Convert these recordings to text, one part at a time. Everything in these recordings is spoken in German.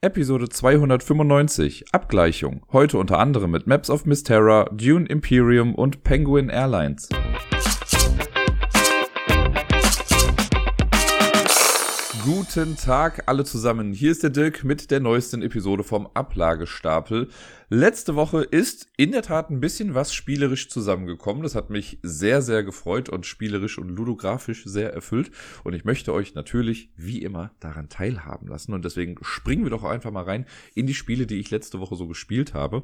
Episode 295 Abgleichung. Heute unter anderem mit Maps of Mystera, Dune Imperium und Penguin Airlines. Guten Tag alle zusammen. Hier ist der Dirk mit der neuesten Episode vom Ablagestapel. Letzte Woche ist in der Tat ein bisschen was spielerisch zusammengekommen. Das hat mich sehr, sehr gefreut und spielerisch und ludografisch sehr erfüllt. Und ich möchte euch natürlich wie immer daran teilhaben lassen. Und deswegen springen wir doch einfach mal rein in die Spiele, die ich letzte Woche so gespielt habe.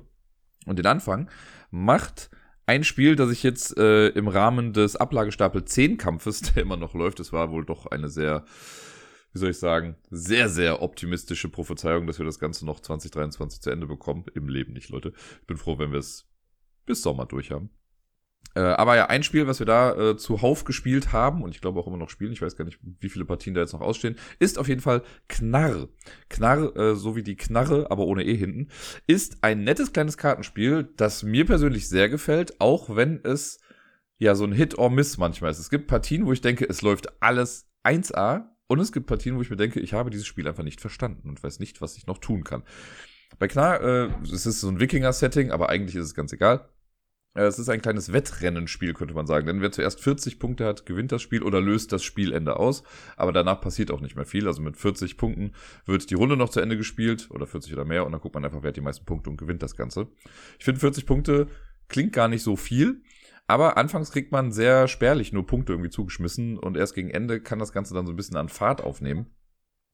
Und den Anfang macht ein Spiel, das ich jetzt äh, im Rahmen des Ablagestapel 10 Kampfes, der immer noch läuft, es war wohl doch eine sehr wie soll ich sagen, sehr, sehr optimistische Prophezeiung, dass wir das Ganze noch 2023 zu Ende bekommen. Im Leben nicht, Leute. Ich bin froh, wenn wir es bis Sommer durch haben. Äh, aber ja, ein Spiel, was wir da äh, zuhauf gespielt haben, und ich glaube auch immer noch spielen, ich weiß gar nicht, wie viele Partien da jetzt noch ausstehen, ist auf jeden Fall Knarr. Knarr, äh, so wie die Knarre, aber ohne E hinten, ist ein nettes kleines Kartenspiel, das mir persönlich sehr gefällt, auch wenn es ja so ein Hit or Miss manchmal ist. Es gibt Partien, wo ich denke, es läuft alles 1A, und es gibt Partien, wo ich mir denke, ich habe dieses Spiel einfach nicht verstanden und weiß nicht, was ich noch tun kann. Bei Knarr, äh, es ist so ein Wikinger-Setting, aber eigentlich ist es ganz egal. Äh, es ist ein kleines Wettrennenspiel, könnte man sagen. Denn wer zuerst 40 Punkte hat, gewinnt das Spiel oder löst das Spielende aus. Aber danach passiert auch nicht mehr viel. Also mit 40 Punkten wird die Runde noch zu Ende gespielt oder 40 oder mehr. Und dann guckt man einfach, wer hat die meisten Punkte und gewinnt das Ganze. Ich finde 40 Punkte klingt gar nicht so viel. Aber anfangs kriegt man sehr spärlich nur Punkte irgendwie zugeschmissen und erst gegen Ende kann das Ganze dann so ein bisschen an Fahrt aufnehmen.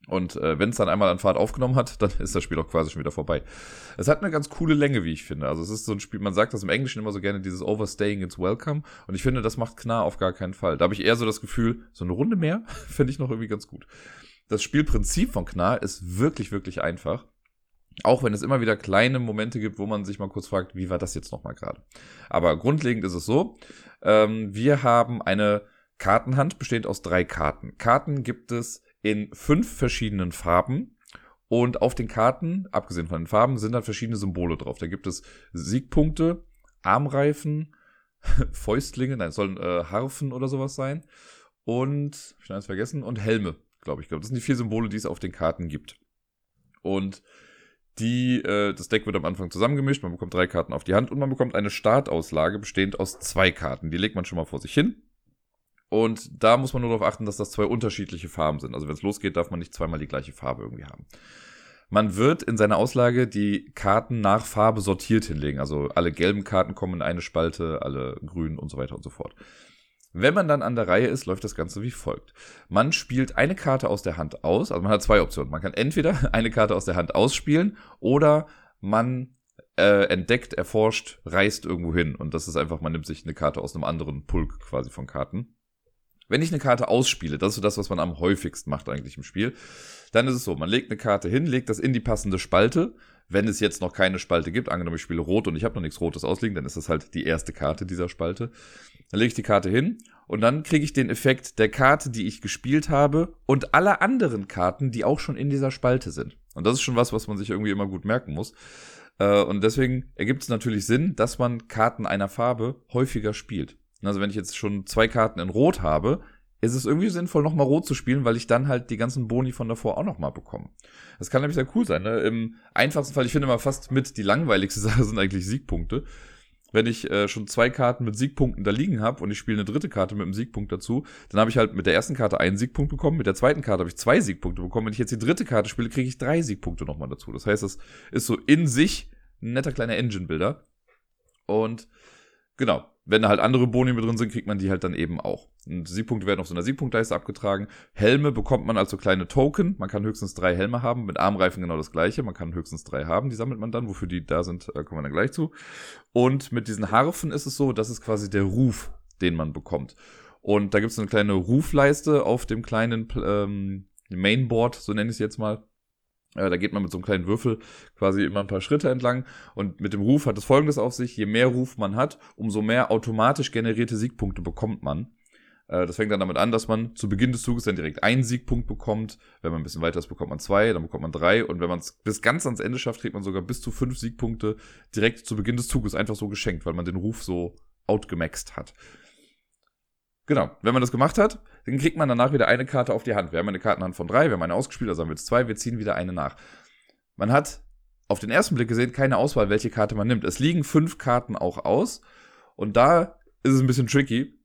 Und äh, wenn es dann einmal an Fahrt aufgenommen hat, dann ist das Spiel auch quasi schon wieder vorbei. Es hat eine ganz coole Länge, wie ich finde. Also es ist so ein Spiel, man sagt das im Englischen immer so gerne, dieses Overstaying it's welcome. Und ich finde, das macht Knarr auf gar keinen Fall. Da habe ich eher so das Gefühl, so eine Runde mehr finde ich noch irgendwie ganz gut. Das Spielprinzip von Knarr ist wirklich, wirklich einfach. Auch wenn es immer wieder kleine Momente gibt, wo man sich mal kurz fragt, wie war das jetzt nochmal gerade? Aber grundlegend ist es so, ähm, wir haben eine Kartenhand bestehend aus drei Karten. Karten gibt es in fünf verschiedenen Farben. Und auf den Karten, abgesehen von den Farben, sind dann verschiedene Symbole drauf. Da gibt es Siegpunkte, Armreifen, Fäustlinge, nein, es sollen äh, Harfen oder sowas sein. Und, ich habe eins vergessen, und Helme, glaube ich. Das sind die vier Symbole, die es auf den Karten gibt. Und die, äh, das Deck wird am Anfang zusammengemischt, man bekommt drei Karten auf die Hand und man bekommt eine Startauslage bestehend aus zwei Karten. Die legt man schon mal vor sich hin. Und da muss man nur darauf achten, dass das zwei unterschiedliche Farben sind. Also wenn es losgeht, darf man nicht zweimal die gleiche Farbe irgendwie haben. Man wird in seiner Auslage die Karten nach Farbe sortiert hinlegen. Also alle gelben Karten kommen in eine Spalte, alle grünen und so weiter und so fort. Wenn man dann an der Reihe ist, läuft das Ganze wie folgt. Man spielt eine Karte aus der Hand aus, also man hat zwei Optionen. Man kann entweder eine Karte aus der Hand ausspielen oder man äh, entdeckt, erforscht, reist irgendwo hin. Und das ist einfach, man nimmt sich eine Karte aus einem anderen Pulk quasi von Karten. Wenn ich eine Karte ausspiele, das ist so das, was man am häufigsten macht eigentlich im Spiel, dann ist es so, man legt eine Karte hin, legt das in die passende Spalte. Wenn es jetzt noch keine Spalte gibt, angenommen ich spiele rot und ich habe noch nichts Rotes ausliegen, dann ist das halt die erste Karte dieser Spalte. Dann lege ich die Karte hin und dann kriege ich den Effekt der Karte, die ich gespielt habe und aller anderen Karten, die auch schon in dieser Spalte sind. Und das ist schon was, was man sich irgendwie immer gut merken muss. Äh, und deswegen ergibt es natürlich Sinn, dass man Karten einer Farbe häufiger spielt. Also wenn ich jetzt schon zwei Karten in Rot habe, ist es irgendwie sinnvoll, nochmal Rot zu spielen, weil ich dann halt die ganzen Boni von davor auch nochmal bekomme. Das kann nämlich sehr cool sein. Ne? Im einfachsten Fall, ich finde mal fast mit die langweiligste Sache sind eigentlich Siegpunkte wenn ich äh, schon zwei Karten mit Siegpunkten da liegen habe und ich spiele eine dritte Karte mit einem Siegpunkt dazu, dann habe ich halt mit der ersten Karte einen Siegpunkt bekommen, mit der zweiten Karte habe ich zwei Siegpunkte bekommen. Wenn ich jetzt die dritte Karte spiele, kriege ich drei Siegpunkte nochmal dazu. Das heißt, das ist so in sich ein netter kleiner Engine-Builder. Und genau, wenn da halt andere Boni mit drin sind, kriegt man die halt dann eben auch. Und Siegpunkte werden auf so einer Siegpunktleiste abgetragen. Helme bekommt man als so kleine Token. Man kann höchstens drei Helme haben. Mit Armreifen genau das gleiche. Man kann höchstens drei haben. Die sammelt man dann. Wofür die da sind, äh, kommen wir dann gleich zu. Und mit diesen Harfen ist es so, das ist quasi der Ruf, den man bekommt. Und da gibt es eine kleine Rufleiste auf dem kleinen ähm, Mainboard, so nenne ich es jetzt mal. Äh, da geht man mit so einem kleinen Würfel quasi immer ein paar Schritte entlang. Und mit dem Ruf hat es folgendes auf sich. Je mehr Ruf man hat, umso mehr automatisch generierte Siegpunkte bekommt man. Äh, das fängt dann damit an, dass man zu Beginn des Zuges dann direkt einen Siegpunkt bekommt. Wenn man ein bisschen weiter ist, bekommt man zwei, dann bekommt man drei. Und wenn man es bis ganz ans Ende schafft, kriegt man sogar bis zu fünf Siegpunkte direkt zu Beginn des Zuges einfach so geschenkt, weil man den Ruf so outgemaxt hat. Genau, wenn man das gemacht hat, dann kriegt man danach wieder eine Karte auf die Hand. Wir haben eine Kartenhand von drei, wir haben eine ausgespielt, also haben wir jetzt zwei, wir ziehen wieder eine nach. man hat auf den ersten Blick gesehen keine Auswahl, welche Karte man nimmt. Es liegen fünf Karten auch aus und da ist es ein bisschen tricky.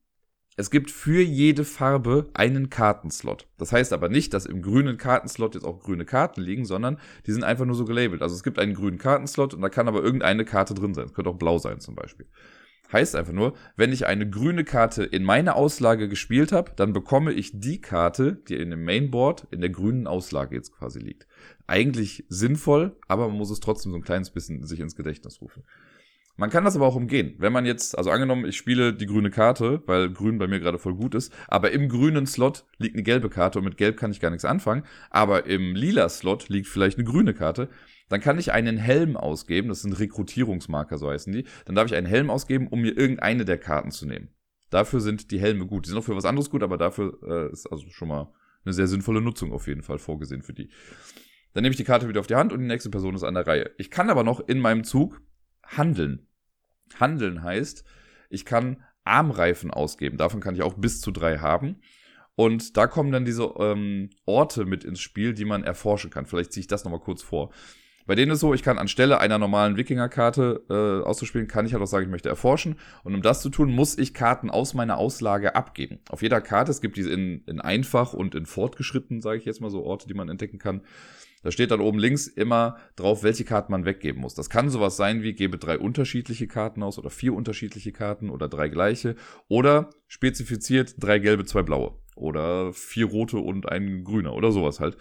Es gibt für jede Farbe einen Kartenslot. Das heißt aber nicht, dass im grünen Kartenslot jetzt auch grüne Karten liegen, sondern die sind einfach nur so gelabelt. Also es gibt einen grünen Kartenslot und da kann aber irgendeine Karte drin sein. Es könnte auch blau sein zum Beispiel. Heißt einfach nur, wenn ich eine grüne Karte in meiner Auslage gespielt habe, dann bekomme ich die Karte, die in dem Mainboard in der grünen Auslage jetzt quasi liegt. Eigentlich sinnvoll, aber man muss es trotzdem so ein kleines bisschen sich ins Gedächtnis rufen. Man kann das aber auch umgehen. Wenn man jetzt, also angenommen, ich spiele die grüne Karte, weil grün bei mir gerade voll gut ist, aber im grünen Slot liegt eine gelbe Karte und mit gelb kann ich gar nichts anfangen, aber im lila Slot liegt vielleicht eine grüne Karte, dann kann ich einen Helm ausgeben, das sind Rekrutierungsmarker, so heißen die. Dann darf ich einen Helm ausgeben, um mir irgendeine der Karten zu nehmen. Dafür sind die Helme gut. Die sind auch für was anderes gut, aber dafür äh, ist also schon mal eine sehr sinnvolle Nutzung auf jeden Fall vorgesehen für die. Dann nehme ich die Karte wieder auf die Hand und die nächste Person ist an der Reihe. Ich kann aber noch in meinem Zug handeln. Handeln heißt, ich kann Armreifen ausgeben. Davon kann ich auch bis zu drei haben. Und da kommen dann diese ähm, Orte mit ins Spiel, die man erforschen kann. Vielleicht ziehe ich das nochmal kurz vor. Bei denen ist so, ich kann anstelle einer normalen Wikinger-Karte äh, auszuspielen, kann ich halt auch sagen, ich möchte erforschen. Und um das zu tun, muss ich Karten aus meiner Auslage abgeben. Auf jeder Karte, es gibt diese in, in einfach und in fortgeschritten, sage ich jetzt mal so, Orte, die man entdecken kann. Da steht dann oben links immer drauf, welche Karten man weggeben muss. Das kann sowas sein wie, gebe drei unterschiedliche Karten aus oder vier unterschiedliche Karten oder drei gleiche oder spezifiziert drei gelbe, zwei blaue oder vier rote und ein grüner oder sowas halt.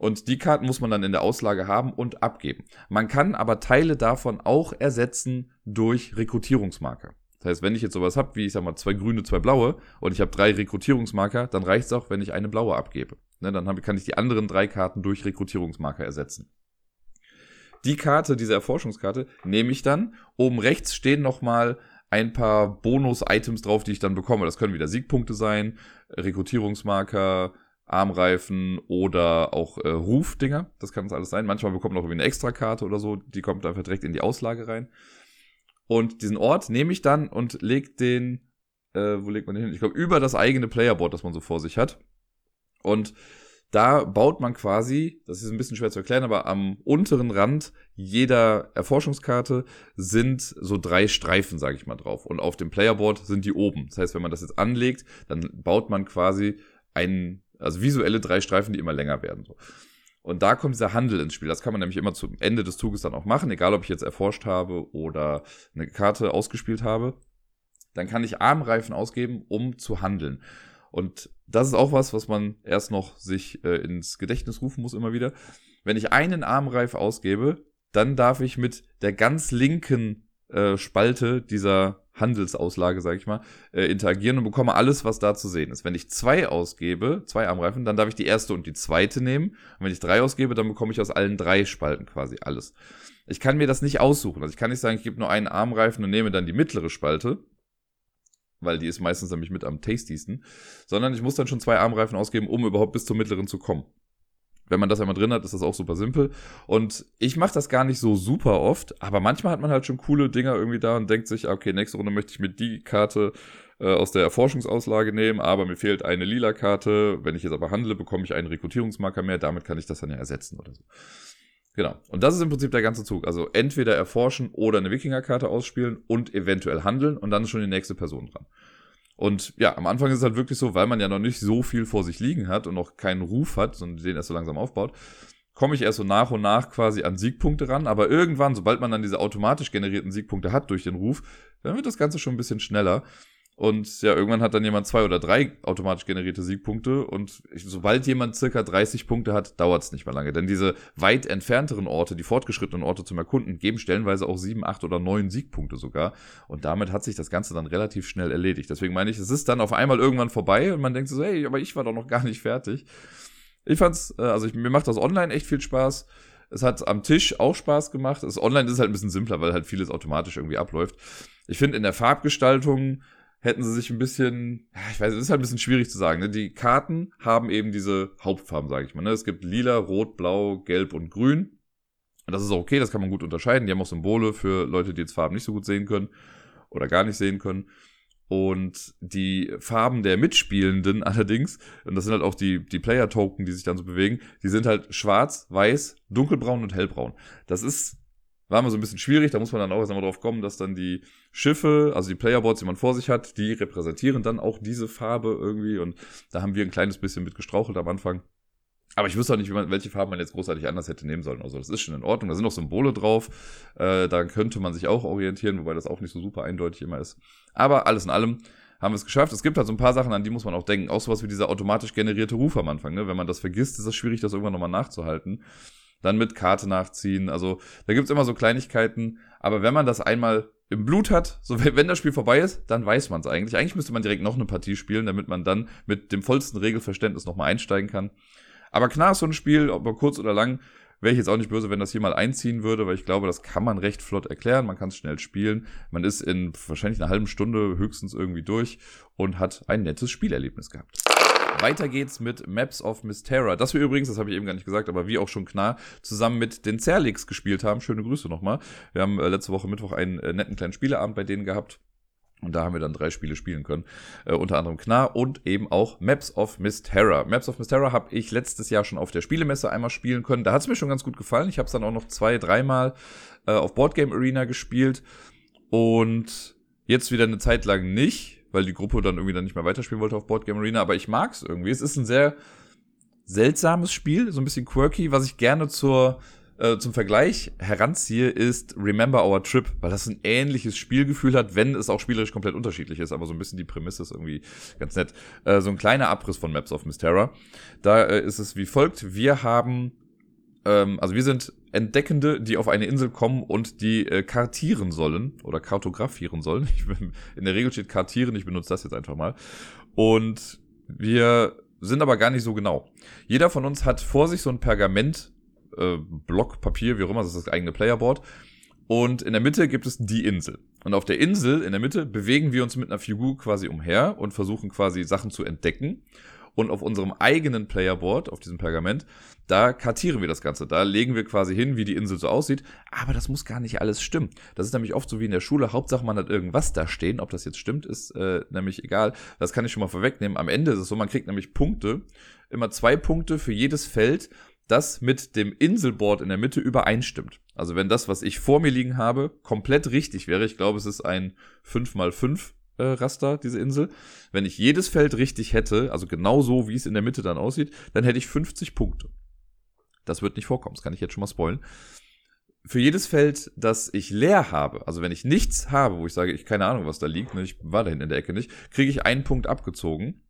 Und die Karten muss man dann in der Auslage haben und abgeben. Man kann aber Teile davon auch ersetzen durch Rekrutierungsmarker. Das heißt, wenn ich jetzt sowas habe, wie ich sag mal zwei grüne, zwei blaue und ich habe drei Rekrutierungsmarker, dann reicht es auch, wenn ich eine blaue abgebe. Ne, dann hab, kann ich die anderen drei Karten durch Rekrutierungsmarker ersetzen. Die Karte, diese Erforschungskarte, nehme ich dann. Oben rechts stehen nochmal ein paar Bonus-Items drauf, die ich dann bekomme. Das können wieder Siegpunkte sein, Rekrutierungsmarker, Armreifen oder auch äh, Rufdinger. Das kann es alles sein. Manchmal bekommt man auch irgendwie eine Extrakarte oder so. Die kommt einfach direkt in die Auslage rein. Und diesen Ort nehme ich dann und leg den, äh, wo legt man den hin? Ich glaube, über das eigene Playerboard, das man so vor sich hat. Und da baut man quasi, das ist ein bisschen schwer zu erklären, aber am unteren Rand jeder Erforschungskarte sind so drei Streifen, sage ich mal, drauf. Und auf dem Playerboard sind die oben. Das heißt, wenn man das jetzt anlegt, dann baut man quasi einen also visuelle drei Streifen, die immer länger werden. So. Und da kommt dieser Handel ins Spiel. Das kann man nämlich immer zum Ende des Zuges dann auch machen, egal ob ich jetzt erforscht habe oder eine Karte ausgespielt habe. Dann kann ich Armreifen ausgeben, um zu handeln. Und das ist auch was, was man erst noch sich äh, ins Gedächtnis rufen muss immer wieder. Wenn ich einen Armreif ausgebe, dann darf ich mit der ganz linken äh, Spalte dieser Handelsauslage, sage ich mal, äh, interagieren und bekomme alles, was da zu sehen ist. Wenn ich zwei ausgebe, zwei Armreifen, dann darf ich die erste und die zweite nehmen. Und wenn ich drei ausgebe, dann bekomme ich aus allen drei Spalten quasi alles. Ich kann mir das nicht aussuchen. Also ich kann nicht sagen, ich gebe nur einen Armreifen und nehme dann die mittlere Spalte, weil die ist meistens nämlich mit am tastiesten, sondern ich muss dann schon zwei Armreifen ausgeben, um überhaupt bis zur mittleren zu kommen. Wenn man das einmal drin hat, ist das auch super simpel. Und ich mache das gar nicht so super oft, aber manchmal hat man halt schon coole Dinger irgendwie da und denkt sich, okay, nächste Runde möchte ich mir die Karte äh, aus der Erforschungsauslage nehmen, aber mir fehlt eine lila Karte. Wenn ich jetzt aber handle, bekomme ich einen Rekrutierungsmarker mehr. Damit kann ich das dann ja ersetzen oder so. Genau. Und das ist im Prinzip der ganze Zug. Also entweder erforschen oder eine Wikinger-Karte ausspielen und eventuell handeln und dann ist schon die nächste Person dran. Und ja, am Anfang ist es halt wirklich so, weil man ja noch nicht so viel vor sich liegen hat und noch keinen Ruf hat, sondern den erst so langsam aufbaut, komme ich erst so nach und nach quasi an Siegpunkte ran. Aber irgendwann, sobald man dann diese automatisch generierten Siegpunkte hat durch den Ruf, dann wird das Ganze schon ein bisschen schneller. Und ja, irgendwann hat dann jemand zwei oder drei automatisch generierte Siegpunkte. Und sobald jemand circa 30 Punkte hat, dauert es nicht mehr lange. Denn diese weit entfernteren Orte, die fortgeschrittenen Orte zum Erkunden, geben stellenweise auch sieben, acht oder neun Siegpunkte sogar. Und damit hat sich das Ganze dann relativ schnell erledigt. Deswegen meine ich, es ist dann auf einmal irgendwann vorbei und man denkt so, hey, aber ich war doch noch gar nicht fertig. Ich fand's, äh, also ich, mir macht das online echt viel Spaß. Es hat am Tisch auch Spaß gemacht. Das online ist halt ein bisschen simpler, weil halt vieles automatisch irgendwie abläuft. Ich finde in der Farbgestaltung hätten sie sich ein bisschen, ich weiß, es ist halt ein bisschen schwierig zu sagen. Ne? Die Karten haben eben diese Hauptfarben, sage ich mal. Ne? Es gibt lila, rot, blau, gelb und grün. Das ist auch okay, das kann man gut unterscheiden. Die haben auch Symbole für Leute, die jetzt Farben nicht so gut sehen können oder gar nicht sehen können. Und die Farben der Mitspielenden allerdings, und das sind halt auch die, die Player-Token, die sich dann so bewegen, die sind halt schwarz, weiß, dunkelbraun und hellbraun. Das ist, war mal so ein bisschen schwierig, da muss man dann auch erst einmal drauf kommen, dass dann die Schiffe, also die Playerboards, die man vor sich hat, die repräsentieren dann auch diese Farbe irgendwie. Und da haben wir ein kleines bisschen mit gestrauchelt am Anfang. Aber ich wüsste auch nicht, man, welche Farben man jetzt großartig anders hätte nehmen sollen. Also das ist schon in Ordnung. Da sind noch Symbole drauf. Äh, da könnte man sich auch orientieren, wobei das auch nicht so super eindeutig immer ist. Aber alles in allem haben wir es geschafft. Es gibt halt so ein paar Sachen, an die muss man auch denken. Auch sowas wie dieser automatisch generierte Ruf am Anfang. Ne? Wenn man das vergisst, ist es schwierig, das irgendwann nochmal nachzuhalten. Dann mit Karte nachziehen. Also da gibt's immer so Kleinigkeiten. Aber wenn man das einmal im Blut hat, so wenn das Spiel vorbei ist, dann weiß man es eigentlich. Eigentlich müsste man direkt noch eine Partie spielen, damit man dann mit dem vollsten Regelverständnis nochmal einsteigen kann. Aber klar so ein Spiel, ob kurz oder lang, wäre ich jetzt auch nicht böse, wenn das hier mal einziehen würde, weil ich glaube, das kann man recht flott erklären, man kann es schnell spielen. Man ist in wahrscheinlich einer halben Stunde höchstens irgendwie durch und hat ein nettes Spielerlebnis gehabt. Weiter geht's mit Maps of Mystera. Das wir übrigens, das habe ich eben gar nicht gesagt, aber wie auch schon klar, zusammen mit den Zerlix gespielt haben. Schöne Grüße nochmal. Wir haben äh, letzte Woche Mittwoch einen äh, netten kleinen Spieleabend bei denen gehabt. Und da haben wir dann drei Spiele spielen können. Äh, unter anderem Knar und eben auch Maps of Mystera. Maps of Mystera habe ich letztes Jahr schon auf der Spielemesse einmal spielen können. Da hat es mir schon ganz gut gefallen. Ich habe es dann auch noch zwei, dreimal äh, auf Boardgame Arena gespielt. Und jetzt wieder eine Zeit lang nicht, weil die Gruppe dann irgendwie dann nicht mehr weiterspielen wollte auf Boardgame Arena. Aber ich mag es irgendwie. Es ist ein sehr seltsames Spiel, so ein bisschen quirky, was ich gerne zur äh, zum Vergleich heranziehe, ist Remember Our Trip, weil das ein ähnliches Spielgefühl hat, wenn es auch spielerisch komplett unterschiedlich ist, aber so ein bisschen die Prämisse ist irgendwie ganz nett. Äh, so ein kleiner Abriss von Maps of Mystera. Da äh, ist es wie folgt. Wir haben, ähm, also wir sind Entdeckende, die auf eine Insel kommen und die äh, kartieren sollen oder kartografieren sollen. Ich, in der Regel steht kartieren, ich benutze das jetzt einfach mal. Und wir sind aber gar nicht so genau. Jeder von uns hat vor sich so ein Pergament äh, Block Papier, wie auch immer, das ist das eigene Playerboard. Und in der Mitte gibt es die Insel. Und auf der Insel, in der Mitte, bewegen wir uns mit einer Figur quasi umher und versuchen quasi Sachen zu entdecken. Und auf unserem eigenen Playerboard, auf diesem Pergament, da kartieren wir das Ganze. Da legen wir quasi hin, wie die Insel so aussieht. Aber das muss gar nicht alles stimmen. Das ist nämlich oft so wie in der Schule. Hauptsache, man hat irgendwas da stehen. Ob das jetzt stimmt, ist äh, nämlich egal. Das kann ich schon mal vorwegnehmen. Am Ende ist es so, man kriegt nämlich Punkte. Immer zwei Punkte für jedes Feld, das mit dem Inselboard in der Mitte übereinstimmt. Also wenn das, was ich vor mir liegen habe, komplett richtig wäre, ich glaube, es ist ein 5x5 äh, Raster, diese Insel. Wenn ich jedes Feld richtig hätte, also genau so, wie es in der Mitte dann aussieht, dann hätte ich 50 Punkte. Das wird nicht vorkommen, das kann ich jetzt schon mal spoilen. Für jedes Feld, das ich leer habe, also wenn ich nichts habe, wo ich sage, ich keine Ahnung, was da liegt, ne, ich war dahin in der Ecke nicht, kriege ich einen Punkt abgezogen.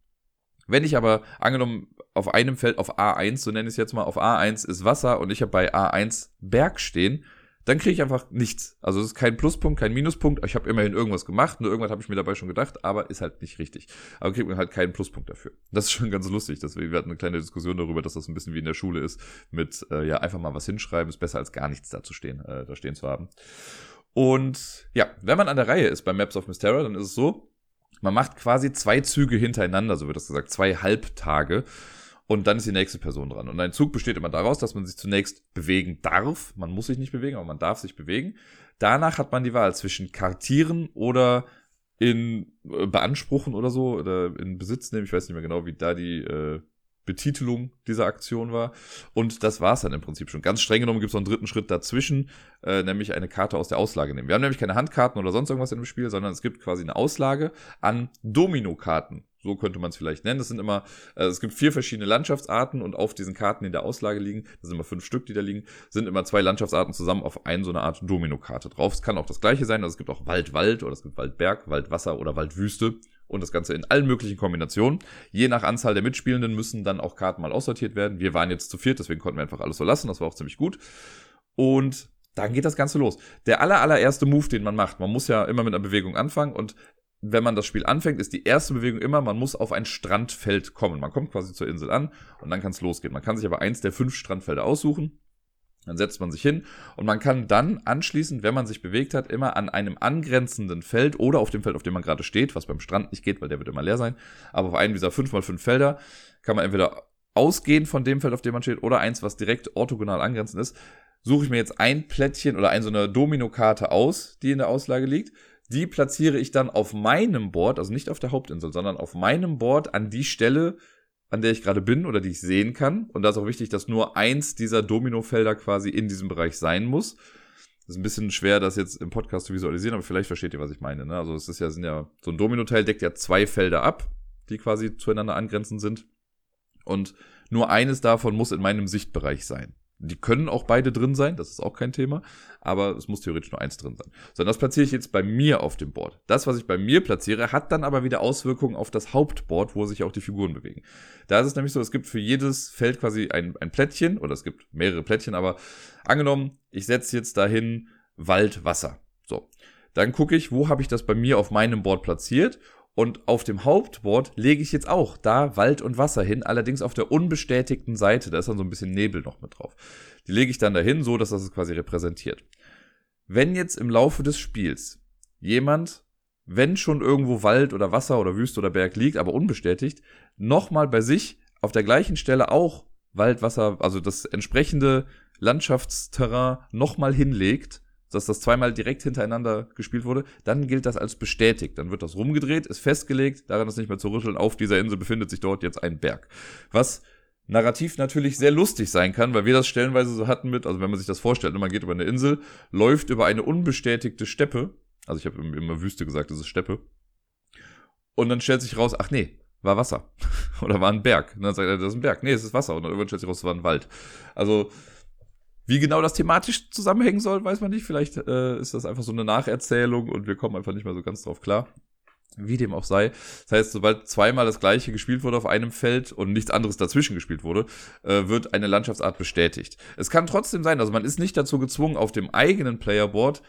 Wenn ich aber, angenommen, auf einem Feld auf A1, so nenne ich es jetzt mal, auf A1 ist Wasser und ich habe bei A1 Berg stehen, dann kriege ich einfach nichts. Also es ist kein Pluspunkt, kein Minuspunkt. Ich habe immerhin irgendwas gemacht, nur irgendwas habe ich mir dabei schon gedacht, aber ist halt nicht richtig. Aber kriegt man halt keinen Pluspunkt dafür. Das ist schon ganz lustig. Deswegen, wir hatten eine kleine Diskussion darüber, dass das ein bisschen wie in der Schule ist, mit äh, ja einfach mal was hinschreiben, ist besser als gar nichts da zu stehen, äh, da stehen zu haben. Und ja, wenn man an der Reihe ist bei Maps of Mystera, dann ist es so, man macht quasi zwei Züge hintereinander, so wird das gesagt, zwei Halbtage. Und dann ist die nächste Person dran. Und ein Zug besteht immer daraus, dass man sich zunächst bewegen darf. Man muss sich nicht bewegen, aber man darf sich bewegen. Danach hat man die Wahl zwischen kartieren oder in äh, beanspruchen oder so oder in Besitz nehmen. Ich weiß nicht mehr genau, wie da die äh, Betitelung dieser Aktion war. Und das war es dann im Prinzip schon. Ganz streng genommen gibt es noch einen dritten Schritt dazwischen, äh, nämlich eine Karte aus der Auslage nehmen. Wir haben nämlich keine Handkarten oder sonst irgendwas dem Spiel, sondern es gibt quasi eine Auslage an Domino-Karten. So könnte man es vielleicht nennen. Das sind immer, äh, es gibt vier verschiedene Landschaftsarten und auf diesen Karten, die in der Auslage liegen, das sind immer fünf Stück, die da liegen, sind immer zwei Landschaftsarten zusammen auf eine so eine Art Domino-Karte drauf. Es kann auch das gleiche sein, also es gibt auch Wald-Wald oder es gibt Wald-Berg, Wald-Wasser oder Wald-Wüste und das Ganze in allen möglichen Kombinationen. Je nach Anzahl der Mitspielenden müssen dann auch Karten mal aussortiert werden. Wir waren jetzt zu viert, deswegen konnten wir einfach alles so lassen. Das war auch ziemlich gut. Und dann geht das Ganze los. Der aller, allererste Move, den man macht, man muss ja immer mit einer Bewegung anfangen und wenn man das Spiel anfängt, ist die erste Bewegung immer, man muss auf ein Strandfeld kommen. Man kommt quasi zur Insel an und dann kann es losgehen. Man kann sich aber eins der fünf Strandfelder aussuchen dann setzt man sich hin und man kann dann anschließend, wenn man sich bewegt hat, immer an einem angrenzenden Feld oder auf dem Feld, auf dem man gerade steht, was beim Strand nicht geht, weil der wird immer leer sein, aber auf einem dieser 5x5 Felder kann man entweder ausgehen von dem Feld, auf dem man steht, oder eins, was direkt orthogonal angrenzend ist. Suche ich mir jetzt ein Plättchen oder ein so eine Domino-Karte aus, die in der Auslage liegt. Die platziere ich dann auf meinem Board, also nicht auf der Hauptinsel, sondern auf meinem Board an die Stelle, an der ich gerade bin oder die ich sehen kann. Und da ist auch wichtig, dass nur eins dieser Dominofelder quasi in diesem Bereich sein muss. Das ist ein bisschen schwer, das jetzt im Podcast zu visualisieren, aber vielleicht versteht ihr, was ich meine. Ne? Also es ist ja, sind ja, so ein Dominoteil deckt ja zwei Felder ab, die quasi zueinander angrenzend sind. Und nur eines davon muss in meinem Sichtbereich sein. Die können auch beide drin sein, das ist auch kein Thema, aber es muss theoretisch nur eins drin sein. So, das platziere ich jetzt bei mir auf dem Board. Das, was ich bei mir platziere, hat dann aber wieder Auswirkungen auf das Hauptboard, wo sich auch die Figuren bewegen. Da ist es nämlich so, es gibt für jedes Feld quasi ein, ein Plättchen, oder es gibt mehrere Plättchen, aber angenommen, ich setze jetzt dahin Wald, Wasser. So, dann gucke ich, wo habe ich das bei mir auf meinem Board platziert und auf dem Hauptboard lege ich jetzt auch da Wald und Wasser hin, allerdings auf der unbestätigten Seite. Da ist dann so ein bisschen Nebel noch mit drauf. Die lege ich dann dahin, so dass das es quasi repräsentiert. Wenn jetzt im Laufe des Spiels jemand, wenn schon irgendwo Wald oder Wasser oder Wüste oder Berg liegt, aber unbestätigt, nochmal bei sich auf der gleichen Stelle auch Wald, Wasser, also das entsprechende Landschaftsterrain nochmal hinlegt, dass das zweimal direkt hintereinander gespielt wurde, dann gilt das als bestätigt. Dann wird das rumgedreht, ist festgelegt, daran ist nicht mehr zu rütteln. Auf dieser Insel befindet sich dort jetzt ein Berg. Was narrativ natürlich sehr lustig sein kann, weil wir das stellenweise so hatten mit, also wenn man sich das vorstellt, ne, man geht über eine Insel, läuft über eine unbestätigte Steppe, also ich habe immer Wüste gesagt, das ist Steppe, und dann stellt sich raus, ach nee, war Wasser oder war ein Berg. Und dann sagt er, das ist ein Berg. Nee, es ist Wasser. Und dann irgendwann stellt sich raus, es war ein Wald. Also wie genau das thematisch zusammenhängen soll, weiß man nicht. Vielleicht äh, ist das einfach so eine Nacherzählung und wir kommen einfach nicht mehr so ganz drauf klar. Wie dem auch sei. Das heißt, sobald zweimal das gleiche gespielt wurde auf einem Feld und nichts anderes dazwischen gespielt wurde, äh, wird eine Landschaftsart bestätigt. Es kann trotzdem sein, also man ist nicht dazu gezwungen, auf dem eigenen Playerboard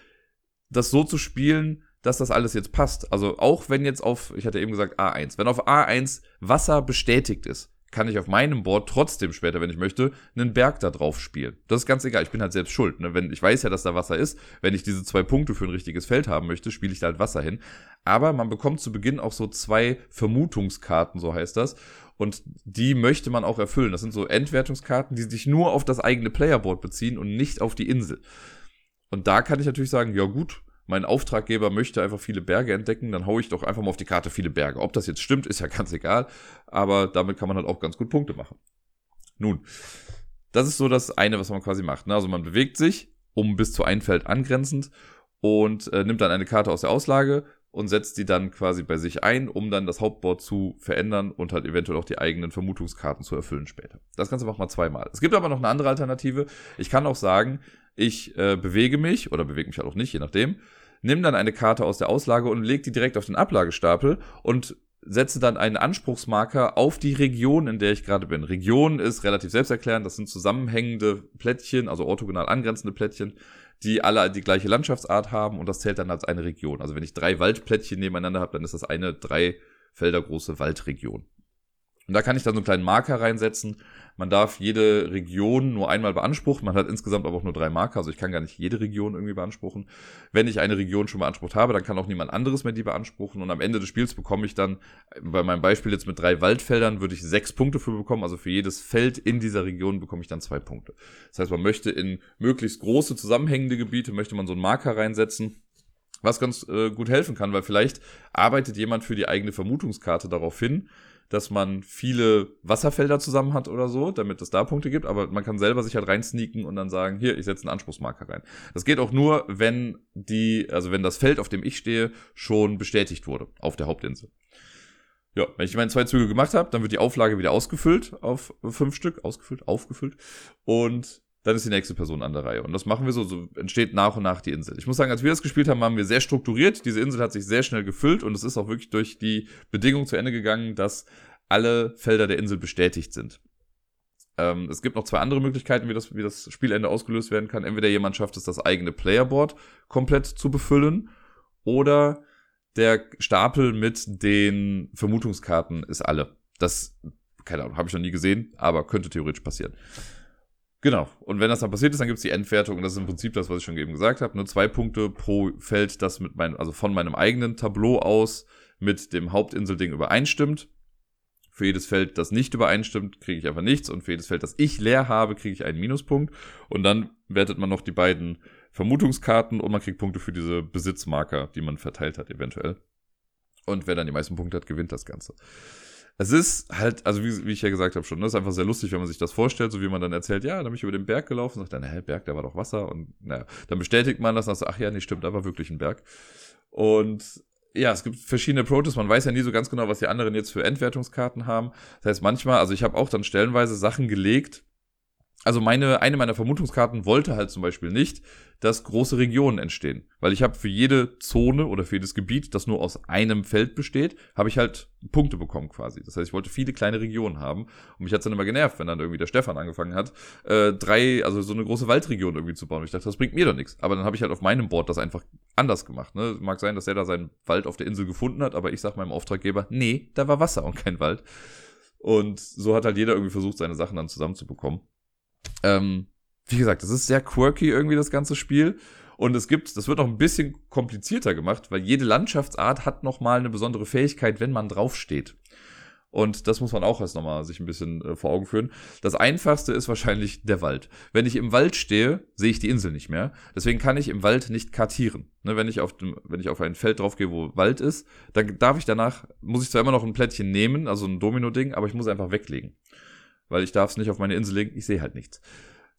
das so zu spielen, dass das alles jetzt passt. Also auch wenn jetzt auf, ich hatte eben gesagt A1, wenn auf A1 Wasser bestätigt ist, kann ich auf meinem Board trotzdem später, wenn ich möchte, einen Berg da drauf spielen. Das ist ganz egal. Ich bin halt selbst schuld. Ne? Wenn, ich weiß ja, dass da Wasser ist. Wenn ich diese zwei Punkte für ein richtiges Feld haben möchte, spiele ich da halt Wasser hin. Aber man bekommt zu Beginn auch so zwei Vermutungskarten, so heißt das. Und die möchte man auch erfüllen. Das sind so Endwertungskarten, die sich nur auf das eigene Playerboard beziehen und nicht auf die Insel. Und da kann ich natürlich sagen, ja gut, mein Auftraggeber möchte einfach viele Berge entdecken, dann haue ich doch einfach mal auf die Karte viele Berge. Ob das jetzt stimmt, ist ja ganz egal, aber damit kann man halt auch ganz gut Punkte machen. Nun, das ist so das eine, was man quasi macht. Ne? Also man bewegt sich um bis zu ein Feld angrenzend und äh, nimmt dann eine Karte aus der Auslage und setzt die dann quasi bei sich ein, um dann das Hauptboard zu verändern und halt eventuell auch die eigenen Vermutungskarten zu erfüllen später. Das Ganze macht man zweimal. Es gibt aber noch eine andere Alternative. Ich kann auch sagen, ich äh, bewege mich oder bewege mich halt auch nicht, je nachdem. Nimm dann eine Karte aus der Auslage und leg die direkt auf den Ablagestapel und setze dann einen Anspruchsmarker auf die Region, in der ich gerade bin. Region ist relativ selbsterklärend, das sind zusammenhängende Plättchen, also orthogonal angrenzende Plättchen, die alle die gleiche Landschaftsart haben und das zählt dann als eine Region. Also wenn ich drei Waldplättchen nebeneinander habe, dann ist das eine drei Felder große Waldregion. Und da kann ich dann so einen kleinen Marker reinsetzen. Man darf jede Region nur einmal beanspruchen. Man hat insgesamt aber auch nur drei Marker. Also ich kann gar nicht jede Region irgendwie beanspruchen. Wenn ich eine Region schon beansprucht habe, dann kann auch niemand anderes mehr die beanspruchen. Und am Ende des Spiels bekomme ich dann, bei meinem Beispiel jetzt mit drei Waldfeldern, würde ich sechs Punkte für bekommen. Also für jedes Feld in dieser Region bekomme ich dann zwei Punkte. Das heißt, man möchte in möglichst große zusammenhängende Gebiete, möchte man so einen Marker reinsetzen was ganz äh, gut helfen kann, weil vielleicht arbeitet jemand für die eigene Vermutungskarte darauf hin, dass man viele Wasserfelder zusammen hat oder so, damit es da Punkte gibt, aber man kann selber sich halt reinsneaken und dann sagen, hier, ich setze einen Anspruchsmarker rein. Das geht auch nur, wenn die, also wenn das Feld, auf dem ich stehe, schon bestätigt wurde auf der Hauptinsel. Ja, wenn ich meine zwei Züge gemacht habe, dann wird die Auflage wieder ausgefüllt auf fünf Stück, ausgefüllt, aufgefüllt und dann ist die nächste Person an der Reihe. Und das machen wir so, so entsteht nach und nach die Insel. Ich muss sagen, als wir das gespielt haben, haben wir sehr strukturiert. Diese Insel hat sich sehr schnell gefüllt und es ist auch wirklich durch die Bedingung zu Ende gegangen, dass alle Felder der Insel bestätigt sind. Ähm, es gibt noch zwei andere Möglichkeiten, wie das, wie das Spielende ausgelöst werden kann. Entweder jemand schafft es, das eigene Playerboard komplett zu befüllen oder der Stapel mit den Vermutungskarten ist alle. Das, keine Ahnung, habe ich noch nie gesehen, aber könnte theoretisch passieren. Genau. Und wenn das dann passiert ist, dann gibt es die Endwertung. Und das ist im Prinzip das, was ich schon eben gesagt habe. Nur zwei Punkte pro Feld, das mit meinem, also von meinem eigenen Tableau aus mit dem Hauptinselding übereinstimmt. Für jedes Feld, das nicht übereinstimmt, kriege ich einfach nichts. Und für jedes Feld, das ich leer habe, kriege ich einen Minuspunkt. Und dann wertet man noch die beiden Vermutungskarten und man kriegt Punkte für diese Besitzmarker, die man verteilt hat, eventuell. Und wer dann die meisten Punkte hat, gewinnt das Ganze. Es ist halt, also wie, wie ich ja gesagt habe schon, das ne, ist einfach sehr lustig, wenn man sich das vorstellt, so wie man dann erzählt, ja, da bin ich über den Berg gelaufen, sagt dann, hä, Berg, da war doch Wasser und naja, dann bestätigt man das und sagt, ach ja, nee, stimmt, da war wirklich ein Berg. Und ja, es gibt verschiedene Approaches. Man weiß ja nie so ganz genau, was die anderen jetzt für Endwertungskarten haben. Das heißt, manchmal, also ich habe auch dann stellenweise Sachen gelegt. Also meine, eine meiner Vermutungskarten wollte halt zum Beispiel nicht, dass große Regionen entstehen. Weil ich habe für jede Zone oder für jedes Gebiet, das nur aus einem Feld besteht, habe ich halt Punkte bekommen quasi. Das heißt, ich wollte viele kleine Regionen haben. Und mich hat's dann immer genervt, wenn dann irgendwie der Stefan angefangen hat, äh, drei, also so eine große Waldregion irgendwie zu bauen. Und ich dachte, das bringt mir doch nichts. Aber dann habe ich halt auf meinem Board das einfach anders gemacht. Ne? Mag sein, dass er da seinen Wald auf der Insel gefunden hat, aber ich sag meinem Auftraggeber, nee, da war Wasser und kein Wald. Und so hat halt jeder irgendwie versucht, seine Sachen dann zusammenzubekommen. Ähm, wie gesagt, das ist sehr quirky irgendwie, das ganze Spiel. Und es gibt, das wird noch ein bisschen komplizierter gemacht, weil jede Landschaftsart hat nochmal eine besondere Fähigkeit, wenn man draufsteht. Und das muss man auch erst nochmal sich ein bisschen äh, vor Augen führen. Das einfachste ist wahrscheinlich der Wald. Wenn ich im Wald stehe, sehe ich die Insel nicht mehr. Deswegen kann ich im Wald nicht kartieren. Ne, wenn, ich auf dem, wenn ich auf ein Feld draufgehe, wo Wald ist, dann darf ich danach, muss ich zwar immer noch ein Plättchen nehmen, also ein Domino-Ding, aber ich muss einfach weglegen. Weil ich darf es nicht auf meine Insel legen, ich sehe halt nichts.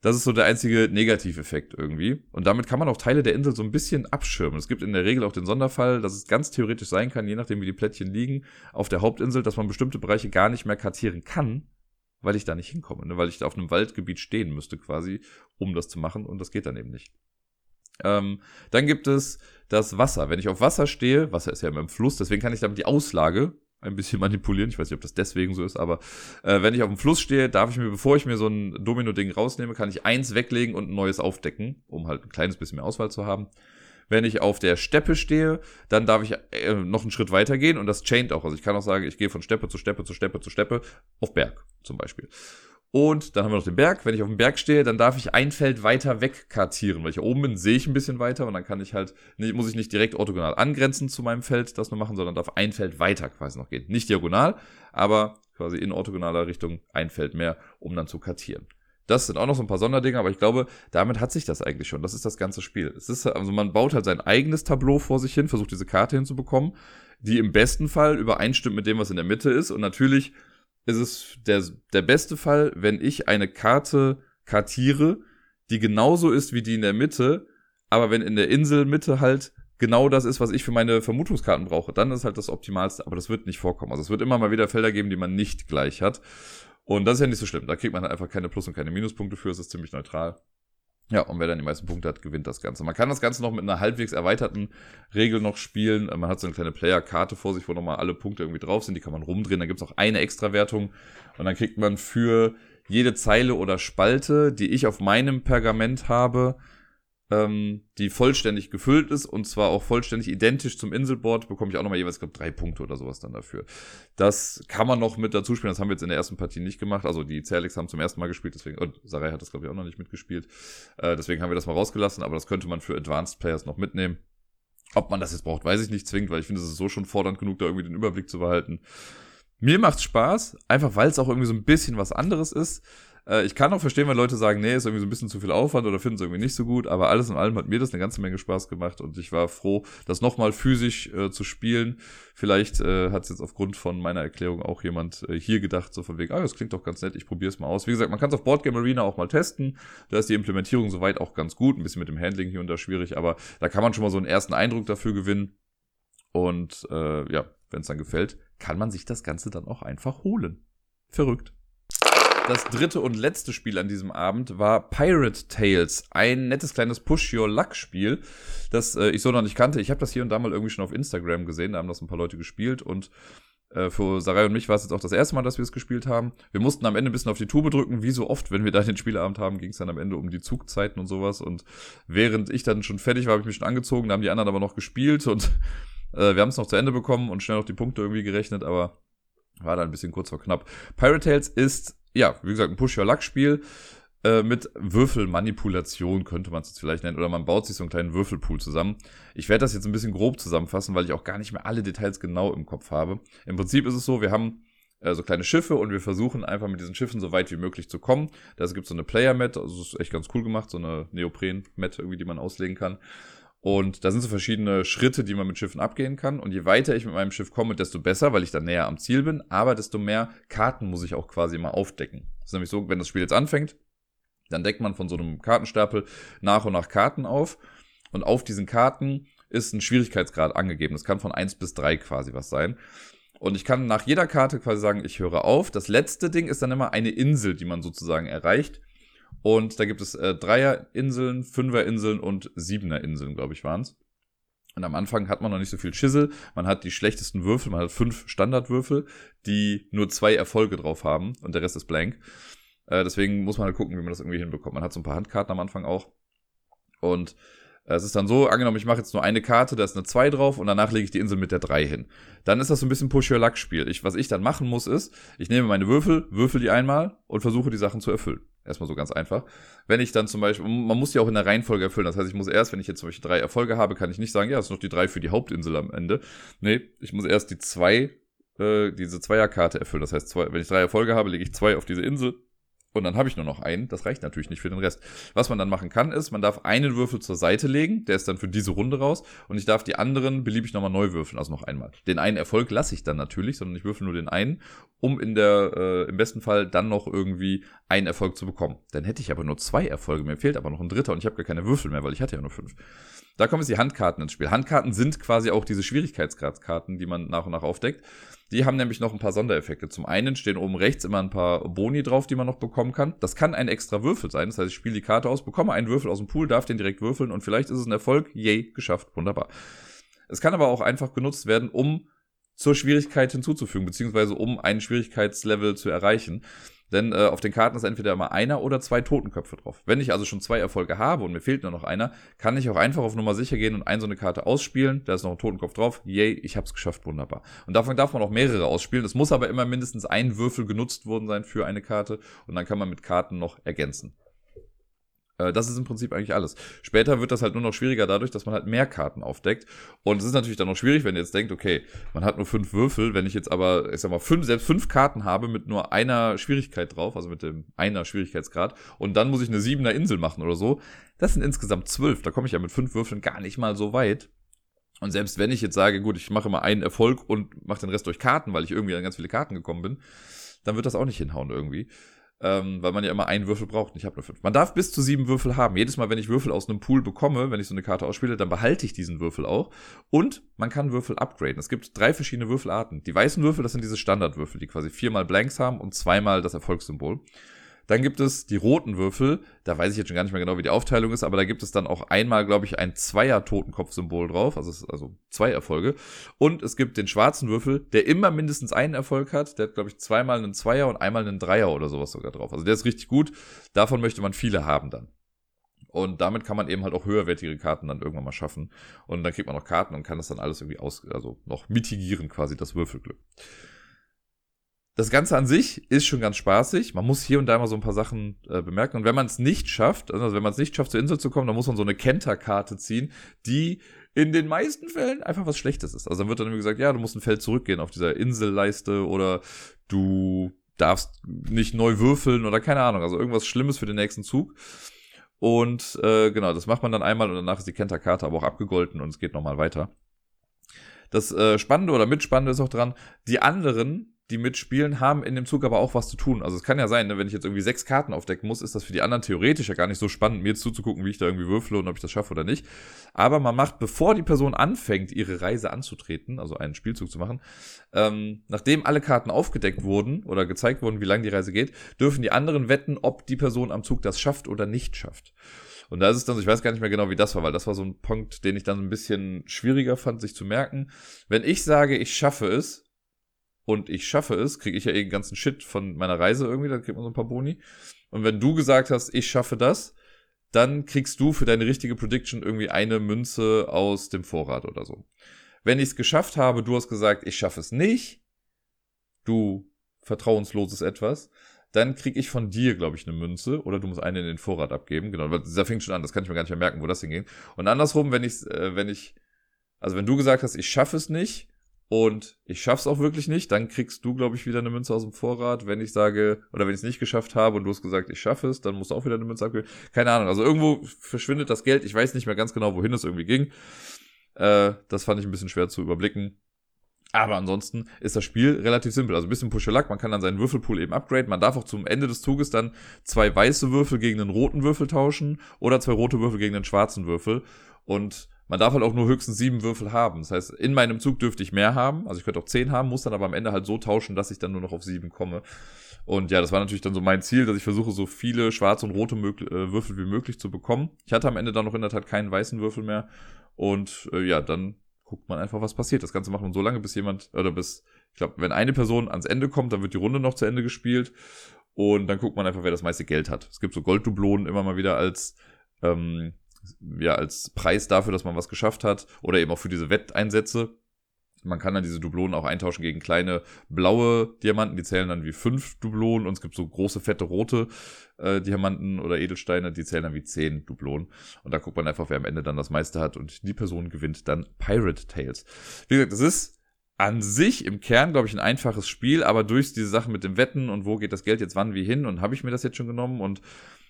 Das ist so der einzige Negativeffekt irgendwie. Und damit kann man auch Teile der Insel so ein bisschen abschirmen. Es gibt in der Regel auch den Sonderfall, dass es ganz theoretisch sein kann, je nachdem wie die Plättchen liegen, auf der Hauptinsel, dass man bestimmte Bereiche gar nicht mehr kartieren kann, weil ich da nicht hinkomme, ne? weil ich da auf einem Waldgebiet stehen müsste quasi, um das zu machen und das geht dann eben nicht. Ähm, dann gibt es das Wasser. Wenn ich auf Wasser stehe, Wasser ist ja immer im Fluss, deswegen kann ich damit die Auslage ein bisschen manipulieren. Ich weiß nicht, ob das deswegen so ist, aber äh, wenn ich auf dem Fluss stehe, darf ich mir, bevor ich mir so ein Domino-Ding rausnehme, kann ich eins weglegen und ein neues aufdecken, um halt ein kleines bisschen mehr Auswahl zu haben. Wenn ich auf der Steppe stehe, dann darf ich äh, noch einen Schritt weiter gehen und das chaint auch. Also ich kann auch sagen, ich gehe von Steppe zu Steppe zu Steppe zu Steppe auf Berg zum Beispiel. Und dann haben wir noch den Berg. Wenn ich auf dem Berg stehe, dann darf ich ein Feld weiter wegkartieren. Weil ich oben bin, sehe ich ein bisschen weiter und dann kann ich halt, nicht, muss ich nicht direkt orthogonal angrenzen zu meinem Feld das nur machen, sondern darf ein Feld weiter quasi noch gehen. Nicht diagonal, aber quasi in orthogonaler Richtung ein Feld mehr, um dann zu kartieren. Das sind auch noch so ein paar Sonderdinge, aber ich glaube, damit hat sich das eigentlich schon. Das ist das ganze Spiel. Es ist, also man baut halt sein eigenes Tableau vor sich hin, versucht diese Karte hinzubekommen, die im besten Fall übereinstimmt mit dem, was in der Mitte ist. Und natürlich ist es der, der beste Fall, wenn ich eine Karte kartiere, die genauso ist wie die in der Mitte, aber wenn in der Inselmitte halt genau das ist, was ich für meine Vermutungskarten brauche, dann ist halt das Optimalste, aber das wird nicht vorkommen. Also es wird immer mal wieder Felder geben, die man nicht gleich hat. Und das ist ja nicht so schlimm. Da kriegt man halt einfach keine Plus- und keine Minuspunkte für, es ist ziemlich neutral. Ja, und wer dann die meisten Punkte hat, gewinnt das Ganze. Man kann das Ganze noch mit einer halbwegs erweiterten Regel noch spielen. Man hat so eine kleine Player-Karte vor sich, wo nochmal alle Punkte irgendwie drauf sind. Die kann man rumdrehen. Da gibt's auch eine Extrawertung. Und dann kriegt man für jede Zeile oder Spalte, die ich auf meinem Pergament habe, ähm, die vollständig gefüllt ist und zwar auch vollständig identisch zum Inselboard, bekomme ich auch nochmal jeweils, glaube drei Punkte oder sowas dann dafür. Das kann man noch mit dazu spielen, das haben wir jetzt in der ersten Partie nicht gemacht. Also die Zerlix haben zum ersten Mal gespielt, deswegen, und Sarai hat das, glaube ich, auch noch nicht mitgespielt. Äh, deswegen haben wir das mal rausgelassen, aber das könnte man für Advanced Players noch mitnehmen. Ob man das jetzt braucht, weiß ich nicht zwingend, weil ich finde, es ist so schon fordernd genug, da irgendwie den Überblick zu behalten. Mir macht's Spaß, einfach weil es auch irgendwie so ein bisschen was anderes ist. Äh, ich kann auch verstehen, wenn Leute sagen, nee, ist irgendwie so ein bisschen zu viel Aufwand oder finden es irgendwie nicht so gut, aber alles in allem hat mir das eine ganze Menge Spaß gemacht und ich war froh, das nochmal physisch äh, zu spielen. Vielleicht äh, hat es jetzt aufgrund von meiner Erklärung auch jemand äh, hier gedacht, so von wegen, ah, das klingt doch ganz nett, ich probiere es mal aus. Wie gesagt, man kann es auf Boardgame Arena auch mal testen. Da ist die Implementierung soweit auch ganz gut, ein bisschen mit dem Handling hier und da schwierig, aber da kann man schon mal so einen ersten Eindruck dafür gewinnen. Und äh, ja, wenn es dann gefällt, kann man sich das Ganze dann auch einfach holen. Verrückt. Das dritte und letzte Spiel an diesem Abend war Pirate Tales, ein nettes kleines Push Your Luck Spiel, das äh, ich so noch nicht kannte. Ich habe das hier und da mal irgendwie schon auf Instagram gesehen, da haben das ein paar Leute gespielt und äh, für Sarai und mich war es jetzt auch das erste Mal, dass wir es gespielt haben. Wir mussten am Ende ein bisschen auf die Tube drücken, wie so oft, wenn wir da den Spielabend haben, ging es dann am Ende um die Zugzeiten und sowas. Und während ich dann schon fertig war, habe ich mich schon angezogen, da haben die anderen aber noch gespielt und äh, wir haben es noch zu Ende bekommen und schnell noch die Punkte irgendwie gerechnet, aber war da ein bisschen kurz vor knapp. Pirate Tales ist ja, wie gesagt, ein Push-Your-Luck-Spiel äh, mit Würfelmanipulation könnte man es jetzt vielleicht nennen. Oder man baut sich so einen kleinen Würfelpool zusammen. Ich werde das jetzt ein bisschen grob zusammenfassen, weil ich auch gar nicht mehr alle Details genau im Kopf habe. Im Prinzip ist es so, wir haben äh, so kleine Schiffe und wir versuchen einfach mit diesen Schiffen so weit wie möglich zu kommen. Da gibt es so eine Player-Mat, also das ist echt ganz cool gemacht, so eine Neopren-Mat irgendwie, die man auslegen kann. Und da sind so verschiedene Schritte, die man mit Schiffen abgehen kann. Und je weiter ich mit meinem Schiff komme, desto besser, weil ich dann näher am Ziel bin. Aber desto mehr Karten muss ich auch quasi immer aufdecken. Das ist nämlich so, wenn das Spiel jetzt anfängt, dann deckt man von so einem Kartenstapel nach und nach Karten auf. Und auf diesen Karten ist ein Schwierigkeitsgrad angegeben. Das kann von eins bis drei quasi was sein. Und ich kann nach jeder Karte quasi sagen, ich höre auf. Das letzte Ding ist dann immer eine Insel, die man sozusagen erreicht. Und da gibt es äh, Dreier-Inseln, Fünfer-Inseln und Siebener-Inseln, glaube ich, waren es. Und am Anfang hat man noch nicht so viel Schissel. Man hat die schlechtesten Würfel. Man hat fünf Standardwürfel, die nur zwei Erfolge drauf haben und der Rest ist blank. Äh, deswegen muss man halt gucken, wie man das irgendwie hinbekommt. Man hat so ein paar Handkarten am Anfang auch. Und es ist dann so, angenommen, ich mache jetzt nur eine Karte, da ist eine 2 drauf und danach lege ich die Insel mit der 3 hin. Dann ist das so ein bisschen Push-Your-Luck-Spiel. Ich, was ich dann machen muss, ist, ich nehme meine Würfel, würfel die einmal und versuche die Sachen zu erfüllen. Erstmal so ganz einfach. Wenn ich dann zum Beispiel, man muss die auch in der Reihenfolge erfüllen. Das heißt, ich muss erst, wenn ich jetzt zum Beispiel drei Erfolge habe, kann ich nicht sagen, ja, das sind noch die drei für die Hauptinsel am Ende. Nee, ich muss erst die zwei, äh, diese Zweierkarte erfüllen. Das heißt, zwei, wenn ich drei Erfolge habe, lege ich zwei auf diese Insel und dann habe ich nur noch einen. Das reicht natürlich nicht für den Rest. Was man dann machen kann, ist, man darf einen Würfel zur Seite legen, der ist dann für diese Runde raus. Und ich darf die anderen beliebig nochmal neu würfeln, also noch einmal. Den einen Erfolg lasse ich dann natürlich, sondern ich würfel nur den einen, um in der, äh, im besten Fall dann noch irgendwie einen Erfolg zu bekommen. Dann hätte ich aber nur zwei Erfolge, mir fehlt aber noch ein dritter und ich habe gar keine Würfel mehr, weil ich hatte ja nur fünf. Da kommen jetzt die Handkarten ins Spiel. Handkarten sind quasi auch diese Schwierigkeitsgradskarten, die man nach und nach aufdeckt. Die haben nämlich noch ein paar Sondereffekte. Zum einen stehen oben rechts immer ein paar Boni drauf, die man noch bekommen kann. Das kann ein extra Würfel sein. Das heißt, ich spiele die Karte aus, bekomme einen Würfel aus dem Pool, darf den direkt würfeln und vielleicht ist es ein Erfolg. Yay, geschafft. Wunderbar. Es kann aber auch einfach genutzt werden, um zur Schwierigkeit hinzuzufügen, beziehungsweise um ein Schwierigkeitslevel zu erreichen. Denn äh, auf den Karten ist entweder immer einer oder zwei Totenköpfe drauf. Wenn ich also schon zwei Erfolge habe und mir fehlt nur noch einer, kann ich auch einfach auf Nummer sicher gehen und ein so eine Karte ausspielen. Da ist noch ein Totenkopf drauf. Yay, ich hab's geschafft, wunderbar. Und davon darf man auch mehrere ausspielen. Es muss aber immer mindestens ein Würfel genutzt worden sein für eine Karte und dann kann man mit Karten noch ergänzen. Äh, das ist im Prinzip eigentlich alles. Später wird das halt nur noch schwieriger dadurch, dass man halt mehr Karten aufdeckt. Und es ist natürlich dann noch schwierig, wenn ihr jetzt denkt, okay, man hat nur fünf Würfel, wenn ich jetzt aber, ich sag mal, fünf, selbst fünf Karten habe mit nur einer Schwierigkeit drauf, also mit dem einer Schwierigkeitsgrad, und dann muss ich eine siebener Insel machen oder so. Das sind insgesamt zwölf. Da komme ich ja mit fünf Würfeln gar nicht mal so weit. Und selbst wenn ich jetzt sage, gut, ich mache mal einen Erfolg und mache den Rest durch Karten, weil ich irgendwie an ganz viele Karten gekommen bin, dann wird das auch nicht hinhauen irgendwie ähm, weil man ja immer einen Würfel braucht. Ich habe nur fünf. Man darf bis zu sieben Würfel haben. Jedes Mal, wenn ich Würfel aus einem Pool bekomme, wenn ich so eine Karte ausspiele, dann behalte ich diesen Würfel auch. Und man kann Würfel upgraden. Es gibt drei verschiedene Würfelarten. Die weißen Würfel, das sind diese Standardwürfel, die quasi viermal Blanks haben und zweimal das Erfolgssymbol. Dann gibt es die roten Würfel. Da weiß ich jetzt schon gar nicht mehr genau, wie die Aufteilung ist, aber da gibt es dann auch einmal, glaube ich, ein Zweier-Totenkopf-Symbol drauf. Also, also zwei Erfolge. Und es gibt den schwarzen Würfel, der immer mindestens einen Erfolg hat. Der hat, glaube ich, zweimal einen Zweier und einmal einen Dreier oder sowas sogar drauf. Also der ist richtig gut. Davon möchte man viele haben dann. Und damit kann man eben halt auch höherwertige Karten dann irgendwann mal schaffen. Und dann kriegt man noch Karten und kann das dann alles irgendwie aus, also noch mitigieren, quasi das Würfelglück das Ganze an sich ist schon ganz spaßig. Man muss hier und da mal so ein paar Sachen äh, bemerken. Und wenn man es nicht schafft, also wenn man es nicht schafft, zur Insel zu kommen, dann muss man so eine Kenterkarte ziehen, die in den meisten Fällen einfach was Schlechtes ist. Also dann wird dann gesagt, ja, du musst ein Feld zurückgehen auf dieser Inselleiste oder du darfst nicht neu würfeln oder keine Ahnung. Also irgendwas Schlimmes für den nächsten Zug. Und äh, genau, das macht man dann einmal und danach ist die Kenterkarte aber auch abgegolten und es geht nochmal weiter. Das äh, Spannende oder Mitspannende ist auch dran, die anderen die mitspielen, haben in dem Zug aber auch was zu tun. Also es kann ja sein, ne, wenn ich jetzt irgendwie sechs Karten aufdecken muss, ist das für die anderen theoretisch ja gar nicht so spannend, mir zuzugucken, wie ich da irgendwie würfle und ob ich das schaffe oder nicht. Aber man macht, bevor die Person anfängt, ihre Reise anzutreten, also einen Spielzug zu machen, ähm, nachdem alle Karten aufgedeckt wurden oder gezeigt wurden, wie lang die Reise geht, dürfen die anderen wetten, ob die Person am Zug das schafft oder nicht schafft. Und da ist es dann ich weiß gar nicht mehr genau, wie das war, weil das war so ein Punkt, den ich dann ein bisschen schwieriger fand, sich zu merken. Wenn ich sage, ich schaffe es, und ich schaffe es, kriege ich ja eh den ganzen Shit von meiner Reise irgendwie, dann kriegt man so ein paar Boni. Und wenn du gesagt hast, ich schaffe das, dann kriegst du für deine richtige Prediction irgendwie eine Münze aus dem Vorrat oder so. Wenn ich es geschafft habe, du hast gesagt, ich schaffe es nicht, du vertrauensloses Etwas, dann krieg ich von dir, glaube ich, eine Münze oder du musst eine in den Vorrat abgeben. Genau, weil da fängt schon an, das kann ich mir gar nicht mehr merken, wo das hingeht. Und andersrum, wenn ich, äh, wenn ich, also wenn du gesagt hast, ich schaffe es nicht, und ich schaff's auch wirklich nicht, dann kriegst du, glaube ich, wieder eine Münze aus dem Vorrat. Wenn ich sage, oder wenn ich es nicht geschafft habe und du hast gesagt, ich schaffe es, dann musst du auch wieder eine Münze abgeben. Keine Ahnung. Also irgendwo verschwindet das Geld. Ich weiß nicht mehr ganz genau, wohin es irgendwie ging. Äh, das fand ich ein bisschen schwer zu überblicken. Aber ansonsten ist das Spiel relativ simpel. Also ein bisschen Puschelack. Man kann dann seinen Würfelpool eben upgraden. Man darf auch zum Ende des Zuges dann zwei weiße Würfel gegen einen roten Würfel tauschen oder zwei rote Würfel gegen einen schwarzen Würfel. Und man darf halt auch nur höchstens sieben Würfel haben. Das heißt, in meinem Zug dürfte ich mehr haben. Also ich könnte auch zehn haben, muss dann aber am Ende halt so tauschen, dass ich dann nur noch auf sieben komme. Und ja, das war natürlich dann so mein Ziel, dass ich versuche, so viele schwarze und rote äh, Würfel wie möglich zu bekommen. Ich hatte am Ende dann noch in der Tat keinen weißen Würfel mehr. Und äh, ja, dann guckt man einfach, was passiert. Das Ganze macht man so lange, bis jemand, oder bis, ich glaube, wenn eine Person ans Ende kommt, dann wird die Runde noch zu Ende gespielt. Und dann guckt man einfach, wer das meiste Geld hat. Es gibt so Golddublonen immer mal wieder als ähm, ja, als Preis dafür, dass man was geschafft hat oder eben auch für diese Wetteinsätze. Man kann dann diese Dublonen auch eintauschen gegen kleine blaue Diamanten, die zählen dann wie fünf Dublonen und es gibt so große, fette, rote äh, Diamanten oder Edelsteine, die zählen dann wie zehn Dublonen. Und da guckt man einfach, wer am Ende dann das meiste hat und die Person gewinnt dann Pirate Tales. Wie gesagt, das ist an sich im Kern, glaube ich, ein einfaches Spiel, aber durch diese Sachen mit dem Wetten und wo geht das Geld jetzt wann wie hin und habe ich mir das jetzt schon genommen und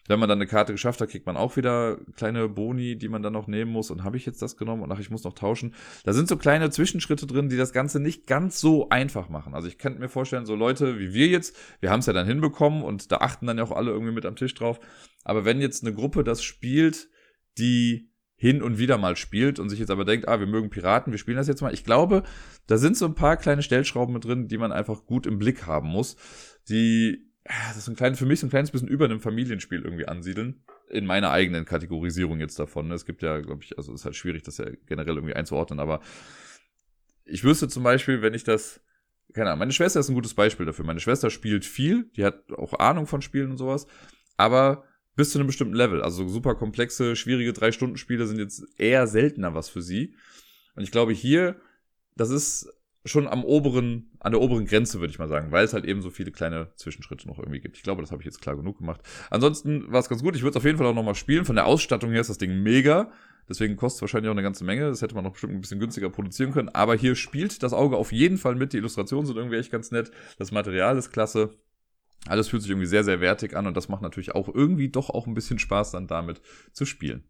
wenn man dann eine Karte geschafft hat, kriegt man auch wieder kleine Boni, die man dann noch nehmen muss. Und habe ich jetzt das genommen und ach, ich muss noch tauschen. Da sind so kleine Zwischenschritte drin, die das Ganze nicht ganz so einfach machen. Also ich könnte mir vorstellen, so Leute wie wir jetzt, wir haben es ja dann hinbekommen und da achten dann ja auch alle irgendwie mit am Tisch drauf. Aber wenn jetzt eine Gruppe das spielt, die hin und wieder mal spielt und sich jetzt aber denkt, ah, wir mögen Piraten, wir spielen das jetzt mal. Ich glaube, da sind so ein paar kleine Stellschrauben mit drin, die man einfach gut im Blick haben muss, die das ist ein kleines, für mich ein kleines bisschen über einem Familienspiel irgendwie ansiedeln. In meiner eigenen Kategorisierung jetzt davon. Es gibt ja, glaube ich, also es ist halt schwierig, das ja generell irgendwie einzuordnen, aber ich wüsste zum Beispiel, wenn ich das, keine Ahnung, meine Schwester ist ein gutes Beispiel dafür. Meine Schwester spielt viel, die hat auch Ahnung von Spielen und sowas, aber bis zu einem bestimmten Level. Also super komplexe, schwierige Drei-Stunden-Spiele sind jetzt eher seltener was für sie. Und ich glaube hier, das ist schon am oberen, an der oberen Grenze, würde ich mal sagen, weil es halt eben so viele kleine Zwischenschritte noch irgendwie gibt. Ich glaube, das habe ich jetzt klar genug gemacht. Ansonsten war es ganz gut. Ich würde es auf jeden Fall auch nochmal spielen. Von der Ausstattung her ist das Ding mega. Deswegen kostet es wahrscheinlich auch eine ganze Menge. Das hätte man noch bestimmt ein bisschen günstiger produzieren können. Aber hier spielt das Auge auf jeden Fall mit. Die Illustrationen sind irgendwie echt ganz nett. Das Material ist klasse. Alles fühlt sich irgendwie sehr, sehr wertig an und das macht natürlich auch irgendwie doch auch ein bisschen Spaß dann damit zu spielen.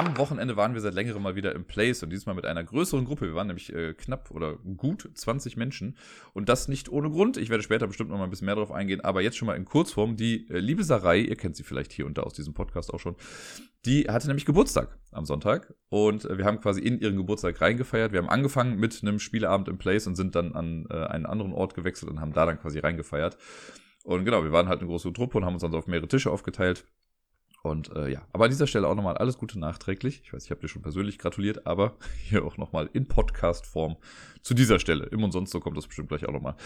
Am Wochenende waren wir seit längerem mal wieder im Place und diesmal mit einer größeren Gruppe. Wir waren nämlich äh, knapp oder gut 20 Menschen und das nicht ohne Grund. Ich werde später bestimmt noch mal ein bisschen mehr darauf eingehen, aber jetzt schon mal in Kurzform. Die äh, liebe ihr kennt sie vielleicht hier und da aus diesem Podcast auch schon, die hatte nämlich Geburtstag am Sonntag und äh, wir haben quasi in ihren Geburtstag reingefeiert. Wir haben angefangen mit einem Spieleabend im Place und sind dann an äh, einen anderen Ort gewechselt und haben da dann quasi reingefeiert. Und genau, wir waren halt eine große Truppe und haben uns dann auf mehrere Tische aufgeteilt und äh, ja, aber an dieser Stelle auch nochmal alles Gute nachträglich. Ich weiß, ich habe dir schon persönlich gratuliert, aber hier auch nochmal in Podcast-Form zu dieser Stelle. Im und sonst so kommt das bestimmt gleich auch nochmal.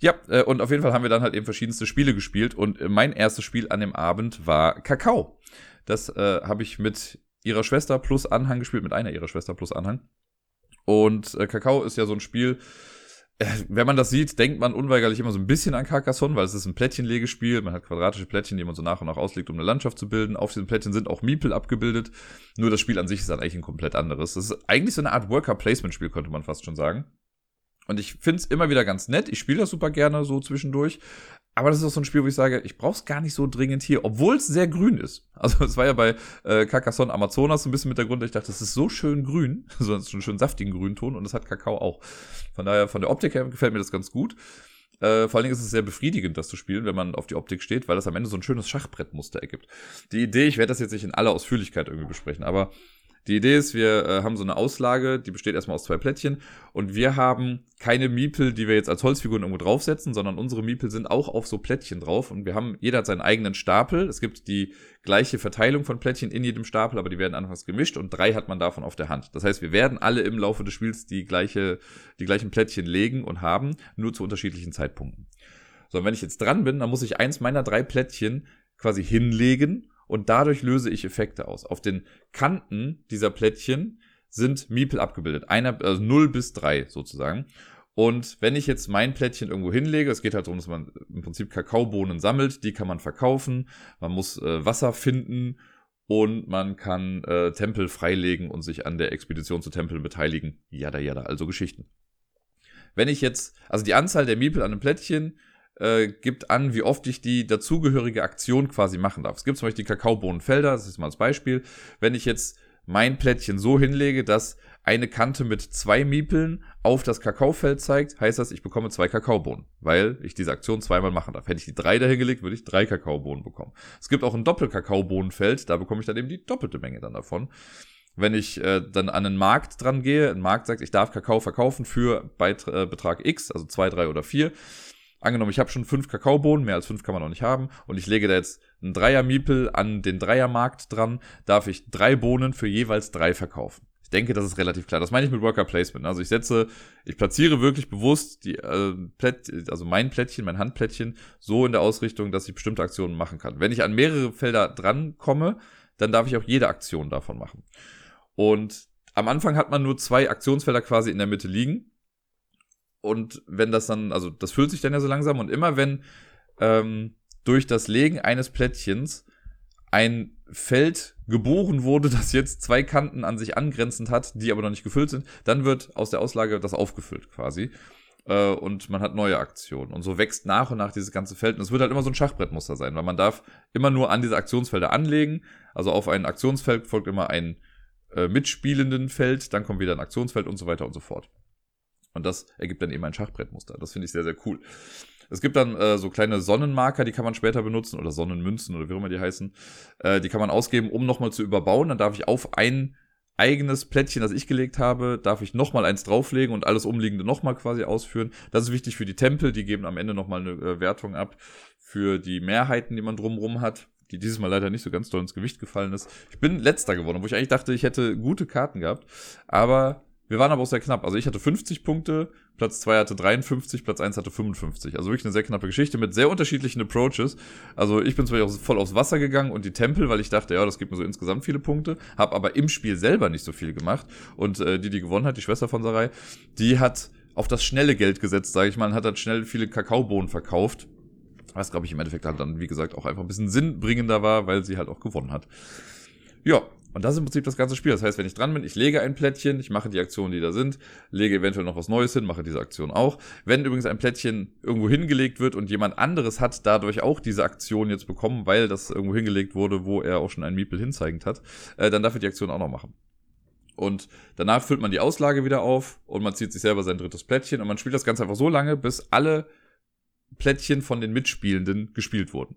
Ja, äh, und auf jeden Fall haben wir dann halt eben verschiedenste Spiele gespielt und äh, mein erstes Spiel an dem Abend war Kakao. Das äh, habe ich mit ihrer Schwester plus Anhang gespielt, mit einer ihrer Schwester plus Anhang. Und äh, Kakao ist ja so ein Spiel, wenn man das sieht, denkt man unweigerlich immer so ein bisschen an Carcassonne, weil es ist ein Plättchenlegespiel. Man hat quadratische Plättchen, die man so nach und nach auslegt, um eine Landschaft zu bilden. Auf diesen Plättchen sind auch Miepel abgebildet. Nur das Spiel an sich ist dann eigentlich ein komplett anderes. Das ist eigentlich so eine Art Worker-Placement-Spiel, könnte man fast schon sagen. Und ich finde es immer wieder ganz nett. Ich spiele das super gerne so zwischendurch. Aber das ist auch so ein Spiel, wo ich sage, ich brauche es gar nicht so dringend hier, obwohl es sehr grün ist. Also es war ja bei äh, Carcassonne Amazonas so ein bisschen mit der Grund, ich dachte, das ist so schön grün, so einen schön saftigen Grünton und das hat Kakao auch. Von daher, von der Optik her gefällt mir das ganz gut. Äh, vor allen Dingen ist es sehr befriedigend, das zu spielen, wenn man auf die Optik steht, weil das am Ende so ein schönes Schachbrettmuster ergibt. Die Idee, ich werde das jetzt nicht in aller Ausführlichkeit irgendwie besprechen, aber die Idee ist, wir äh, haben so eine Auslage, die besteht erstmal aus zwei Plättchen und wir haben keine Miepel, die wir jetzt als Holzfiguren irgendwo draufsetzen, sondern unsere Miepel sind auch auf so Plättchen drauf und wir haben, jeder hat seinen eigenen Stapel. Es gibt die gleiche Verteilung von Plättchen in jedem Stapel, aber die werden anfangs gemischt und drei hat man davon auf der Hand. Das heißt, wir werden alle im Laufe des Spiels die gleiche, die gleichen Plättchen legen und haben, nur zu unterschiedlichen Zeitpunkten. So, und wenn ich jetzt dran bin, dann muss ich eins meiner drei Plättchen quasi hinlegen und dadurch löse ich Effekte aus. Auf den Kanten dieser Plättchen sind Miepel abgebildet. Einer, also 0 bis 3 sozusagen. Und wenn ich jetzt mein Plättchen irgendwo hinlege, es geht halt darum, dass man im Prinzip Kakaobohnen sammelt, die kann man verkaufen, man muss äh, Wasser finden und man kann äh, Tempel freilegen und sich an der Expedition zu Tempeln beteiligen. Jada, jada, also Geschichten. Wenn ich jetzt, also die Anzahl der Miepel an einem Plättchen äh, gibt an, wie oft ich die dazugehörige Aktion quasi machen darf. Es gibt zum Beispiel die Kakaobohnenfelder, das ist mal als Beispiel. Wenn ich jetzt mein Plättchen so hinlege, dass eine Kante mit zwei Miepeln auf das Kakaofeld zeigt, heißt das, ich bekomme zwei Kakaobohnen, weil ich diese Aktion zweimal machen darf. Hätte ich die drei dahin gelegt, würde ich drei Kakaobohnen bekommen. Es gibt auch ein Doppel-Kakaobohnenfeld, da bekomme ich dann eben die doppelte Menge dann davon. Wenn ich äh, dann an einen Markt dran gehe, ein Markt sagt, ich darf Kakao verkaufen für Beitra äh, Betrag X, also zwei, drei oder vier, Angenommen, ich habe schon fünf Kakaobohnen, mehr als fünf kann man noch nicht haben, und ich lege da jetzt einen Dreier-Miepel an den Dreiermarkt dran, darf ich drei Bohnen für jeweils drei verkaufen. Ich denke, das ist relativ klar. Das meine ich mit Worker Placement. Also ich setze, ich platziere wirklich bewusst die, äh, Plätt, also mein Plättchen, mein Handplättchen so in der Ausrichtung, dass ich bestimmte Aktionen machen kann. Wenn ich an mehrere Felder dran komme, dann darf ich auch jede Aktion davon machen. Und am Anfang hat man nur zwei Aktionsfelder quasi in der Mitte liegen. Und wenn das dann, also das füllt sich dann ja so langsam und immer wenn ähm, durch das Legen eines Plättchens ein Feld geboren wurde, das jetzt zwei Kanten an sich angrenzend hat, die aber noch nicht gefüllt sind, dann wird aus der Auslage das aufgefüllt quasi. Äh, und man hat neue Aktionen. Und so wächst nach und nach dieses ganze Feld. Und es wird halt immer so ein Schachbrettmuster sein, weil man darf immer nur an diese Aktionsfelder anlegen. Also auf ein Aktionsfeld folgt immer ein äh, mitspielenden Feld, dann kommt wieder ein Aktionsfeld und so weiter und so fort. Und das ergibt dann eben ein Schachbrettmuster. Das finde ich sehr, sehr cool. Es gibt dann äh, so kleine Sonnenmarker, die kann man später benutzen, oder Sonnenmünzen oder wie auch immer die heißen. Äh, die kann man ausgeben, um nochmal zu überbauen. Dann darf ich auf ein eigenes Plättchen, das ich gelegt habe, darf ich nochmal eins drauflegen und alles Umliegende nochmal quasi ausführen. Das ist wichtig für die Tempel, die geben am Ende nochmal eine äh, Wertung ab für die Mehrheiten, die man drumrum hat, die dieses Mal leider nicht so ganz doll ins Gewicht gefallen ist. Ich bin letzter geworden, wo ich eigentlich dachte, ich hätte gute Karten gehabt, aber wir waren aber auch sehr knapp. Also ich hatte 50 Punkte, Platz 2 hatte 53, Platz 1 hatte 55. Also wirklich eine sehr knappe Geschichte mit sehr unterschiedlichen Approaches. Also ich bin zwar auch voll aufs Wasser gegangen und die Tempel, weil ich dachte, ja, das gibt mir so insgesamt viele Punkte, habe aber im Spiel selber nicht so viel gemacht. Und äh, die, die gewonnen hat, die Schwester von Sarai, die hat auf das schnelle Geld gesetzt, sage ich mal, und hat dann schnell viele Kakaobohnen verkauft. Was, glaube ich, im Endeffekt halt dann, wie gesagt, auch einfach ein bisschen sinnbringender war, weil sie halt auch gewonnen hat. Ja, und das ist im Prinzip das ganze Spiel. Das heißt, wenn ich dran bin, ich lege ein Plättchen, ich mache die Aktionen, die da sind, lege eventuell noch was Neues hin, mache diese Aktion auch. Wenn übrigens ein Plättchen irgendwo hingelegt wird und jemand anderes hat dadurch auch diese Aktion jetzt bekommen, weil das irgendwo hingelegt wurde, wo er auch schon ein Miepel hinzeigend hat, äh, dann darf er die Aktion auch noch machen. Und danach füllt man die Auslage wieder auf und man zieht sich selber sein drittes Plättchen und man spielt das Ganze einfach so lange, bis alle Plättchen von den Mitspielenden gespielt wurden.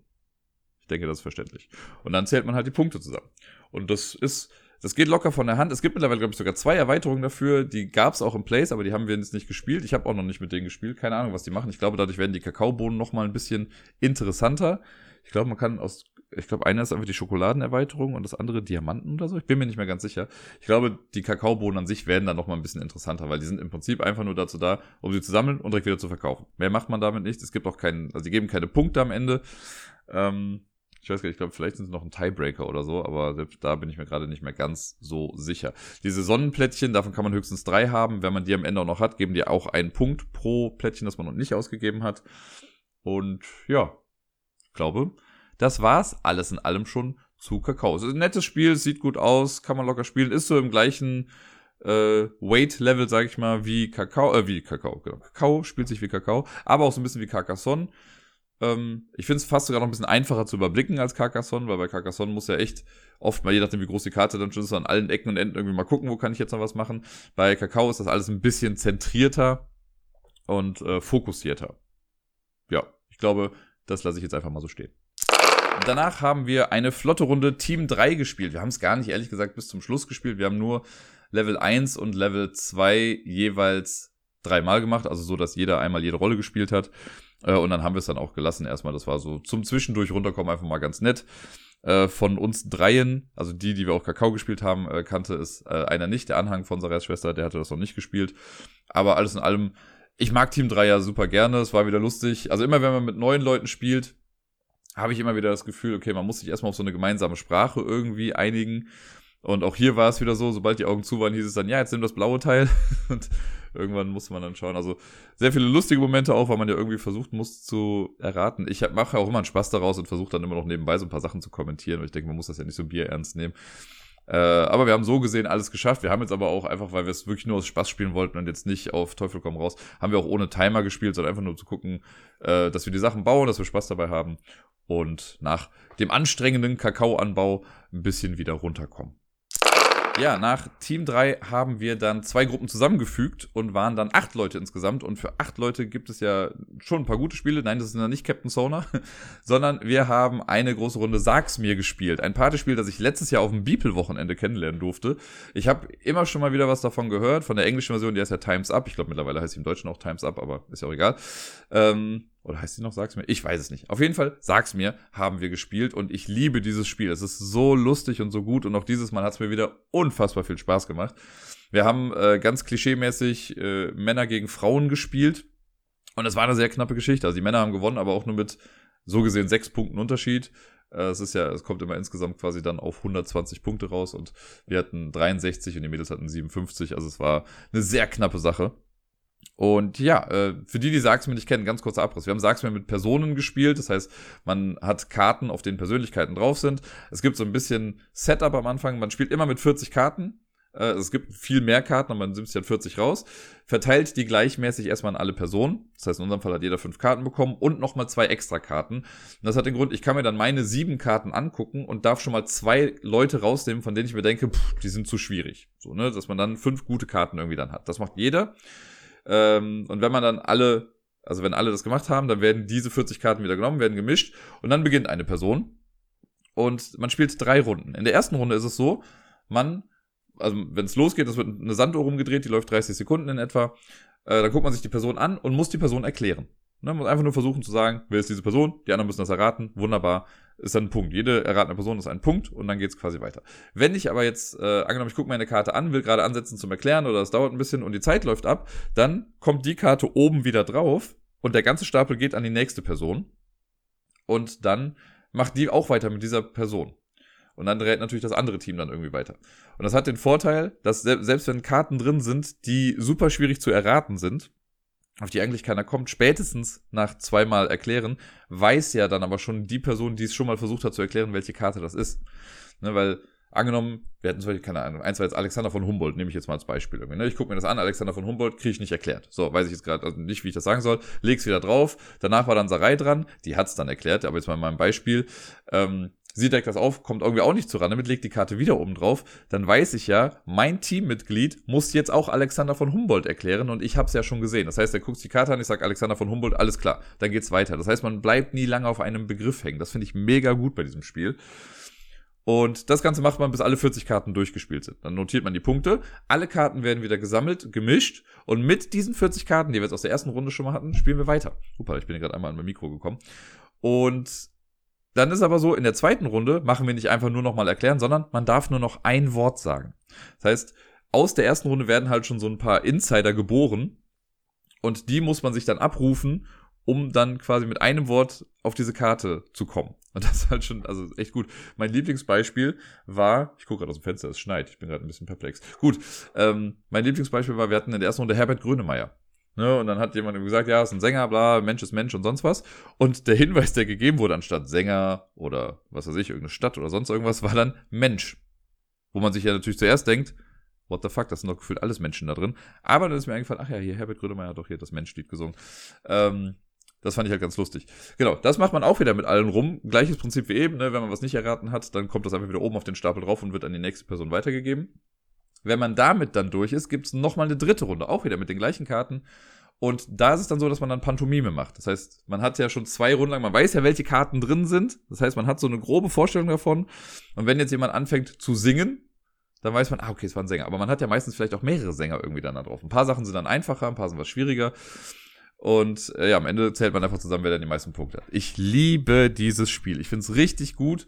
Ich denke, das ist verständlich. Und dann zählt man halt die Punkte zusammen. Und das ist, das geht locker von der Hand. Es gibt mittlerweile, glaube ich, sogar zwei Erweiterungen dafür. Die gab es auch im Place, aber die haben wir jetzt nicht gespielt. Ich habe auch noch nicht mit denen gespielt. Keine Ahnung, was die machen. Ich glaube, dadurch werden die Kakaobohnen noch mal ein bisschen interessanter. Ich glaube, man kann aus, ich glaube, einer ist einfach die Schokoladenerweiterung und das andere Diamanten oder so. Ich bin mir nicht mehr ganz sicher. Ich glaube, die Kakaobohnen an sich werden dann noch mal ein bisschen interessanter, weil die sind im Prinzip einfach nur dazu da, um sie zu sammeln und direkt wieder zu verkaufen. Mehr macht man damit nicht. Es gibt auch keinen, also die geben keine Punkte am Ende. Ähm, ich weiß gar nicht, ich glaube, vielleicht sind es noch ein Tiebreaker oder so, aber selbst da bin ich mir gerade nicht mehr ganz so sicher. Diese Sonnenplättchen, davon kann man höchstens drei haben. Wenn man die am Ende auch noch hat, geben die auch einen Punkt pro Plättchen, das man noch nicht ausgegeben hat. Und ja, glaube, das war's alles in allem schon zu Kakao. Es ist ein nettes Spiel, sieht gut aus, kann man locker spielen, ist so im gleichen äh, Weight-Level, sag ich mal, wie Kakao, äh, wie Kakao, genau. Kakao spielt sich wie Kakao, aber auch so ein bisschen wie Carcassonne. Ähm, ich finde es fast sogar noch ein bisschen einfacher zu überblicken als Carcassonne, weil bei Carcassonne muss ja echt oft mal, je nachdem wie groß die Karte dann schon ist, an allen Ecken und Enden irgendwie mal gucken, wo kann ich jetzt noch was machen. Bei Kakao ist das alles ein bisschen zentrierter und äh, fokussierter. Ja, ich glaube, das lasse ich jetzt einfach mal so stehen. Danach haben wir eine flotte Runde Team 3 gespielt. Wir haben es gar nicht ehrlich gesagt bis zum Schluss gespielt. Wir haben nur Level 1 und Level 2 jeweils dreimal gemacht, also so, dass jeder einmal jede Rolle gespielt hat. Äh, und dann haben wir es dann auch gelassen erstmal. Das war so zum Zwischendurch runterkommen einfach mal ganz nett. Äh, von uns dreien, also die, die wir auch Kakao gespielt haben, äh, kannte es einer nicht, der Anhang von Sarahs Schwester, der hatte das noch nicht gespielt. Aber alles in allem, ich mag Team 3 ja super gerne, es war wieder lustig. Also immer wenn man mit neuen Leuten spielt, habe ich immer wieder das Gefühl, okay, man muss sich erstmal auf so eine gemeinsame Sprache irgendwie einigen. Und auch hier war es wieder so, sobald die Augen zu waren, hieß es dann, ja, jetzt nimm das blaue Teil. Und irgendwann muss man dann schauen. Also sehr viele lustige Momente auch, weil man ja irgendwie versucht muss zu erraten. Ich mache auch immer einen Spaß daraus und versuche dann immer noch nebenbei so ein paar Sachen zu kommentieren. Und ich denke, man muss das ja nicht so bierernst nehmen. Äh, aber wir haben so gesehen alles geschafft. Wir haben jetzt aber auch einfach, weil wir es wirklich nur aus Spaß spielen wollten und jetzt nicht auf Teufel komm raus, haben wir auch ohne Timer gespielt, sondern einfach nur zu gucken, äh, dass wir die Sachen bauen, dass wir Spaß dabei haben und nach dem anstrengenden Kakaoanbau ein bisschen wieder runterkommen. Ja, nach Team 3 haben wir dann zwei Gruppen zusammengefügt und waren dann acht Leute insgesamt. Und für acht Leute gibt es ja schon ein paar gute Spiele. Nein, das ist ja nicht Captain Sona, sondern wir haben eine große Runde Sag's mir gespielt. Ein Partyspiel, das ich letztes Jahr auf dem Beeple-Wochenende kennenlernen durfte. Ich habe immer schon mal wieder was davon gehört. Von der englischen Version, die heißt ja Times Up. Ich glaube, mittlerweile heißt sie im Deutschen auch Times Up, aber ist ja auch egal. Ähm, oder heißt die noch Sag's mir? Ich weiß es nicht. Auf jeden Fall, Sag's mir, haben wir gespielt und ich liebe dieses Spiel. Es ist so lustig und so gut und auch dieses Mal hat es mir wieder unfassbar viel Spaß gemacht. Wir haben äh, ganz klischeemäßig äh, Männer gegen Frauen gespielt und es war eine sehr knappe Geschichte. Also die Männer haben gewonnen, aber auch nur mit so gesehen sechs Punkten Unterschied. Äh, es ist ja, es kommt immer insgesamt quasi dann auf 120 Punkte raus und wir hatten 63 und die Mädels hatten 57. Also es war eine sehr knappe Sache. Und ja, äh, für die, die Sagsme nicht kennen, ganz kurzer Abriss. Wir haben Sagsme mit Personen gespielt, das heißt, man hat Karten, auf denen Persönlichkeiten drauf sind. Es gibt so ein bisschen Setup am Anfang, man spielt immer mit 40 Karten. Äh, es gibt viel mehr Karten, aber man nimmt sich halt 40 raus. Verteilt die gleichmäßig erstmal an alle Personen. Das heißt, in unserem Fall hat jeder fünf Karten bekommen und nochmal zwei extra Karten. Und das hat den Grund, ich kann mir dann meine sieben Karten angucken und darf schon mal zwei Leute rausnehmen, von denen ich mir denke, pff, die sind zu schwierig. So, ne, dass man dann fünf gute Karten irgendwie dann hat. Das macht jeder. Ähm, und wenn man dann alle, also wenn alle das gemacht haben, dann werden diese 40 Karten wieder genommen, werden gemischt und dann beginnt eine Person. Und man spielt drei Runden. In der ersten Runde ist es so, man, also wenn es losgeht, es wird eine Sanduhr rumgedreht, die läuft 30 Sekunden in etwa. Äh, dann guckt man sich die Person an und muss die Person erklären. Ne, man muss einfach nur versuchen zu sagen, wer ist diese Person? Die anderen müssen das erraten. Wunderbar. Ist dann ein Punkt. Jede erratene Person ist ein Punkt und dann geht's quasi weiter. Wenn ich aber jetzt, äh, angenommen, ich gucke meine Karte an, will gerade ansetzen zum Erklären oder es dauert ein bisschen und die Zeit läuft ab, dann kommt die Karte oben wieder drauf und der ganze Stapel geht an die nächste Person. Und dann macht die auch weiter mit dieser Person. Und dann dreht natürlich das andere Team dann irgendwie weiter. Und das hat den Vorteil, dass selbst wenn Karten drin sind, die super schwierig zu erraten sind, auf die eigentlich keiner kommt, spätestens nach zweimal erklären, weiß ja dann aber schon die Person, die es schon mal versucht hat zu erklären, welche Karte das ist. Ne, weil angenommen, wir hätten zum Beispiel, keine Ahnung, eins war jetzt Alexander von Humboldt, nehme ich jetzt mal als Beispiel irgendwie. Ne? Ich gucke mir das an, Alexander von Humboldt, kriege ich nicht erklärt. So, weiß ich jetzt gerade also nicht, wie ich das sagen soll, leg's wieder drauf. Danach war dann Sarai dran, die hat's dann erklärt, aber jetzt mal in meinem Beispiel. Ähm, Sie deckt das auf, kommt irgendwie auch nicht zu ran, damit legt die Karte wieder oben drauf. Dann weiß ich ja, mein Teammitglied muss jetzt auch Alexander von Humboldt erklären und ich habe es ja schon gesehen. Das heißt, er guckt die Karte an, ich sage Alexander von Humboldt, alles klar, dann geht's weiter. Das heißt, man bleibt nie lange auf einem Begriff hängen. Das finde ich mega gut bei diesem Spiel. Und das Ganze macht man, bis alle 40 Karten durchgespielt sind. Dann notiert man die Punkte. Alle Karten werden wieder gesammelt, gemischt. Und mit diesen 40 Karten, die wir jetzt aus der ersten Runde schon mal hatten, spielen wir weiter. Super, ich bin gerade einmal an mein Mikro gekommen. Und dann ist aber so, in der zweiten Runde machen wir nicht einfach nur nochmal erklären, sondern man darf nur noch ein Wort sagen. Das heißt, aus der ersten Runde werden halt schon so ein paar Insider geboren und die muss man sich dann abrufen, um dann quasi mit einem Wort auf diese Karte zu kommen. Und das ist halt schon, also echt gut. Mein Lieblingsbeispiel war, ich gucke gerade aus dem Fenster, es schneit, ich bin gerade ein bisschen perplex. Gut, ähm, mein Lieblingsbeispiel war, wir hatten in der ersten Runde Herbert Grönemeyer. Ne, und dann hat jemand gesagt, ja, ist ein Sänger, bla, Mensch ist Mensch und sonst was. Und der Hinweis, der gegeben wurde, anstatt Sänger oder was weiß ich, irgendeine Stadt oder sonst irgendwas, war dann Mensch. Wo man sich ja natürlich zuerst denkt, what the fuck, das sind doch gefühlt alles Menschen da drin. Aber dann ist mir eingefallen, ach ja, hier Herbert Grönemeyer hat doch hier das Menschlied gesungen. Ähm, das fand ich halt ganz lustig. Genau, das macht man auch wieder mit allen rum. Gleiches Prinzip wie eben, ne? wenn man was nicht erraten hat, dann kommt das einfach wieder oben auf den Stapel drauf und wird an die nächste Person weitergegeben. Wenn man damit dann durch ist, gibt es nochmal eine dritte Runde, auch wieder mit den gleichen Karten. Und da ist es dann so, dass man dann Pantomime macht. Das heißt, man hat ja schon zwei Runden lang, man weiß ja, welche Karten drin sind. Das heißt, man hat so eine grobe Vorstellung davon. Und wenn jetzt jemand anfängt zu singen, dann weiß man, ah, okay, es war ein Sänger. Aber man hat ja meistens vielleicht auch mehrere Sänger irgendwie dann da drauf. Ein paar Sachen sind dann einfacher, ein paar sind was schwieriger. Und äh, ja, am Ende zählt man einfach zusammen, wer dann die meisten Punkte hat. Ich liebe dieses Spiel. Ich finde es richtig gut.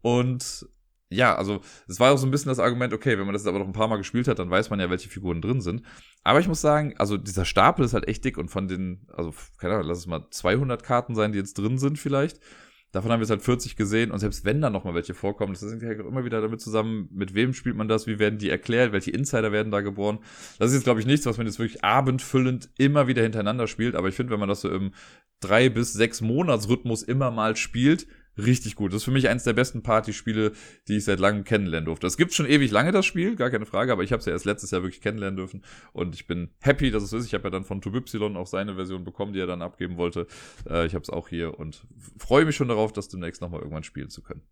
Und ja, also es war auch so ein bisschen das Argument, okay, wenn man das aber noch ein paar Mal gespielt hat, dann weiß man ja, welche Figuren drin sind. Aber ich muss sagen, also dieser Stapel ist halt echt dick und von den, also keine Ahnung, lass es mal 200 Karten sein, die jetzt drin sind vielleicht. Davon haben wir jetzt halt 40 gesehen und selbst wenn da noch mal welche vorkommen, das hängt halt immer wieder damit zusammen, mit wem spielt man das, wie werden die erklärt, welche Insider werden da geboren. Das ist jetzt, glaube ich, nichts, was man jetzt wirklich abendfüllend immer wieder hintereinander spielt, aber ich finde, wenn man das so im drei bis sechs Monatsrhythmus immer mal spielt, richtig gut. Das ist für mich eines der besten Partyspiele, die ich seit langem kennenlernen durfte. Es gibt schon ewig lange das Spiel, gar keine Frage, aber ich habe es ja erst letztes Jahr wirklich kennenlernen dürfen und ich bin happy, dass es ist. Ich habe ja dann von Tubypsilon auch seine Version bekommen, die er dann abgeben wollte. Äh, ich habe es auch hier und freue mich schon darauf, das demnächst nochmal irgendwann spielen zu können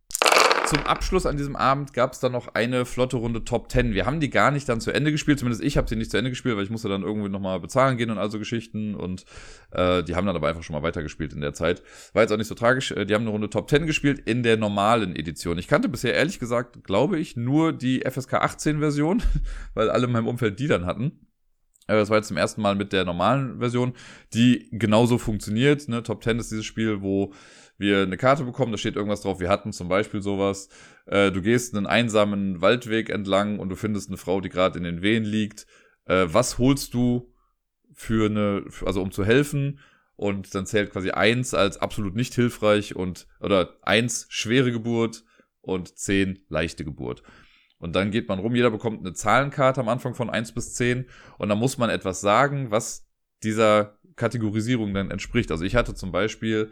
zum Abschluss an diesem Abend gab es dann noch eine flotte Runde Top 10. Wir haben die gar nicht dann zu Ende gespielt, zumindest ich habe sie nicht zu Ende gespielt, weil ich musste dann irgendwie nochmal bezahlen gehen und all so Geschichten und äh, die haben dann aber einfach schon mal weitergespielt in der Zeit. War jetzt auch nicht so tragisch. Äh, die haben eine Runde Top 10 gespielt in der normalen Edition. Ich kannte bisher ehrlich gesagt, glaube ich, nur die FSK 18 Version, weil alle in meinem Umfeld die dann hatten. Äh, das war jetzt zum ersten Mal mit der normalen Version, die genauso funktioniert. Ne? Top 10 ist dieses Spiel, wo wir eine Karte bekommen, da steht irgendwas drauf. Wir hatten zum Beispiel sowas, äh, du gehst einen einsamen Waldweg entlang und du findest eine Frau, die gerade in den Wehen liegt. Äh, was holst du für eine, also um zu helfen? Und dann zählt quasi eins als absolut nicht hilfreich und, oder eins schwere Geburt und zehn leichte Geburt. Und dann geht man rum, jeder bekommt eine Zahlenkarte am Anfang von eins bis zehn und dann muss man etwas sagen, was dieser Kategorisierung dann entspricht. Also ich hatte zum Beispiel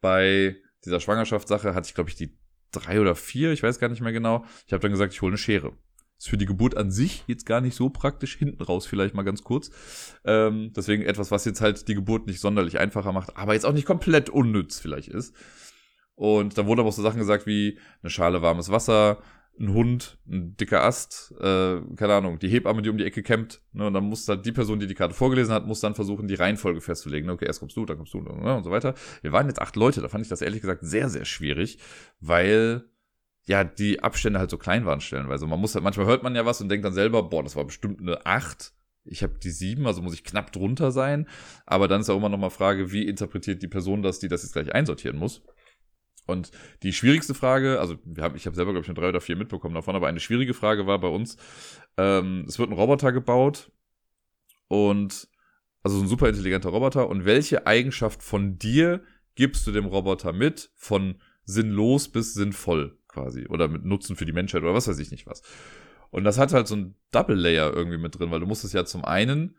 bei dieser Schwangerschaftssache hatte ich, glaube ich, die drei oder vier, ich weiß gar nicht mehr genau. Ich habe dann gesagt, ich hole eine Schere. Ist für die Geburt an sich jetzt gar nicht so praktisch, hinten raus vielleicht mal ganz kurz. Ähm, deswegen etwas, was jetzt halt die Geburt nicht sonderlich einfacher macht, aber jetzt auch nicht komplett unnütz vielleicht ist. Und dann wurden aber auch so Sachen gesagt wie eine Schale warmes Wasser, ein Hund, ein dicker Ast, äh, keine Ahnung, die Hebamme, die um die Ecke kämpft, ne, und dann muss halt die Person, die die Karte vorgelesen hat, muss dann versuchen, die Reihenfolge festzulegen. Ne, okay, erst kommst du, dann kommst du, ne, und so weiter. Wir waren jetzt acht Leute, da fand ich das ehrlich gesagt sehr, sehr schwierig, weil ja, die Abstände halt so klein waren stellenweise. Man muss halt, manchmal hört man ja was und denkt dann selber, boah, das war bestimmt eine acht. Ich habe die sieben, also muss ich knapp drunter sein. Aber dann ist auch immer noch mal Frage, wie interpretiert die Person das, die das jetzt gleich einsortieren muss. Und die schwierigste Frage, also haben, ich habe selber, glaube ich, nur drei oder vier mitbekommen davon, aber eine schwierige Frage war bei uns, ähm, es wird ein Roboter gebaut und also so ein super intelligenter Roboter. Und welche Eigenschaft von dir gibst du dem Roboter mit, von sinnlos bis sinnvoll quasi? Oder mit Nutzen für die Menschheit oder was weiß ich nicht was. Und das hat halt so ein Double Layer irgendwie mit drin, weil du musst es ja zum einen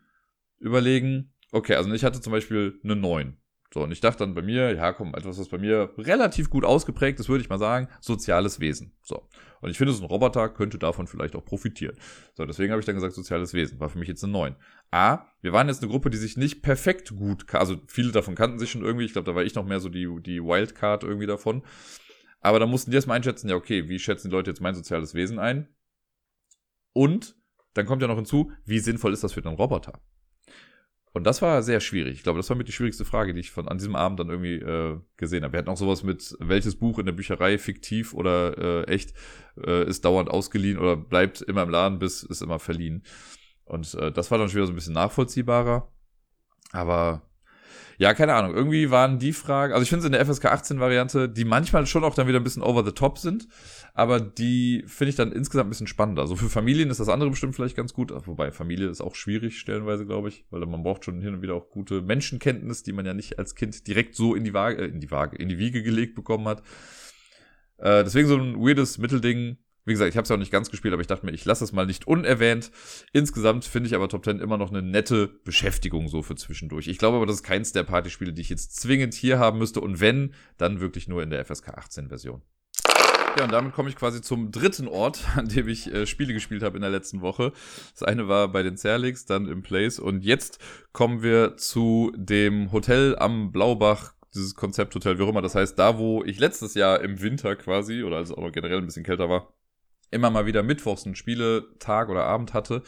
überlegen, okay, also ich hatte zum Beispiel eine 9 so, und ich dachte dann bei mir, ja, komm, etwas, was bei mir relativ gut ausgeprägt ist, würde ich mal sagen, soziales Wesen. So. Und ich finde, so ein Roboter könnte davon vielleicht auch profitieren. So, deswegen habe ich dann gesagt, soziales Wesen. War für mich jetzt eine 9. A, wir waren jetzt eine Gruppe, die sich nicht perfekt gut, also viele davon kannten sich schon irgendwie. Ich glaube, da war ich noch mehr so die, die Wildcard irgendwie davon. Aber da mussten die erstmal einschätzen, ja, okay, wie schätzen die Leute jetzt mein soziales Wesen ein? Und dann kommt ja noch hinzu, wie sinnvoll ist das für den Roboter? Und das war sehr schwierig. Ich glaube, das war mit die schwierigste Frage, die ich von an diesem Abend dann irgendwie äh, gesehen habe. Wir hatten auch sowas mit, welches Buch in der Bücherei fiktiv oder äh, echt äh, ist dauernd ausgeliehen oder bleibt immer im Laden, bis ist immer verliehen. Und äh, das war dann schon wieder so ein bisschen nachvollziehbarer. Aber ja, keine Ahnung. Irgendwie waren die Fragen, also ich finde es in der FSK 18 Variante, die manchmal schon auch dann wieder ein bisschen over the top sind, aber die finde ich dann insgesamt ein bisschen spannender. Also für Familien ist das andere bestimmt vielleicht ganz gut, wobei Familie ist auch schwierig stellenweise, glaube ich, weil man braucht schon hin und wieder auch gute Menschenkenntnis, die man ja nicht als Kind direkt so in die Waage, äh, in die Waage, in die Wiege gelegt bekommen hat. Äh, deswegen so ein weirdes Mittelding wie gesagt, ich habe es ja auch nicht ganz gespielt, aber ich dachte mir, ich lasse es mal nicht unerwähnt. Insgesamt finde ich aber Top 10 immer noch eine nette Beschäftigung so für zwischendurch. Ich glaube aber, das ist keins der Partyspiele, die ich jetzt zwingend hier haben müsste und wenn, dann wirklich nur in der FSK 18 Version. Ja, und damit komme ich quasi zum dritten Ort, an dem ich äh, Spiele gespielt habe in der letzten Woche. Das eine war bei den Zerlix, dann im Place und jetzt kommen wir zu dem Hotel am Blaubach dieses Konzepthotel, wie auch immer. Das heißt, da, wo ich letztes Jahr im Winter quasi, oder als es auch noch generell ein bisschen kälter war, immer mal wieder mittwochs einen Spieletag oder Abend hatte.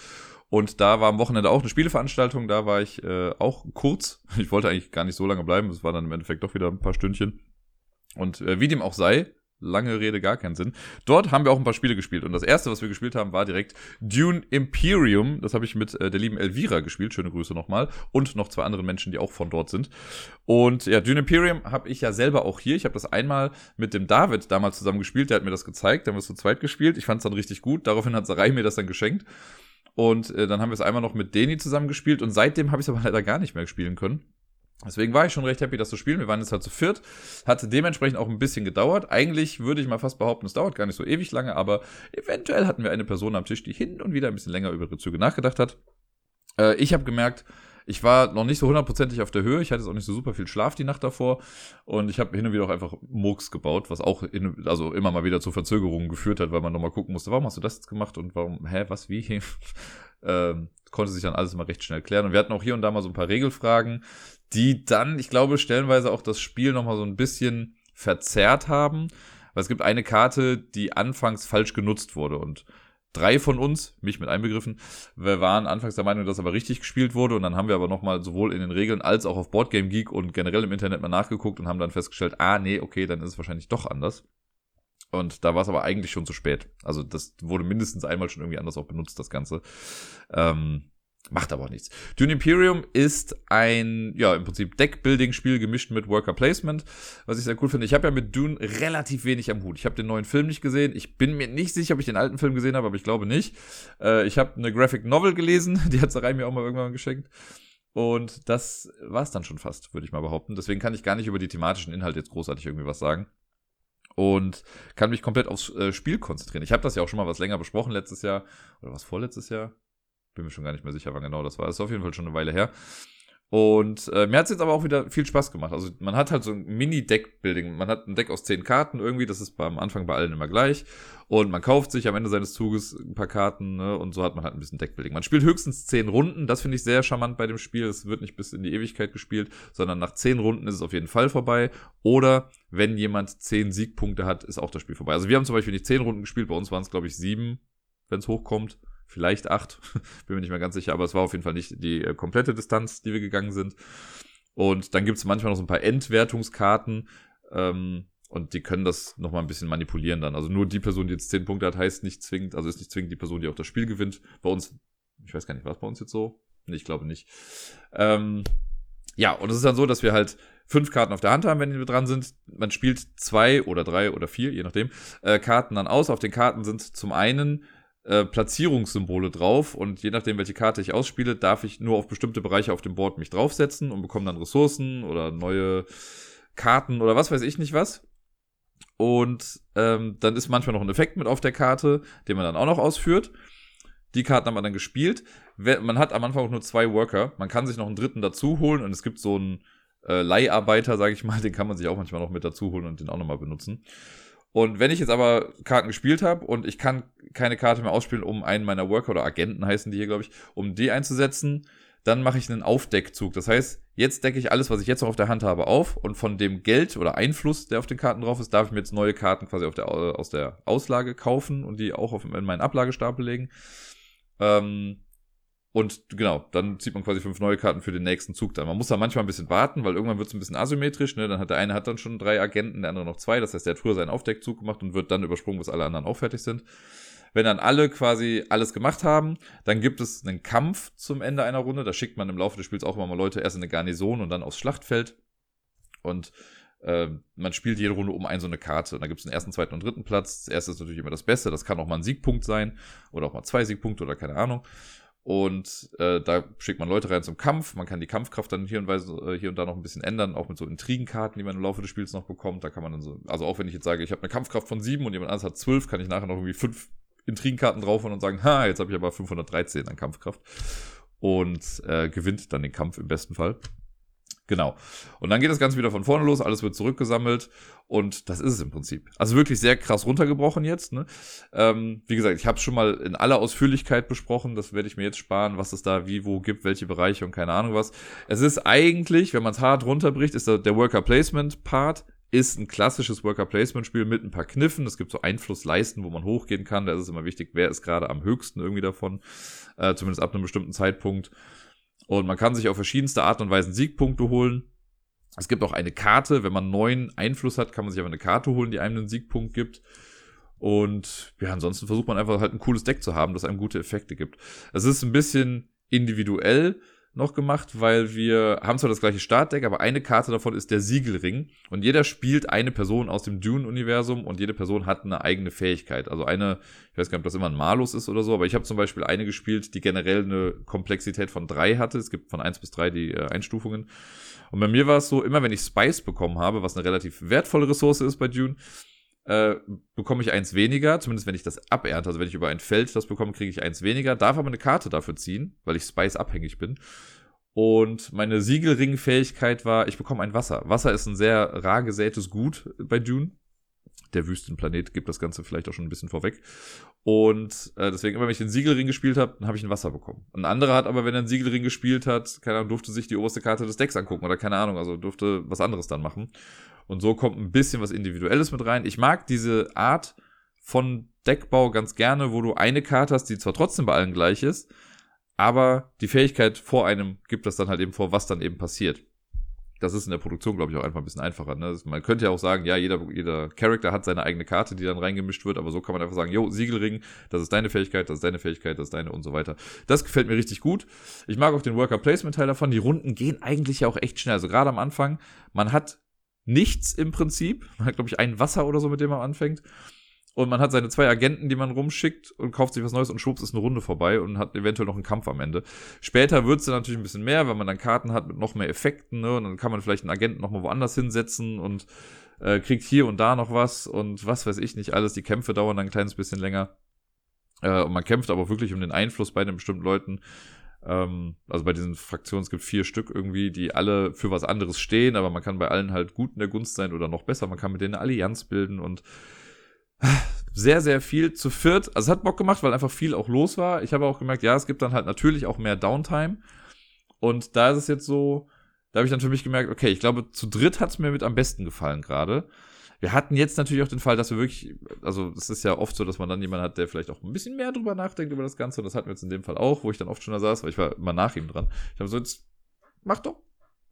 Und da war am Wochenende auch eine Spieleveranstaltung, da war ich äh, auch kurz. Ich wollte eigentlich gar nicht so lange bleiben, es war dann im Endeffekt doch wieder ein paar Stündchen. Und äh, wie dem auch sei, lange Rede, gar keinen Sinn. Dort haben wir auch ein paar Spiele gespielt. Und das erste, was wir gespielt haben, war direkt Dune Imperium. Das habe ich mit äh, der lieben Elvira gespielt. Schöne Grüße nochmal. Und noch zwei anderen Menschen, die auch von dort sind. Und ja, Dune Imperium habe ich ja selber auch hier. Ich habe das einmal mit dem David damals zusammen gespielt. Der hat mir das gezeigt. Da haben wir es zu zweit gespielt. Ich fand es dann richtig gut. Daraufhin hat Sarai mir das dann geschenkt. Und äh, dann haben wir es einmal noch mit Deni zusammen gespielt. Und seitdem habe ich es aber leider gar nicht mehr spielen können. Deswegen war ich schon recht happy, das zu spielen. Wir waren jetzt halt zu viert. Hatte dementsprechend auch ein bisschen gedauert. Eigentlich würde ich mal fast behaupten, es dauert gar nicht so ewig lange, aber eventuell hatten wir eine Person am Tisch, die hin und wieder ein bisschen länger über ihre Züge nachgedacht hat. Äh, ich habe gemerkt, ich war noch nicht so hundertprozentig auf der Höhe. Ich hatte jetzt auch nicht so super viel Schlaf die Nacht davor. Und ich habe hin und wieder auch einfach Murks gebaut, was auch in, also immer mal wieder zu Verzögerungen geführt hat, weil man nochmal gucken musste, warum hast du das jetzt gemacht und warum, hä, was, wie? Ähm, konnte sich dann alles mal recht schnell klären. Und wir hatten auch hier und da mal so ein paar Regelfragen, die dann, ich glaube, stellenweise auch das Spiel nochmal so ein bisschen verzerrt haben. Weil es gibt eine Karte, die anfangs falsch genutzt wurde und drei von uns, mich mit einbegriffen, wir waren anfangs der Meinung, dass aber richtig gespielt wurde und dann haben wir aber nochmal sowohl in den Regeln als auch auf Boardgame Geek und generell im Internet mal nachgeguckt und haben dann festgestellt, ah nee, okay, dann ist es wahrscheinlich doch anders. Und da war es aber eigentlich schon zu spät. Also das wurde mindestens einmal schon irgendwie anders auch benutzt, das Ganze. Ähm, Macht aber auch nichts. Dune Imperium ist ein, ja, im Prinzip Deckbuilding-Spiel gemischt mit Worker Placement, was ich sehr cool finde. Ich habe ja mit Dune relativ wenig am Hut. Ich habe den neuen Film nicht gesehen. Ich bin mir nicht sicher, ob ich den alten Film gesehen habe, aber ich glaube nicht. Äh, ich habe eine Graphic Novel gelesen, die hat Sarai mir auch mal irgendwann geschenkt. Und das war es dann schon fast, würde ich mal behaupten. Deswegen kann ich gar nicht über die thematischen Inhalte jetzt großartig irgendwie was sagen und kann mich komplett aufs äh, Spiel konzentrieren. Ich habe das ja auch schon mal was länger besprochen letztes Jahr oder was vorletztes Jahr bin mir schon gar nicht mehr sicher, wann genau das war. Das ist auf jeden Fall schon eine Weile her. Und äh, mir hat es jetzt aber auch wieder viel Spaß gemacht. Also man hat halt so ein Mini-Deck-Building. Man hat ein Deck aus zehn Karten irgendwie, das ist am Anfang bei allen immer gleich. Und man kauft sich am Ende seines Zuges ein paar Karten ne? und so hat man halt ein bisschen Deck-Building. Man spielt höchstens zehn Runden, das finde ich sehr charmant bei dem Spiel. Es wird nicht bis in die Ewigkeit gespielt, sondern nach zehn Runden ist es auf jeden Fall vorbei. Oder wenn jemand zehn Siegpunkte hat, ist auch das Spiel vorbei. Also wir haben zum Beispiel nicht zehn Runden gespielt, bei uns waren es glaube ich sieben, wenn es hochkommt vielleicht acht, bin mir nicht mehr ganz sicher, aber es war auf jeden Fall nicht die äh, komplette Distanz, die wir gegangen sind. Und dann gibt es manchmal noch so ein paar Endwertungskarten ähm, und die können das nochmal ein bisschen manipulieren dann. Also nur die Person, die jetzt zehn Punkte hat, heißt nicht zwingend, also ist nicht zwingend die Person, die auch das Spiel gewinnt. Bei uns, ich weiß gar nicht, war bei uns jetzt so? Nee, ich glaube nicht. Ähm, ja, und es ist dann so, dass wir halt fünf Karten auf der Hand haben, wenn wir dran sind. Man spielt zwei oder drei oder vier, je nachdem, äh, Karten dann aus. Auf den Karten sind zum einen äh, Platzierungssymbole drauf und je nachdem, welche Karte ich ausspiele, darf ich nur auf bestimmte Bereiche auf dem Board mich draufsetzen und bekomme dann Ressourcen oder neue Karten oder was weiß ich nicht was. Und ähm, dann ist manchmal noch ein Effekt mit auf der Karte, den man dann auch noch ausführt. Die Karten haben wir dann gespielt. Man hat am Anfang auch nur zwei Worker. Man kann sich noch einen dritten dazu holen und es gibt so einen äh, Leiharbeiter, sage ich mal, den kann man sich auch manchmal noch mit dazu holen und den auch nochmal benutzen. Und wenn ich jetzt aber Karten gespielt habe und ich kann keine Karte mehr ausspielen, um einen meiner Worker oder Agenten heißen die hier, glaube ich, um die einzusetzen, dann mache ich einen Aufdeckzug. Das heißt, jetzt decke ich alles, was ich jetzt noch auf der Hand habe, auf und von dem Geld oder Einfluss, der auf den Karten drauf ist, darf ich mir jetzt neue Karten quasi auf der, aus der Auslage kaufen und die auch auf, in meinen Ablagestapel legen. Ähm, und genau, dann zieht man quasi fünf neue Karten für den nächsten Zug dann. Man muss da manchmal ein bisschen warten, weil irgendwann wird es ein bisschen asymmetrisch. Ne? Dann hat der eine hat dann schon drei Agenten, der andere noch zwei. Das heißt, der hat früher seinen Aufdeckzug gemacht und wird dann übersprungen, bis alle anderen auch fertig sind. Wenn dann alle quasi alles gemacht haben, dann gibt es einen Kampf zum Ende einer Runde. Da schickt man im Laufe des Spiels auch immer mal Leute erst in eine Garnison und dann aufs Schlachtfeld. Und äh, man spielt jede Runde um ein so eine Karte. Und da gibt es einen ersten, zweiten und dritten Platz. Das erste ist natürlich immer das Beste. Das kann auch mal ein Siegpunkt sein oder auch mal zwei Siegpunkte oder keine Ahnung. Und äh, da schickt man Leute rein zum Kampf. Man kann die Kampfkraft dann hier und, weise, äh, hier und da noch ein bisschen ändern, auch mit so Intrigenkarten, die man im Laufe des Spiels noch bekommt. Da kann man dann so, also auch wenn ich jetzt sage, ich habe eine Kampfkraft von sieben und jemand anderes hat zwölf, kann ich nachher noch irgendwie fünf Intrigenkarten drauf und sagen, ha, jetzt habe ich aber 513 an Kampfkraft. Und äh, gewinnt dann den Kampf im besten Fall. Genau. Und dann geht das Ganze wieder von vorne los, alles wird zurückgesammelt und das ist es im Prinzip. Also wirklich sehr krass runtergebrochen jetzt. Ne? Ähm, wie gesagt, ich habe es schon mal in aller Ausführlichkeit besprochen, das werde ich mir jetzt sparen, was es da wie, wo gibt, welche Bereiche und keine Ahnung was. Es ist eigentlich, wenn man es hart runterbricht, ist der Worker Placement Part ist ein klassisches Worker Placement Spiel mit ein paar Kniffen. Es gibt so Einflussleisten, wo man hochgehen kann. Da ist es immer wichtig, wer ist gerade am höchsten irgendwie davon, äh, zumindest ab einem bestimmten Zeitpunkt. Und man kann sich auf verschiedenste Art und Weisen Siegpunkte holen. Es gibt auch eine Karte, wenn man neuen Einfluss hat, kann man sich aber eine Karte holen, die einem einen Siegpunkt gibt. Und ja, ansonsten versucht man einfach halt ein cooles Deck zu haben, das einem gute Effekte gibt. Es ist ein bisschen individuell, noch gemacht, weil wir haben zwar das gleiche Startdeck, aber eine Karte davon ist der Siegelring und jeder spielt eine Person aus dem Dune-Universum und jede Person hat eine eigene Fähigkeit. Also eine, ich weiß gar nicht, ob das immer ein Malus ist oder so, aber ich habe zum Beispiel eine gespielt, die generell eine Komplexität von drei hatte. Es gibt von eins bis drei die äh, Einstufungen. Und bei mir war es so, immer wenn ich Spice bekommen habe, was eine relativ wertvolle Ressource ist bei Dune, äh, bekomme ich eins weniger, zumindest wenn ich das abernte. Also wenn ich über ein Feld das bekomme, kriege ich eins weniger, darf aber eine Karte dafür ziehen, weil ich Spice abhängig bin. Und meine Siegelring-Fähigkeit war, ich bekomme ein Wasser. Wasser ist ein sehr rar gesätes Gut bei Dune. Der Wüstenplanet gibt das Ganze vielleicht auch schon ein bisschen vorweg. Und äh, deswegen, immer wenn ich den Siegelring gespielt habe, dann habe ich ein Wasser bekommen. Ein anderer hat aber, wenn er einen Siegelring gespielt hat, keine Ahnung, durfte sich die oberste Karte des Decks angucken oder keine Ahnung, also durfte was anderes dann machen. Und so kommt ein bisschen was Individuelles mit rein. Ich mag diese Art von Deckbau ganz gerne, wo du eine Karte hast, die zwar trotzdem bei allen gleich ist, aber die Fähigkeit vor einem gibt das dann halt eben vor, was dann eben passiert. Das ist in der Produktion, glaube ich, auch einfach ein bisschen einfacher. Ne? Man könnte ja auch sagen, ja, jeder, jeder Charakter hat seine eigene Karte, die dann reingemischt wird, aber so kann man einfach sagen, jo, Siegelring, das ist deine Fähigkeit, das ist deine Fähigkeit, das ist deine und so weiter. Das gefällt mir richtig gut. Ich mag auch den Worker Placement Teil davon. Die Runden gehen eigentlich ja auch echt schnell. Also gerade am Anfang, man hat nichts im Prinzip. Man hat, glaube ich, ein Wasser oder so, mit dem man anfängt und man hat seine zwei Agenten, die man rumschickt und kauft sich was Neues und schwupps ist eine Runde vorbei und hat eventuell noch einen Kampf am Ende. Später wird es dann natürlich ein bisschen mehr, wenn man dann Karten hat mit noch mehr Effekten, ne? Und dann kann man vielleicht einen Agenten nochmal woanders hinsetzen und äh, kriegt hier und da noch was und was weiß ich nicht alles. Die Kämpfe dauern dann ein kleines bisschen länger. Äh, und man kämpft aber wirklich um den Einfluss bei den bestimmten Leuten. Ähm, also bei diesen Fraktionen, es gibt vier Stück irgendwie, die alle für was anderes stehen, aber man kann bei allen halt gut in der Gunst sein oder noch besser. Man kann mit denen eine Allianz bilden und sehr, sehr viel zu viert. Also es hat Bock gemacht, weil einfach viel auch los war. Ich habe auch gemerkt, ja, es gibt dann halt natürlich auch mehr Downtime. Und da ist es jetzt so, da habe ich dann für mich gemerkt, okay, ich glaube, zu dritt hat es mir mit am besten gefallen gerade. Wir hatten jetzt natürlich auch den Fall, dass wir wirklich, also es ist ja oft so, dass man dann jemanden hat, der vielleicht auch ein bisschen mehr drüber nachdenkt über das Ganze. Und das hatten wir jetzt in dem Fall auch, wo ich dann oft schon da saß, weil ich war immer nach ihm dran. Ich habe so, jetzt mach doch,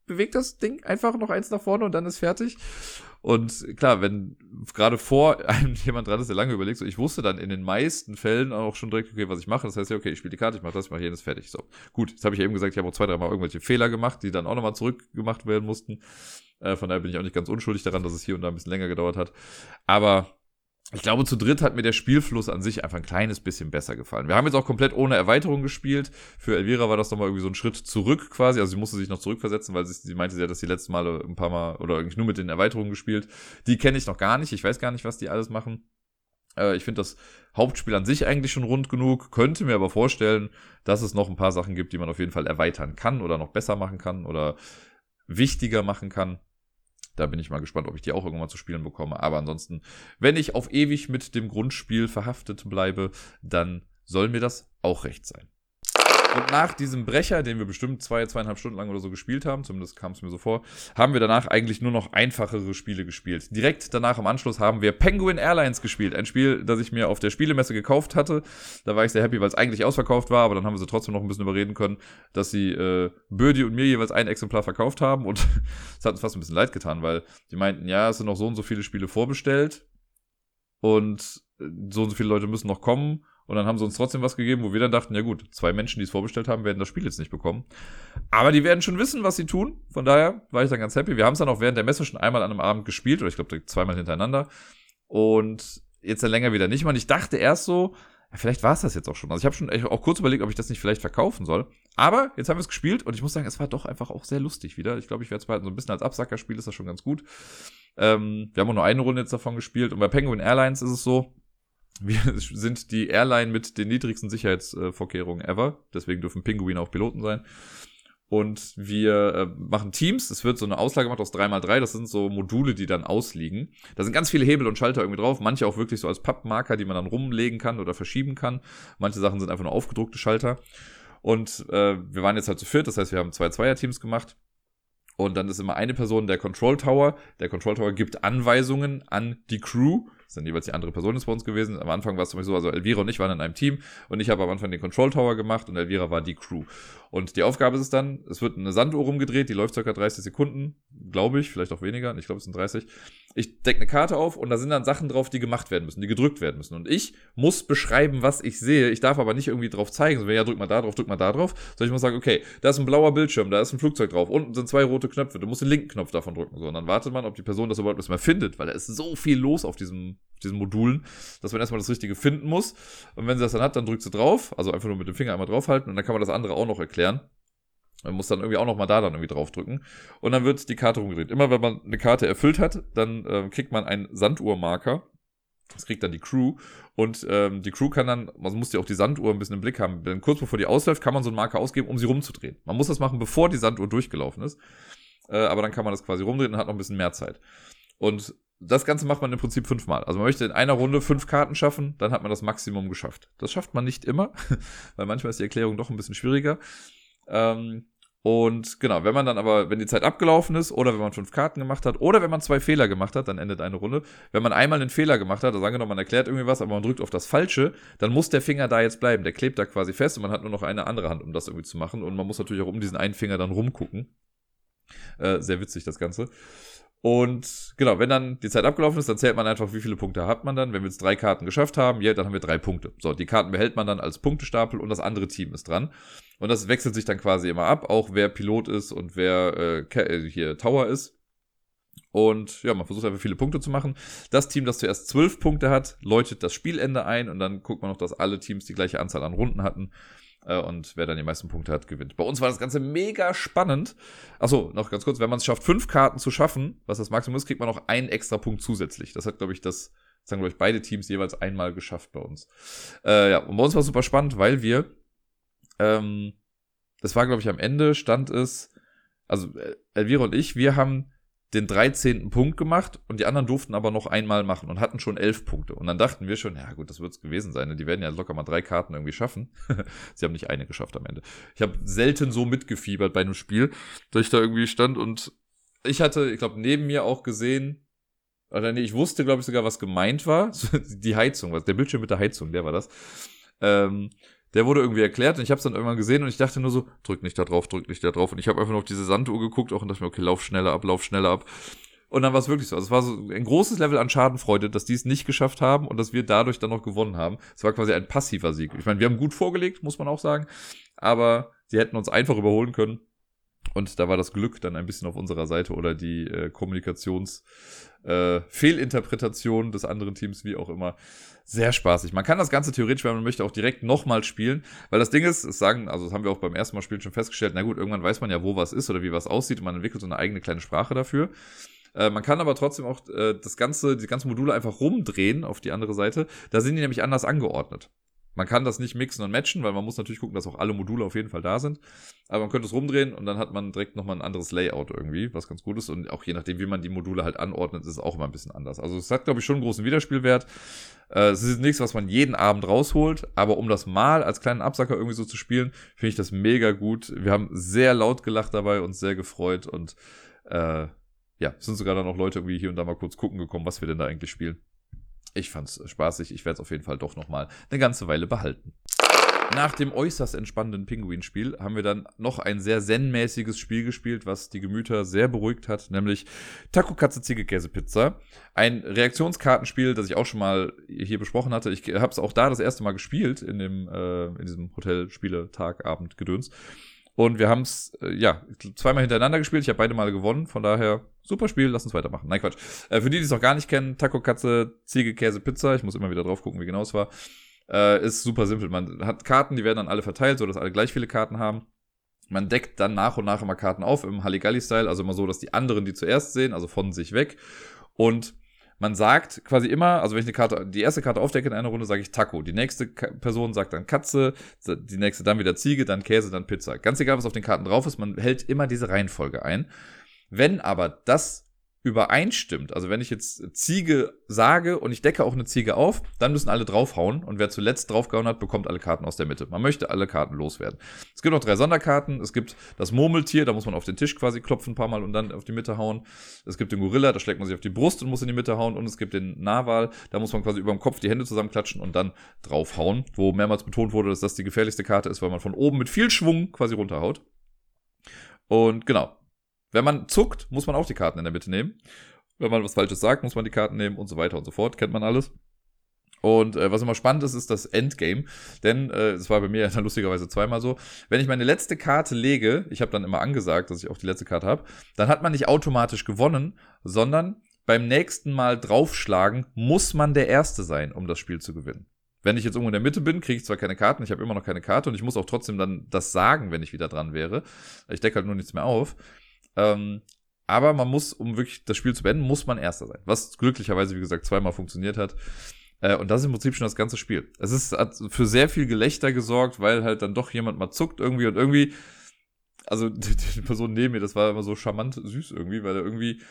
bewegt das Ding einfach noch eins nach vorne und dann ist fertig. Und klar, wenn gerade vor einem jemand dran ist, der lange überlegt, so ich wusste dann in den meisten Fällen auch schon direkt, okay, was ich mache. Das heißt ja, okay, ich spiele die Karte, ich mache das, ich mache jenes, fertig. So. Gut, jetzt habe ich eben gesagt, ich habe auch zwei, dreimal irgendwelche Fehler gemacht, die dann auch nochmal zurückgemacht werden mussten. Äh, von daher bin ich auch nicht ganz unschuldig daran, dass es hier und da ein bisschen länger gedauert hat. Aber ich glaube, zu dritt hat mir der Spielfluss an sich einfach ein kleines bisschen besser gefallen. Wir haben jetzt auch komplett ohne Erweiterung gespielt. Für Elvira war das nochmal irgendwie so ein Schritt zurück quasi. Also sie musste sich noch zurückversetzen, weil sie, sie meinte, sie hat das die letzten Male ein paar Mal oder eigentlich nur mit den Erweiterungen gespielt. Die kenne ich noch gar nicht. Ich weiß gar nicht, was die alles machen. Äh, ich finde das Hauptspiel an sich eigentlich schon rund genug. Könnte mir aber vorstellen, dass es noch ein paar Sachen gibt, die man auf jeden Fall erweitern kann oder noch besser machen kann oder wichtiger machen kann. Da bin ich mal gespannt, ob ich die auch irgendwann zu spielen bekomme. Aber ansonsten, wenn ich auf ewig mit dem Grundspiel verhaftet bleibe, dann soll mir das auch recht sein. Und nach diesem Brecher, den wir bestimmt zwei, zweieinhalb Stunden lang oder so gespielt haben, zumindest kam es mir so vor, haben wir danach eigentlich nur noch einfachere Spiele gespielt. Direkt danach im Anschluss haben wir Penguin Airlines gespielt. Ein Spiel, das ich mir auf der Spielemesse gekauft hatte. Da war ich sehr happy, weil es eigentlich ausverkauft war, aber dann haben wir sie trotzdem noch ein bisschen überreden können, dass sie äh, Birdie und mir jeweils ein Exemplar verkauft haben. Und es hat uns fast ein bisschen leid getan, weil die meinten, ja, es sind noch so und so viele Spiele vorbestellt. Und äh, so und so viele Leute müssen noch kommen und dann haben sie uns trotzdem was gegeben, wo wir dann dachten, ja gut, zwei Menschen, die es vorbestellt haben, werden das Spiel jetzt nicht bekommen. Aber die werden schon wissen, was sie tun. Von daher war ich dann ganz happy. Wir haben es dann auch während der Messe schon einmal an einem Abend gespielt, oder ich glaube zweimal hintereinander. Und jetzt dann länger wieder nicht mehr. Und ich dachte erst so, ja, vielleicht war es das jetzt auch schon. Also ich habe schon auch kurz überlegt, ob ich das nicht vielleicht verkaufen soll. Aber jetzt haben wir es gespielt und ich muss sagen, es war doch einfach auch sehr lustig wieder. Ich glaube, ich werde es behalten. So ein bisschen als Absackerspiel ist das schon ganz gut. Ähm, wir haben auch nur eine Runde jetzt davon gespielt. Und bei Penguin Airlines ist es so, wir sind die Airline mit den niedrigsten Sicherheitsvorkehrungen ever. Deswegen dürfen Pinguine auch Piloten sein. Und wir äh, machen Teams. Es wird so eine Auslage gemacht aus 3x3. Das sind so Module, die dann ausliegen. Da sind ganz viele Hebel und Schalter irgendwie drauf. Manche auch wirklich so als Pappmarker, die man dann rumlegen kann oder verschieben kann. Manche Sachen sind einfach nur aufgedruckte Schalter. Und äh, wir waren jetzt halt zu viert. Das heißt, wir haben zwei Zweierteams gemacht. Und dann ist immer eine Person der Control Tower. Der Control Tower gibt Anweisungen an die Crew das sind jeweils die andere Person ist bei uns gewesen. Am Anfang war es zum so, also Elvira und ich waren in einem Team und ich habe am Anfang den Control Tower gemacht und Elvira war die Crew. Und die Aufgabe ist es dann, es wird eine Sanduhr rumgedreht, die läuft circa 30 Sekunden, glaube ich, vielleicht auch weniger, ich glaube es sind 30. Ich decke eine Karte auf und da sind dann Sachen drauf, die gemacht werden müssen, die gedrückt werden müssen. Und ich muss beschreiben, was ich sehe. Ich darf aber nicht irgendwie drauf zeigen, so, ja, drück mal da drauf, drück mal da drauf, sondern ich muss sagen, okay, da ist ein blauer Bildschirm, da ist ein Flugzeug drauf, unten sind zwei rote Knöpfe, du musst den linken Knopf davon drücken. So, und dann wartet man, ob die Person das überhaupt erstmal findet, weil da ist so viel los auf diesem diesen Modulen, dass man erstmal das Richtige finden muss. Und wenn sie das dann hat, dann drückt sie drauf, also einfach nur mit dem Finger einmal draufhalten und dann kann man das andere auch noch erklären. Man muss dann irgendwie auch noch mal da dann irgendwie draufdrücken. Und dann wird die Karte rumgedreht. Immer wenn man eine Karte erfüllt hat, dann äh, kriegt man einen Sanduhrmarker Das kriegt dann die Crew. Und ähm, die Crew kann dann, man muss ja auch die Sanduhr ein bisschen im Blick haben. Denn kurz bevor die ausläuft, kann man so einen Marker ausgeben, um sie rumzudrehen. Man muss das machen, bevor die Sanduhr durchgelaufen ist. Äh, aber dann kann man das quasi rumdrehen und hat noch ein bisschen mehr Zeit. Und das Ganze macht man im Prinzip fünfmal. Also man möchte in einer Runde fünf Karten schaffen, dann hat man das Maximum geschafft. Das schafft man nicht immer, weil manchmal ist die Erklärung doch ein bisschen schwieriger. Ähm, und genau, wenn man dann aber, wenn die Zeit abgelaufen ist oder wenn man fünf Karten gemacht hat oder wenn man zwei Fehler gemacht hat, dann endet eine Runde. Wenn man einmal einen Fehler gemacht hat, also angenommen, man erklärt irgendwie was, aber man drückt auf das Falsche, dann muss der Finger da jetzt bleiben. Der klebt da quasi fest und man hat nur noch eine andere Hand, um das irgendwie zu machen. Und man muss natürlich auch um diesen einen Finger dann rumgucken. Äh, sehr witzig, das Ganze. Und genau, wenn dann die Zeit abgelaufen ist, dann zählt man einfach, wie viele Punkte hat man dann. Wenn wir jetzt drei Karten geschafft haben, ja, dann haben wir drei Punkte. So, die Karten behält man dann als Punktestapel und das andere Team ist dran. Und das wechselt sich dann quasi immer ab, auch wer Pilot ist und wer äh, äh hier Tower ist. Und ja, man versucht einfach viele Punkte zu machen. Das Team, das zuerst zwölf Punkte hat, läutet das Spielende ein und dann guckt man noch, dass alle Teams die gleiche Anzahl an Runden hatten. Äh, und wer dann die meisten Punkte hat, gewinnt. Bei uns war das Ganze mega spannend. Achso, noch ganz kurz, wenn man es schafft, fünf Karten zu schaffen, was das Maximum ist, kriegt man noch einen extra Punkt zusätzlich. Das hat, glaube ich, das, das glaube ich, beide Teams jeweils einmal geschafft bei uns. Äh, ja, und bei uns war es super spannend, weil wir, ähm, das war, glaube ich, am Ende stand es, also äh, Elvira und ich, wir haben den 13. Punkt gemacht und die anderen durften aber noch einmal machen und hatten schon elf Punkte. Und dann dachten wir schon, ja gut, das wird es gewesen sein. Ne? Die werden ja locker mal drei Karten irgendwie schaffen. Sie haben nicht eine geschafft am Ende. Ich habe selten so mitgefiebert bei einem Spiel, dass ich da irgendwie stand und ich hatte, ich glaube, neben mir auch gesehen, oder nee, ich wusste, glaube ich, sogar, was gemeint war. Die Heizung, was der Bildschirm mit der Heizung, der war das. Ähm, der wurde irgendwie erklärt und ich habe es dann irgendwann gesehen und ich dachte nur so, drück nicht da drauf, drück nicht da drauf. Und ich habe einfach nur auf diese Sanduhr geguckt auch und dachte mir, okay, lauf schneller ab, lauf schneller ab. Und dann war es wirklich so. Also es war so ein großes Level an Schadenfreude, dass die es nicht geschafft haben und dass wir dadurch dann noch gewonnen haben. Es war quasi ein passiver Sieg. Ich meine, wir haben gut vorgelegt, muss man auch sagen. Aber sie hätten uns einfach überholen können. Und da war das Glück dann ein bisschen auf unserer Seite oder die äh, Kommunikations- äh, des anderen Teams, wie auch immer. Sehr spaßig. Man kann das Ganze theoretisch, wenn man möchte, auch direkt nochmal spielen, weil das Ding ist, es sagen, also das haben wir auch beim ersten Mal spielen schon festgestellt, na gut, irgendwann weiß man ja, wo was ist oder wie was aussieht und man entwickelt so eine eigene kleine Sprache dafür. Äh, man kann aber trotzdem auch äh, das ganze, die ganzen Module einfach rumdrehen auf die andere Seite. Da sind die nämlich anders angeordnet. Man kann das nicht mixen und matchen, weil man muss natürlich gucken, dass auch alle Module auf jeden Fall da sind. Aber man könnte es rumdrehen und dann hat man direkt nochmal ein anderes Layout irgendwie, was ganz gut ist. Und auch je nachdem, wie man die Module halt anordnet, ist es auch immer ein bisschen anders. Also es hat, glaube ich, schon einen großen Wiederspielwert. Äh, es ist nichts, was man jeden Abend rausholt, aber um das mal als kleinen Absacker irgendwie so zu spielen, finde ich das mega gut. Wir haben sehr laut gelacht dabei, uns sehr gefreut und äh, ja, sind sogar dann auch Leute irgendwie hier und da mal kurz gucken gekommen, was wir denn da eigentlich spielen. Ich fand's spaßig. Ich werde es auf jeden Fall doch nochmal eine ganze Weile behalten. Nach dem äußerst entspannenden Pinguin-Spiel haben wir dann noch ein sehr zen-mäßiges Spiel gespielt, was die Gemüter sehr beruhigt hat, nämlich Taco Katze Ziege Käse Pizza. Ein Reaktionskartenspiel, das ich auch schon mal hier besprochen hatte. Ich habe es auch da das erste Mal gespielt in dem äh, in diesem Hotel Spiele Tag Abend Gedöns. Und wir haben es, äh, ja, zweimal hintereinander gespielt. Ich habe beide Male gewonnen. Von daher, super Spiel, lass uns weitermachen. Nein, Quatsch. Äh, für die, die es noch gar nicht kennen, Taco, Katze, Ziege, Käse, Pizza. Ich muss immer wieder drauf gucken, wie genau es war. Äh, ist super simpel. Man hat Karten, die werden dann alle verteilt, so dass alle gleich viele Karten haben. Man deckt dann nach und nach immer Karten auf im Halligalli-Style, also immer so, dass die anderen die zuerst sehen, also von sich weg. Und man sagt quasi immer, also wenn ich eine Karte, die erste Karte aufdecke in einer Runde, sage ich Taco. Die nächste Person sagt dann Katze, die nächste dann wieder Ziege, dann Käse, dann Pizza. Ganz egal, was auf den Karten drauf ist, man hält immer diese Reihenfolge ein. Wenn aber das übereinstimmt, also wenn ich jetzt Ziege sage und ich decke auch eine Ziege auf, dann müssen alle draufhauen und wer zuletzt draufgehauen hat, bekommt alle Karten aus der Mitte. Man möchte alle Karten loswerden. Es gibt noch drei Sonderkarten. Es gibt das Murmeltier, da muss man auf den Tisch quasi klopfen ein paar Mal und dann auf die Mitte hauen. Es gibt den Gorilla, da schlägt man sich auf die Brust und muss in die Mitte hauen. Und es gibt den Narwal, da muss man quasi über dem Kopf die Hände zusammenklatschen und dann draufhauen, wo mehrmals betont wurde, dass das die gefährlichste Karte ist, weil man von oben mit viel Schwung quasi runterhaut. Und genau, wenn man zuckt, muss man auch die Karten in der Mitte nehmen. Wenn man was Falsches sagt, muss man die Karten nehmen und so weiter und so fort. Kennt man alles. Und äh, was immer spannend ist, ist das Endgame. Denn äh, es war bei mir dann lustigerweise zweimal so. Wenn ich meine letzte Karte lege, ich habe dann immer angesagt, dass ich auch die letzte Karte habe, dann hat man nicht automatisch gewonnen, sondern beim nächsten Mal draufschlagen muss man der Erste sein, um das Spiel zu gewinnen. Wenn ich jetzt irgendwo in der Mitte bin, kriege ich zwar keine Karten, ich habe immer noch keine Karte und ich muss auch trotzdem dann das sagen, wenn ich wieder dran wäre. Ich decke halt nur nichts mehr auf. Ähm, aber man muss, um wirklich das Spiel zu beenden, muss man Erster sein. Was glücklicherweise, wie gesagt, zweimal funktioniert hat. Äh, und das ist im Prinzip schon das ganze Spiel. Es ist hat für sehr viel Gelächter gesorgt, weil halt dann doch jemand mal zuckt irgendwie und irgendwie, also die, die Person neben mir, das war immer so charmant süß irgendwie, weil er irgendwie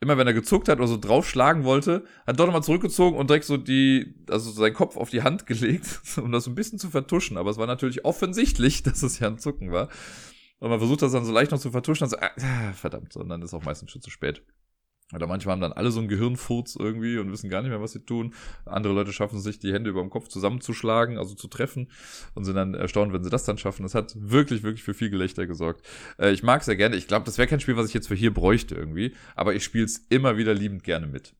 immer wenn er gezuckt hat oder so draufschlagen wollte, hat doch nochmal zurückgezogen und direkt so die, also seinen Kopf auf die Hand gelegt, um das so ein bisschen zu vertuschen. Aber es war natürlich offensichtlich, dass es ja ein Zucken war. Und man versucht das dann so leicht noch zu vertuschen, also, ah, verdammt, und dann ist auch meistens schon zu spät. Oder manchmal haben dann alle so einen Gehirnfurz irgendwie und wissen gar nicht mehr, was sie tun. Andere Leute schaffen sich, die Hände über dem Kopf zusammenzuschlagen, also zu treffen und sind dann erstaunt, wenn sie das dann schaffen. Das hat wirklich, wirklich für viel Gelächter gesorgt. Äh, ich mag es sehr gerne. Ich glaube, das wäre kein Spiel, was ich jetzt für hier bräuchte irgendwie, aber ich spiele es immer wieder liebend gerne mit.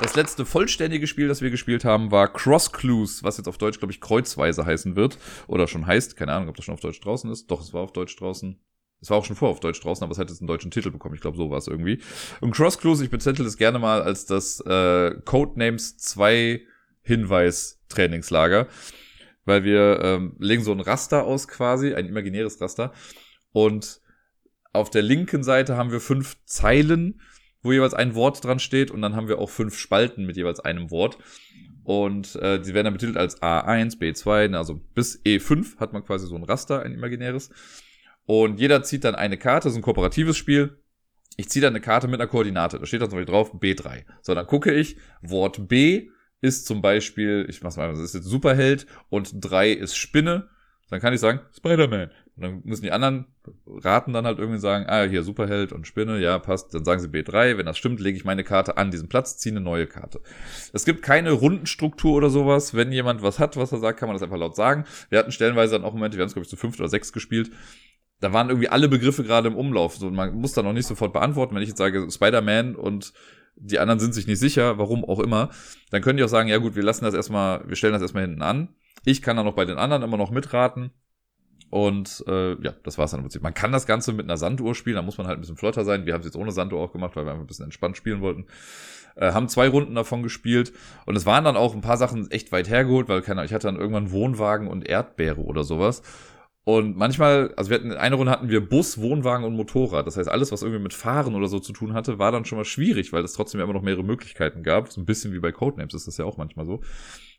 Das letzte vollständige Spiel, das wir gespielt haben, war Cross Clues, was jetzt auf Deutsch, glaube ich, kreuzweise heißen wird. Oder schon heißt. Keine Ahnung, ob das schon auf Deutsch draußen ist. Doch, es war auf Deutsch draußen. Es war auch schon vor auf Deutsch draußen, aber es hat jetzt einen deutschen Titel bekommen. Ich glaube, so war es irgendwie. Und Cross Clues, ich bezettel es gerne mal als das äh, Codenames 2 Hinweis-Trainingslager. Weil wir ähm, legen so ein Raster aus quasi, ein imaginäres Raster. Und auf der linken Seite haben wir fünf Zeilen, wo jeweils ein Wort dran steht. Und dann haben wir auch fünf Spalten mit jeweils einem Wort. Und äh, die werden dann betitelt als A1, B2, also bis E5 hat man quasi so ein Raster, ein imaginäres. Und jeder zieht dann eine Karte, das ist ein kooperatives Spiel. Ich ziehe dann eine Karte mit einer Koordinate. Da steht dann zum Beispiel drauf B3. So, dann gucke ich, Wort B ist zum Beispiel, ich mach's mal, das ist jetzt Superheld und 3 ist Spinne. Dann kann ich sagen, Spider-Man. Und dann müssen die anderen raten dann halt irgendwie sagen, ah, hier Superheld und Spinne, ja, passt. Dann sagen sie B3. Wenn das stimmt, lege ich meine Karte an diesen Platz, ziehe eine neue Karte. Es gibt keine Rundenstruktur oder sowas. Wenn jemand was hat, was er sagt, kann man das einfach laut sagen. Wir hatten stellenweise dann auch Momente, wir haben es, glaube ich, zu fünf oder sechs gespielt da waren irgendwie alle Begriffe gerade im Umlauf. So, man muss da noch nicht sofort beantworten. Wenn ich jetzt sage Spider-Man und die anderen sind sich nicht sicher, warum auch immer, dann können die auch sagen, ja gut, wir lassen das erstmal, wir stellen das erstmal hinten an. Ich kann dann noch bei den anderen immer noch mitraten. Und äh, ja, das war's dann im Prinzip. Man kann das Ganze mit einer Sanduhr spielen, da muss man halt ein bisschen flotter sein. Wir haben es jetzt ohne Sanduhr auch gemacht, weil wir einfach ein bisschen entspannt spielen wollten. Äh, haben zwei Runden davon gespielt und es waren dann auch ein paar Sachen echt weit hergeholt, weil keine, ich hatte dann irgendwann Wohnwagen und Erdbeere oder sowas. Und manchmal, also wir hatten, in einer Runde hatten wir Bus, Wohnwagen und Motorrad. Das heißt, alles, was irgendwie mit Fahren oder so zu tun hatte, war dann schon mal schwierig, weil es trotzdem immer noch mehrere Möglichkeiten gab. So ein bisschen wie bei Codenames ist das ja auch manchmal so.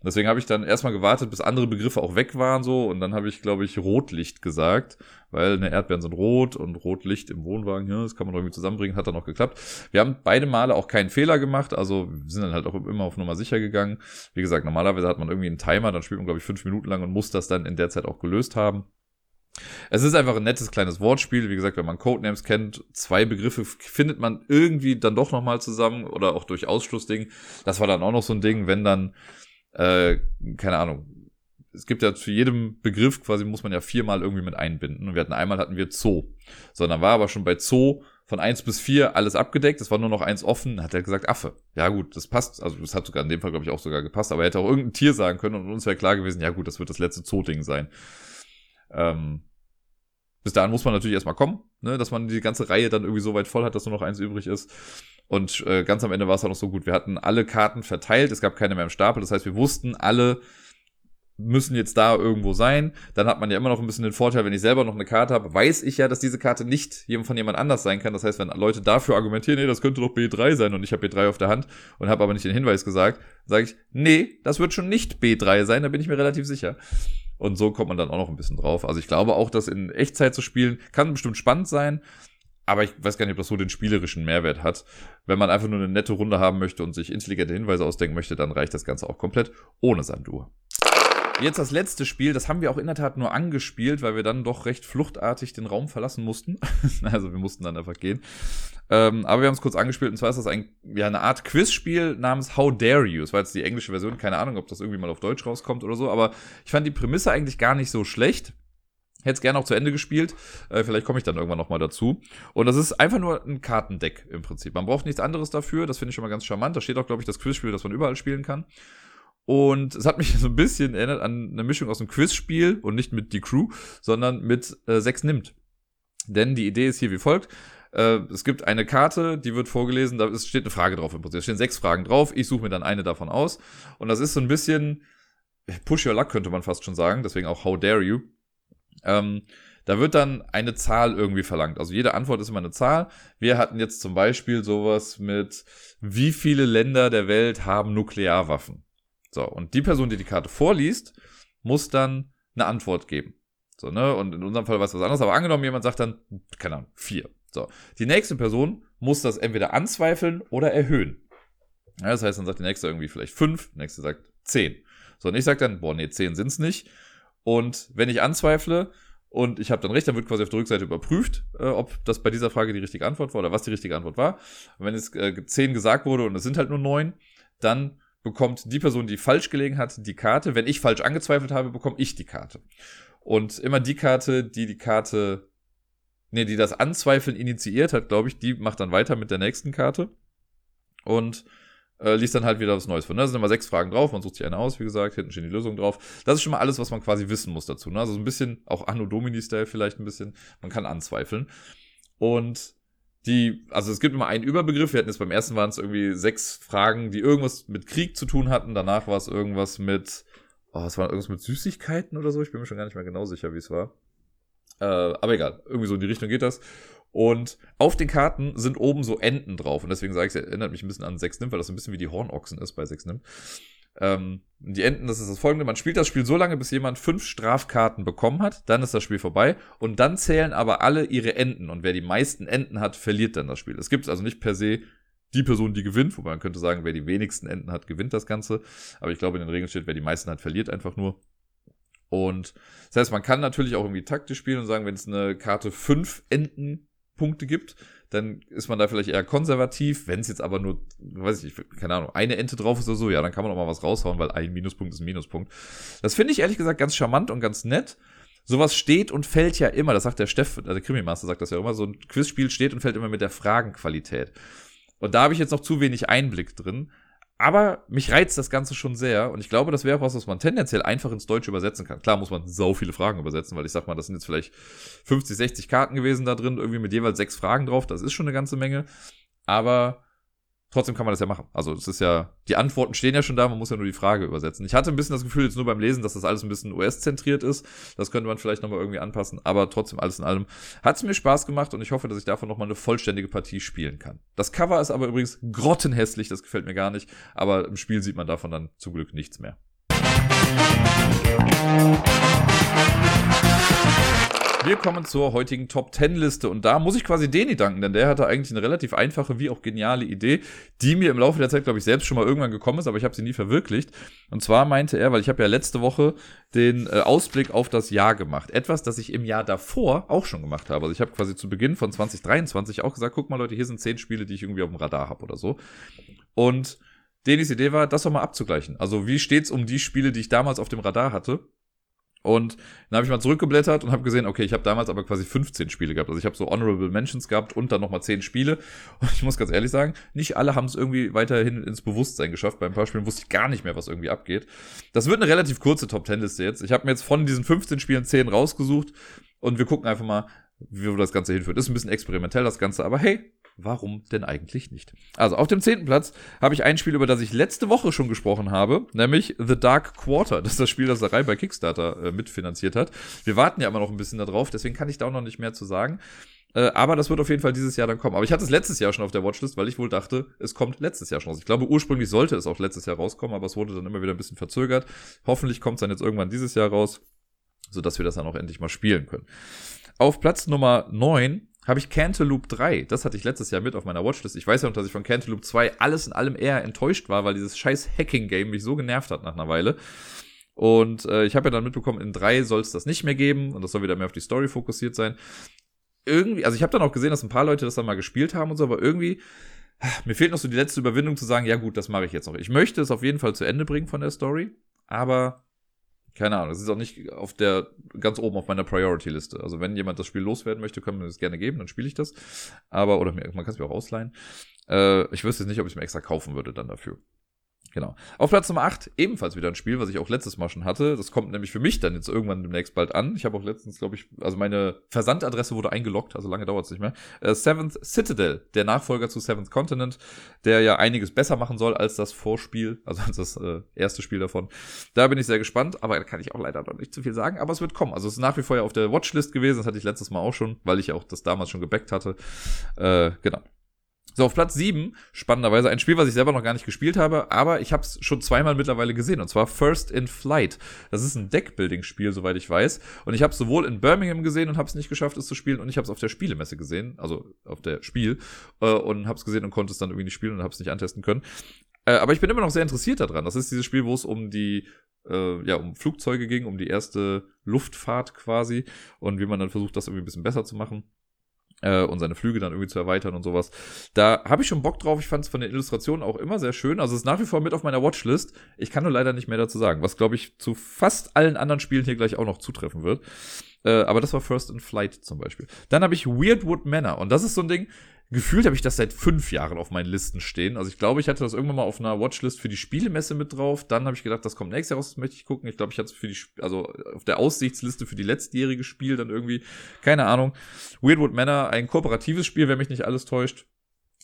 Deswegen habe ich dann erstmal gewartet, bis andere Begriffe auch weg waren so. Und dann habe ich, glaube ich, Rotlicht gesagt, weil eine Erdbeeren sind rot und Rotlicht im Wohnwagen, ja, das kann man irgendwie zusammenbringen, hat dann auch geklappt. Wir haben beide Male auch keinen Fehler gemacht, also sind dann halt auch immer auf Nummer sicher gegangen. Wie gesagt, normalerweise hat man irgendwie einen Timer, dann spielt man, glaube ich, fünf Minuten lang und muss das dann in der Zeit auch gelöst haben. Es ist einfach ein nettes kleines Wortspiel. Wie gesagt, wenn man Codenames kennt, zwei Begriffe findet man irgendwie dann doch nochmal zusammen oder auch durch Ausschlussding. Das war dann auch noch so ein Ding, wenn dann, äh, keine Ahnung, es gibt ja zu jedem Begriff quasi muss man ja viermal irgendwie mit einbinden. Und wir hatten einmal hatten wir Zoo. So, dann war aber schon bei Zoo von eins bis vier alles abgedeckt. Es war nur noch eins offen. Hat er gesagt Affe. Ja gut, das passt. Also das hat sogar in dem Fall glaube ich auch sogar gepasst. Aber er hätte auch irgendein Tier sagen können und uns wäre klar gewesen, ja gut, das wird das letzte Zoo-Ding sein. Ähm, bis dahin muss man natürlich erstmal kommen, ne, dass man die ganze Reihe dann irgendwie so weit voll hat, dass nur noch eins übrig ist. Und äh, ganz am Ende war es auch noch so gut. Wir hatten alle Karten verteilt, es gab keine mehr im Stapel. Das heißt, wir wussten, alle müssen jetzt da irgendwo sein. Dann hat man ja immer noch ein bisschen den Vorteil, wenn ich selber noch eine Karte habe, weiß ich ja, dass diese Karte nicht von jemand anders sein kann. Das heißt, wenn Leute dafür argumentieren, nee, das könnte doch B3 sein und ich habe B3 auf der Hand und habe aber nicht den Hinweis gesagt, sage ich, nee, das wird schon nicht B3 sein, da bin ich mir relativ sicher. Und so kommt man dann auch noch ein bisschen drauf. Also ich glaube auch, das in Echtzeit zu spielen, kann bestimmt spannend sein. Aber ich weiß gar nicht, ob das so den spielerischen Mehrwert hat. Wenn man einfach nur eine nette Runde haben möchte und sich intelligente Hinweise ausdenken möchte, dann reicht das Ganze auch komplett ohne Sanduhr. Jetzt das letzte Spiel, das haben wir auch in der Tat nur angespielt, weil wir dann doch recht fluchtartig den Raum verlassen mussten. also wir mussten dann einfach gehen. Ähm, aber wir haben es kurz angespielt und zwar ist das ein, ja, eine Art Quizspiel namens How Dare You. Das war jetzt die englische Version, keine Ahnung, ob das irgendwie mal auf Deutsch rauskommt oder so, aber ich fand die Prämisse eigentlich gar nicht so schlecht. Hätte es gerne auch zu Ende gespielt. Äh, vielleicht komme ich dann irgendwann nochmal dazu. Und das ist einfach nur ein Kartendeck im Prinzip. Man braucht nichts anderes dafür. Das finde ich schon mal ganz charmant. Da steht auch, glaube ich, das Quizspiel, das man überall spielen kann. Und es hat mich so ein bisschen erinnert an eine Mischung aus einem Quizspiel und nicht mit die Crew, sondern mit äh, sechs nimmt. Denn die Idee ist hier wie folgt. Äh, es gibt eine Karte, die wird vorgelesen, da steht eine Frage drauf im Prinzip. Es stehen sechs Fragen drauf, ich suche mir dann eine davon aus. Und das ist so ein bisschen Push Your Luck, könnte man fast schon sagen, deswegen auch How Dare You. Ähm, da wird dann eine Zahl irgendwie verlangt. Also jede Antwort ist immer eine Zahl. Wir hatten jetzt zum Beispiel sowas mit, wie viele Länder der Welt haben Nuklearwaffen? So, und die Person, die die Karte vorliest, muss dann eine Antwort geben. So, ne? Und in unserem Fall war es was anderes. Aber angenommen, jemand sagt dann, keine Ahnung, vier. So. Die nächste Person muss das entweder anzweifeln oder erhöhen. Ja, das heißt, dann sagt die nächste irgendwie vielleicht fünf, die nächste sagt zehn. So, und ich sage dann, boah, nee, zehn sind's nicht. Und wenn ich anzweifle und ich habe dann recht, dann wird quasi auf der Rückseite überprüft, äh, ob das bei dieser Frage die richtige Antwort war oder was die richtige Antwort war. Und wenn jetzt äh, zehn gesagt wurde und es sind halt nur neun, dann bekommt die Person, die falsch gelegen hat, die Karte. Wenn ich falsch angezweifelt habe, bekomme ich die Karte. Und immer die Karte, die die Karte, nee, die das Anzweifeln initiiert hat, glaube ich, die macht dann weiter mit der nächsten Karte. Und äh, liest dann halt wieder was Neues von. Ne? Da sind immer sechs Fragen drauf, man sucht sich eine aus, wie gesagt, hinten stehen die Lösungen drauf. Das ist schon mal alles, was man quasi wissen muss dazu. Ne? Also so ein bisschen, auch Anno Domini-Style vielleicht ein bisschen, man kann anzweifeln. Und die, also es gibt immer einen Überbegriff, wir hatten jetzt beim ersten waren es irgendwie sechs Fragen, die irgendwas mit Krieg zu tun hatten, danach war es irgendwas mit, oh, es war irgendwas mit Süßigkeiten oder so, ich bin mir schon gar nicht mehr genau sicher, wie es war. Äh, aber egal, irgendwie so in die Richtung geht das. Und auf den Karten sind oben so Enten drauf. Und deswegen sage ich, es erinnert mich ein bisschen an Sechs Nimmt, weil das so ein bisschen wie die Hornochsen ist bei Sechs Nimmt. Ähm, die Enten, das ist das folgende, man spielt das Spiel so lange, bis jemand fünf Strafkarten bekommen hat, dann ist das Spiel vorbei und dann zählen aber alle ihre Enten und wer die meisten Enten hat, verliert dann das Spiel. Es gibt also nicht per se die Person, die gewinnt, wobei man könnte sagen, wer die wenigsten Enten hat, gewinnt das Ganze. Aber ich glaube, in den Regeln steht, wer die meisten hat, verliert einfach nur. Und das heißt, man kann natürlich auch irgendwie taktisch spielen und sagen, wenn es eine Karte fünf Entenpunkte gibt, dann ist man da vielleicht eher konservativ. Wenn es jetzt aber nur, weiß ich keine Ahnung, eine Ente drauf ist oder so, ja, dann kann man auch mal was raushauen, weil ein Minuspunkt ist ein Minuspunkt. Das finde ich ehrlich gesagt ganz charmant und ganz nett. Sowas steht und fällt ja immer, das sagt der Steff, äh, der Krimi-Master sagt das ja immer, so ein Quizspiel steht und fällt immer mit der Fragenqualität. Und da habe ich jetzt noch zu wenig Einblick drin. Aber mich reizt das Ganze schon sehr und ich glaube, das wäre auch was, was man tendenziell einfach ins Deutsche übersetzen kann. Klar muss man so viele Fragen übersetzen, weil ich sag mal, das sind jetzt vielleicht 50, 60 Karten gewesen da drin, irgendwie mit jeweils sechs Fragen drauf. Das ist schon eine ganze Menge. Aber trotzdem kann man das ja machen. Also es ist ja, die Antworten stehen ja schon da, man muss ja nur die Frage übersetzen. Ich hatte ein bisschen das Gefühl jetzt nur beim Lesen, dass das alles ein bisschen US-zentriert ist. Das könnte man vielleicht nochmal irgendwie anpassen, aber trotzdem alles in allem hat es mir Spaß gemacht und ich hoffe, dass ich davon nochmal eine vollständige Partie spielen kann. Das Cover ist aber übrigens grottenhässlich, das gefällt mir gar nicht, aber im Spiel sieht man davon dann zum Glück nichts mehr. Wir kommen zur heutigen Top 10 Liste und da muss ich quasi Deni danken, denn der hatte eigentlich eine relativ einfache wie auch geniale Idee, die mir im Laufe der Zeit, glaube ich, selbst schon mal irgendwann gekommen ist, aber ich habe sie nie verwirklicht. Und zwar meinte er, weil ich habe ja letzte Woche den äh, Ausblick auf das Jahr gemacht. Etwas, das ich im Jahr davor auch schon gemacht habe. Also ich habe quasi zu Beginn von 2023 auch gesagt, guck mal Leute, hier sind zehn Spiele, die ich irgendwie auf dem Radar habe oder so. Und Denis Idee war, das doch mal abzugleichen. Also wie steht's um die Spiele, die ich damals auf dem Radar hatte? Und dann habe ich mal zurückgeblättert und habe gesehen, okay, ich habe damals aber quasi 15 Spiele gehabt. Also ich habe so Honorable Mentions gehabt und dann nochmal 10 Spiele. Und ich muss ganz ehrlich sagen, nicht alle haben es irgendwie weiterhin ins Bewusstsein geschafft. Bei ein paar Spielen wusste ich gar nicht mehr, was irgendwie abgeht. Das wird eine relativ kurze Top-10-Liste jetzt. Ich habe mir jetzt von diesen 15 Spielen 10 rausgesucht und wir gucken einfach mal, wie das Ganze hinführt. Ist ein bisschen experimentell das Ganze, aber hey, warum denn eigentlich nicht? Also auf dem zehnten Platz habe ich ein Spiel, über das ich letzte Woche schon gesprochen habe, nämlich The Dark Quarter. Das ist das Spiel, das Reihe bei Kickstarter äh, mitfinanziert hat. Wir warten ja immer noch ein bisschen darauf, deswegen kann ich da auch noch nicht mehr zu sagen. Äh, aber das wird auf jeden Fall dieses Jahr dann kommen. Aber ich hatte es letztes Jahr schon auf der Watchlist, weil ich wohl dachte, es kommt letztes Jahr schon raus. Ich glaube, ursprünglich sollte es auch letztes Jahr rauskommen, aber es wurde dann immer wieder ein bisschen verzögert. Hoffentlich kommt es dann jetzt irgendwann dieses Jahr raus, sodass wir das dann auch endlich mal spielen können. Auf Platz Nummer 9 habe ich Cantaloupe 3. Das hatte ich letztes Jahr mit auf meiner Watchlist. Ich weiß ja noch, dass ich von Cantaloupe 2 alles in allem eher enttäuscht war, weil dieses scheiß Hacking-Game mich so genervt hat nach einer Weile. Und äh, ich habe ja dann mitbekommen, in 3 soll es das nicht mehr geben und das soll wieder mehr auf die Story fokussiert sein. Irgendwie, also ich habe dann auch gesehen, dass ein paar Leute das dann mal gespielt haben und so, aber irgendwie, mir fehlt noch so die letzte Überwindung zu sagen, ja gut, das mache ich jetzt noch. Ich möchte es auf jeden Fall zu Ende bringen von der Story, aber keine Ahnung, das ist auch nicht auf der ganz oben auf meiner Priority-Liste. Also wenn jemand das Spiel loswerden möchte, können wir das gerne geben, dann spiele ich das. Aber, oder man kann es mir auch ausleihen. Äh, ich wüsste jetzt nicht, ob ich es mir extra kaufen würde dann dafür. Genau. Auf Platz Nummer 8 ebenfalls wieder ein Spiel, was ich auch letztes Mal schon hatte. Das kommt nämlich für mich dann jetzt irgendwann demnächst bald an. Ich habe auch letztens, glaube ich, also meine Versandadresse wurde eingeloggt, also lange dauert es nicht mehr. Äh, Seventh Citadel, der Nachfolger zu Seventh Continent, der ja einiges besser machen soll als das Vorspiel, also als das äh, erste Spiel davon. Da bin ich sehr gespannt, aber da kann ich auch leider noch nicht zu viel sagen, aber es wird kommen. Also es ist nach wie vor ja auf der Watchlist gewesen, das hatte ich letztes Mal auch schon, weil ich auch das damals schon gebackt hatte. Äh, genau. So, auf Platz 7, spannenderweise, ein Spiel, was ich selber noch gar nicht gespielt habe, aber ich habe es schon zweimal mittlerweile gesehen, und zwar First in Flight. Das ist ein Deckbuilding-Spiel, soweit ich weiß. Und ich habe es sowohl in Birmingham gesehen und habe es nicht geschafft, es zu spielen, und ich habe es auf der Spielemesse gesehen, also auf der Spiel, äh, und habe es gesehen und konnte es dann irgendwie nicht spielen und habe es nicht antesten können. Äh, aber ich bin immer noch sehr interessiert daran. Das ist dieses Spiel, wo es um die äh, ja, um Flugzeuge ging, um die erste Luftfahrt quasi und wie man dann versucht, das irgendwie ein bisschen besser zu machen äh, und seine Flüge dann irgendwie zu erweitern und sowas. Da habe ich schon Bock drauf. Ich fand es von den Illustrationen auch immer sehr schön. Also es ist nach wie vor mit auf meiner Watchlist. Ich kann nur leider nicht mehr dazu sagen, was glaube ich zu fast allen anderen Spielen hier gleich auch noch zutreffen wird. Äh, aber das war First in Flight zum Beispiel. Dann habe ich Weirdwood Manor und das ist so ein Ding, gefühlt habe ich das seit fünf Jahren auf meinen Listen stehen. Also ich glaube, ich hatte das irgendwann mal auf einer Watchlist für die Spielemesse mit drauf. Dann habe ich gedacht, das kommt nächstes Jahr raus, das möchte ich gucken. Ich glaube, ich hatte es für die, also auf der Aussichtsliste für die letztjährige Spiel dann irgendwie, keine Ahnung. Weirdwood Manor, ein kooperatives Spiel, wenn mich nicht alles täuscht.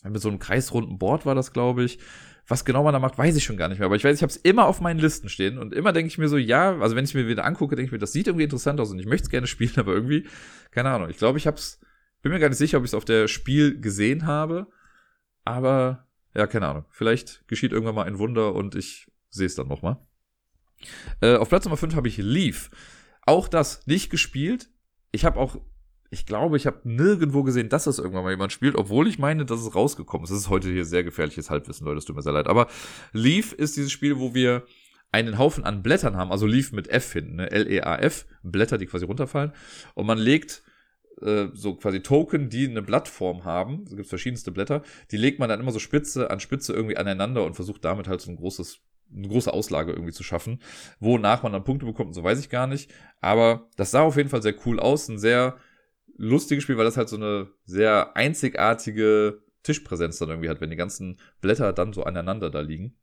Mit so einem kreisrunden Board war das, glaube ich. Was genau man da macht, weiß ich schon gar nicht mehr. Aber ich weiß, ich habe es immer auf meinen Listen stehen und immer denke ich mir so, ja, also wenn ich mir wieder angucke, denke ich mir, das sieht irgendwie interessant aus und ich möchte es gerne spielen, aber irgendwie, keine Ahnung. Ich glaube, ich habe es bin mir gar nicht sicher, ob ich es auf der Spiel gesehen habe. Aber ja, keine Ahnung. Vielleicht geschieht irgendwann mal ein Wunder und ich sehe es dann nochmal. Äh, auf Platz Nummer 5 habe ich Leaf. Auch das nicht gespielt. Ich habe auch, ich glaube, ich habe nirgendwo gesehen, dass das irgendwann mal jemand spielt, obwohl ich meine, dass es rausgekommen ist. Das ist heute hier sehr gefährliches Halbwissen, Leute, es tut mir sehr leid. Aber Leaf ist dieses Spiel, wo wir einen Haufen an Blättern haben, also Leaf mit F hinten, ne? L-E-A-F, Blätter, die quasi runterfallen. Und man legt äh, so quasi Token, die eine Blattform haben, es gibt verschiedenste Blätter, die legt man dann immer so Spitze an Spitze irgendwie aneinander und versucht damit halt so ein großes eine große Auslage irgendwie zu schaffen. Wonach man dann Punkte bekommt, so weiß ich gar nicht. Aber das sah auf jeden Fall sehr cool aus. Ein sehr lustiges Spiel, weil das halt so eine sehr einzigartige Tischpräsenz dann irgendwie hat, wenn die ganzen Blätter dann so aneinander da liegen.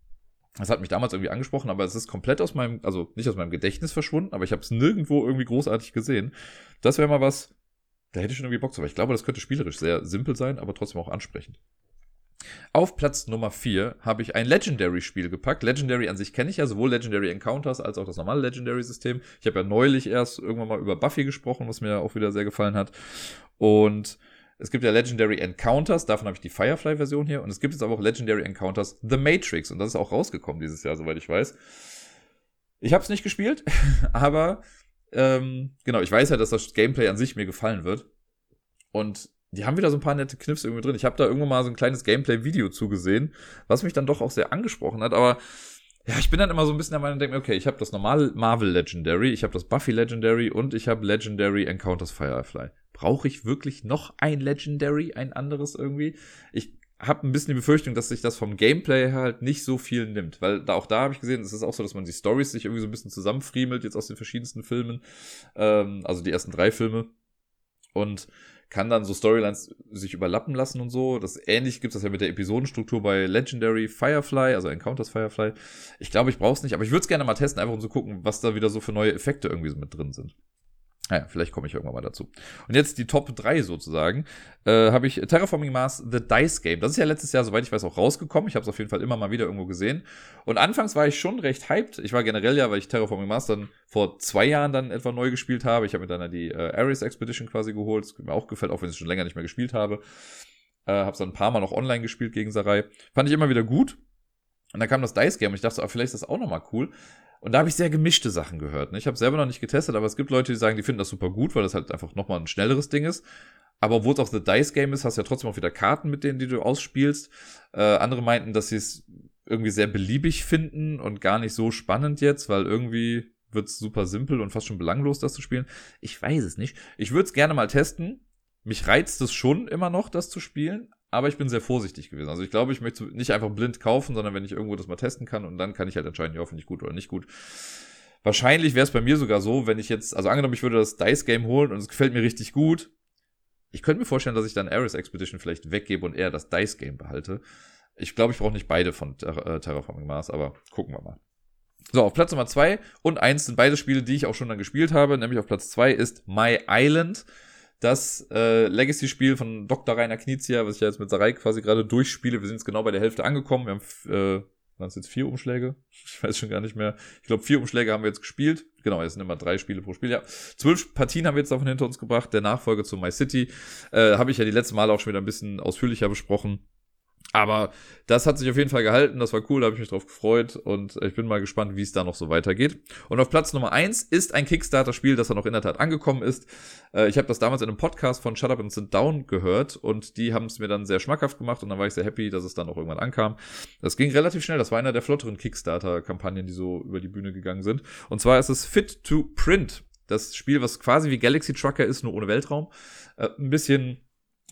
Das hat mich damals irgendwie angesprochen, aber es ist komplett aus meinem, also nicht aus meinem Gedächtnis verschwunden, aber ich habe es nirgendwo irgendwie großartig gesehen. Das wäre mal was, da hätte ich schon irgendwie Bock drauf. Ich glaube, das könnte spielerisch sehr simpel sein, aber trotzdem auch ansprechend. Auf Platz Nummer 4 habe ich ein Legendary-Spiel gepackt. Legendary an sich kenne ich ja, sowohl Legendary Encounters als auch das normale Legendary-System. Ich habe ja neulich erst irgendwann mal über Buffy gesprochen, was mir auch wieder sehr gefallen hat. Und es gibt ja Legendary Encounters, davon habe ich die Firefly-Version hier. Und es gibt jetzt aber auch Legendary Encounters The Matrix. Und das ist auch rausgekommen dieses Jahr, soweit ich weiß. Ich habe es nicht gespielt, aber ähm, genau, ich weiß ja, dass das Gameplay an sich mir gefallen wird. Und die haben wieder so ein paar nette Kniffs irgendwie drin. Ich habe da irgendwo mal so ein kleines Gameplay-Video zugesehen, was mich dann doch auch sehr angesprochen hat. Aber ja, ich bin dann immer so ein bisschen der Meinung, denke mir, okay, ich habe das normale Marvel Legendary, ich habe das Buffy Legendary und ich habe Legendary Encounters Firefly. Brauche ich wirklich noch ein Legendary, ein anderes irgendwie? Ich habe ein bisschen die Befürchtung, dass sich das vom Gameplay halt nicht so viel nimmt, weil da auch da habe ich gesehen, es ist auch so, dass man die Stories sich irgendwie so ein bisschen zusammenfriemelt jetzt aus den verschiedensten Filmen, ähm, also die ersten drei Filme und kann dann so Storylines sich überlappen lassen und so. Das ähnlich gibt es ja mit der Episodenstruktur bei Legendary Firefly, also Encounters Firefly. Ich glaube, ich brauche es nicht, aber ich würde es gerne mal testen, einfach um zu gucken, was da wieder so für neue Effekte irgendwie mit drin sind. Naja, vielleicht komme ich irgendwann mal dazu. Und jetzt die Top 3 sozusagen. Äh, habe ich Terraforming Mars The Dice Game. Das ist ja letztes Jahr, soweit ich weiß, auch rausgekommen. Ich habe es auf jeden Fall immer mal wieder irgendwo gesehen. Und anfangs war ich schon recht hyped. Ich war generell ja, weil ich Terraforming Mars dann vor zwei Jahren dann etwa neu gespielt habe. Ich habe mir dann die äh, Ares Expedition quasi geholt. Das mir auch gefällt, auch wenn ich es schon länger nicht mehr gespielt habe. Äh, habe es dann ein paar Mal noch online gespielt gegen Sarai. Fand ich immer wieder gut. Und dann kam das Dice Game und ich dachte, oh, vielleicht ist das auch nochmal cool. Und da habe ich sehr gemischte Sachen gehört. Ne? Ich habe selber noch nicht getestet, aber es gibt Leute, die sagen, die finden das super gut, weil das halt einfach nochmal ein schnelleres Ding ist. Aber obwohl es auch The Dice Game ist, hast du ja trotzdem auch wieder Karten, mit denen die du ausspielst. Äh, andere meinten, dass sie es irgendwie sehr beliebig finden und gar nicht so spannend jetzt, weil irgendwie wird es super simpel und fast schon belanglos, das zu spielen. Ich weiß es nicht. Ich würde es gerne mal testen. Mich reizt es schon immer noch, das zu spielen, aber ich bin sehr vorsichtig gewesen. Also ich glaube, ich möchte nicht einfach blind kaufen, sondern wenn ich irgendwo das mal testen kann und dann kann ich halt entscheiden, ja, finde ich gut oder nicht gut. Wahrscheinlich wäre es bei mir sogar so, wenn ich jetzt, also angenommen, ich würde das Dice Game holen und es gefällt mir richtig gut. Ich könnte mir vorstellen, dass ich dann Ares Expedition vielleicht weggebe und eher das Dice Game behalte. Ich glaube, ich brauche nicht beide von Ter äh, Terraforming Mars, aber gucken wir mal. So, auf Platz Nummer zwei und eins sind beide Spiele, die ich auch schon dann gespielt habe. Nämlich auf Platz zwei ist My Island das äh, Legacy-Spiel von Dr. Rainer Knizia, was ich ja jetzt mit Sarai quasi gerade durchspiele. Wir sind jetzt genau bei der Hälfte angekommen. Wir haben, äh, waren es jetzt vier Umschläge? Ich weiß schon gar nicht mehr. Ich glaube, vier Umschläge haben wir jetzt gespielt. Genau, jetzt sind immer drei Spiele pro Spiel. Ja, zwölf Partien haben wir jetzt davon hinter uns gebracht. Der Nachfolger zu My City äh, habe ich ja die letzten Male auch schon wieder ein bisschen ausführlicher besprochen. Aber das hat sich auf jeden Fall gehalten, das war cool, da habe ich mich drauf gefreut und ich bin mal gespannt, wie es da noch so weitergeht. Und auf Platz Nummer eins ist ein Kickstarter-Spiel, das da noch in der Tat angekommen ist. Äh, ich habe das damals in einem Podcast von Shut Up and Sit Down gehört und die haben es mir dann sehr schmackhaft gemacht und dann war ich sehr happy, dass es dann auch irgendwann ankam. Das ging relativ schnell, das war einer der flotteren Kickstarter-Kampagnen, die so über die Bühne gegangen sind. Und zwar ist es Fit to Print. Das Spiel, was quasi wie Galaxy Trucker ist, nur ohne Weltraum. Äh, ein bisschen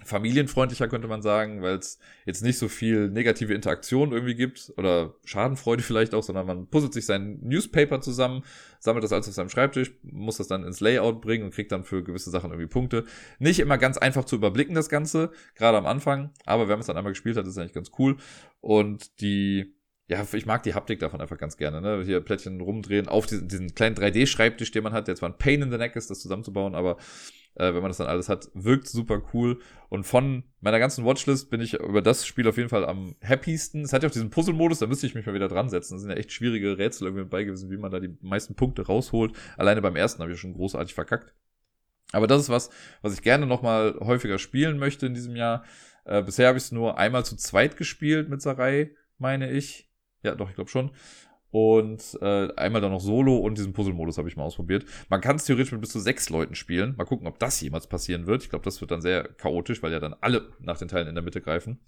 familienfreundlicher, könnte man sagen, weil es jetzt nicht so viel negative Interaktion irgendwie gibt oder Schadenfreude vielleicht auch, sondern man puzzelt sich sein Newspaper zusammen, sammelt das alles auf seinem Schreibtisch, muss das dann ins Layout bringen und kriegt dann für gewisse Sachen irgendwie Punkte. Nicht immer ganz einfach zu überblicken, das Ganze, gerade am Anfang, aber wenn man es dann einmal gespielt hat, ist es eigentlich ganz cool. Und die ja, ich mag die Haptik davon einfach ganz gerne. Ne? Hier Plättchen rumdrehen auf diesen, diesen kleinen 3D-Schreibtisch, den man hat, der zwar ein Pain in the Neck ist, das zusammenzubauen, aber äh, wenn man das dann alles hat. Wirkt super cool. Und von meiner ganzen Watchlist bin ich über das Spiel auf jeden Fall am happiesten. Es hat ja auch diesen Puzzle-Modus, da müsste ich mich mal wieder dran setzen. Das sind ja echt schwierige Rätsel irgendwie dabei gewesen, wie man da die meisten Punkte rausholt. Alleine beim ersten habe ich schon großartig verkackt. Aber das ist was, was ich gerne nochmal häufiger spielen möchte in diesem Jahr. Äh, bisher habe ich es nur einmal zu zweit gespielt mit Sarai, meine ich. Ja, doch, ich glaube schon. Und äh, einmal dann noch Solo und diesen Puzzle-Modus habe ich mal ausprobiert. Man kann es theoretisch mit bis zu sechs Leuten spielen. Mal gucken, ob das jemals passieren wird. Ich glaube, das wird dann sehr chaotisch, weil ja dann alle nach den Teilen in der Mitte greifen.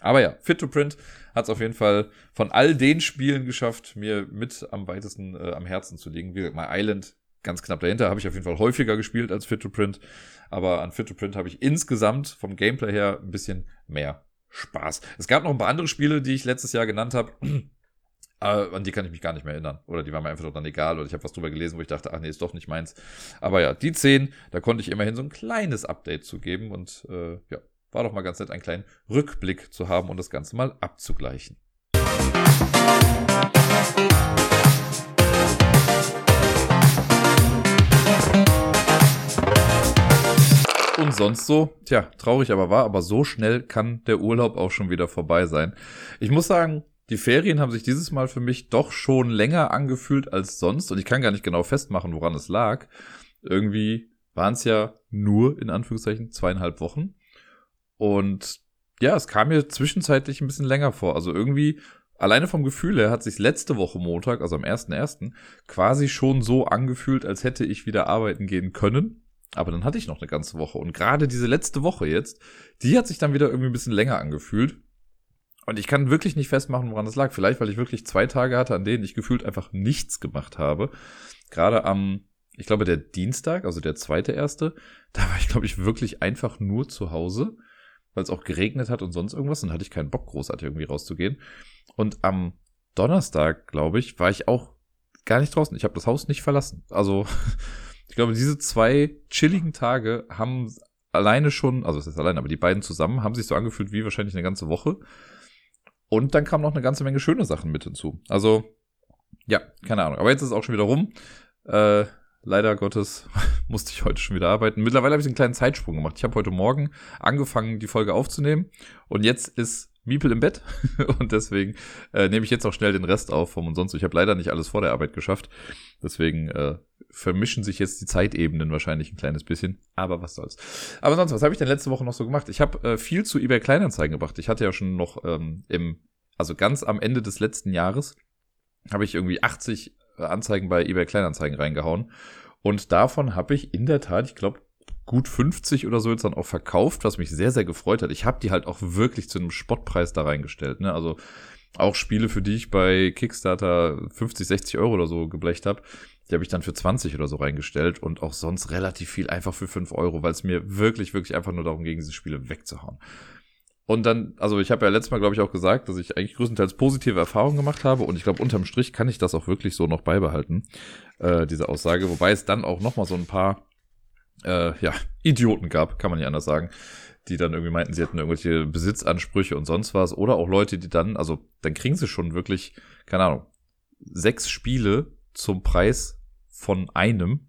Aber ja, Fit to Print hat es auf jeden Fall von all den Spielen geschafft, mir mit am weitesten äh, am Herzen zu liegen. Wie gesagt, My Island ganz knapp dahinter. Habe ich auf jeden Fall häufiger gespielt als Fit to Print. Aber an Fit to Print habe ich insgesamt vom Gameplay her ein bisschen mehr Spaß. Es gab noch ein paar andere Spiele, die ich letztes Jahr genannt habe. Aber an die kann ich mich gar nicht mehr erinnern. Oder die waren mir einfach dann egal. Oder ich habe was drüber gelesen, wo ich dachte, ach nee, ist doch nicht meins. Aber ja, die 10, da konnte ich immerhin so ein kleines Update zu geben. Und äh, ja, war doch mal ganz nett, einen kleinen Rückblick zu haben und das Ganze mal abzugleichen. Und sonst so, tja, traurig aber war, aber so schnell kann der Urlaub auch schon wieder vorbei sein. Ich muss sagen, die Ferien haben sich dieses Mal für mich doch schon länger angefühlt als sonst und ich kann gar nicht genau festmachen, woran es lag. Irgendwie waren es ja nur, in Anführungszeichen, zweieinhalb Wochen. Und ja, es kam mir zwischenzeitlich ein bisschen länger vor. Also irgendwie, alleine vom Gefühl her, hat sich letzte Woche Montag, also am 1.1., quasi schon so angefühlt, als hätte ich wieder arbeiten gehen können. Aber dann hatte ich noch eine ganze Woche. Und gerade diese letzte Woche jetzt, die hat sich dann wieder irgendwie ein bisschen länger angefühlt. Und ich kann wirklich nicht festmachen, woran das lag. Vielleicht, weil ich wirklich zwei Tage hatte, an denen ich gefühlt einfach nichts gemacht habe. Gerade am, ich glaube, der Dienstag, also der zweite erste, da war ich, glaube ich, wirklich einfach nur zu Hause, weil es auch geregnet hat und sonst irgendwas. Und hatte ich keinen Bock, großartig irgendwie rauszugehen. Und am Donnerstag, glaube ich, war ich auch gar nicht draußen. Ich habe das Haus nicht verlassen. Also, ich glaube, diese zwei chilligen Tage haben alleine schon, also es ist alleine, aber die beiden zusammen haben sich so angefühlt wie wahrscheinlich eine ganze Woche. Und dann kam noch eine ganze Menge schöne Sachen mit hinzu. Also, ja, keine Ahnung. Aber jetzt ist es auch schon wieder rum. Äh, leider Gottes musste ich heute schon wieder arbeiten. Mittlerweile habe ich einen kleinen Zeitsprung gemacht. Ich habe heute Morgen angefangen, die Folge aufzunehmen. Und jetzt ist Miepel im Bett. und deswegen äh, nehme ich jetzt auch schnell den Rest auf vom und sonst. Ich habe leider nicht alles vor der Arbeit geschafft. Deswegen äh, vermischen sich jetzt die Zeitebenen wahrscheinlich ein kleines bisschen. Aber was soll's. Aber sonst, was habe ich denn letzte Woche noch so gemacht? Ich habe äh, viel zu eBay Kleinanzeigen gebracht. Ich hatte ja schon noch ähm, im, also ganz am Ende des letzten Jahres, habe ich irgendwie 80 äh, Anzeigen bei eBay Kleinanzeigen reingehauen. Und davon habe ich in der Tat, ich glaube, gut 50 oder so jetzt dann auch verkauft, was mich sehr, sehr gefreut hat. Ich habe die halt auch wirklich zu einem Spottpreis da reingestellt. Ne? Also auch Spiele, für die ich bei Kickstarter 50, 60 Euro oder so geblecht habe, die habe ich dann für 20 oder so reingestellt und auch sonst relativ viel einfach für 5 Euro, weil es mir wirklich, wirklich einfach nur darum ging, diese Spiele wegzuhauen. Und dann, also ich habe ja letztes Mal, glaube ich, auch gesagt, dass ich eigentlich größtenteils positive Erfahrungen gemacht habe und ich glaube, unterm Strich kann ich das auch wirklich so noch beibehalten, äh, diese Aussage. Wobei es dann auch nochmal so ein paar, äh, ja, Idioten gab, kann man nicht anders sagen, die dann irgendwie meinten, sie hätten irgendwelche Besitzansprüche und sonst was. Oder auch Leute, die dann, also dann kriegen sie schon wirklich, keine Ahnung, sechs Spiele zum Preis von einem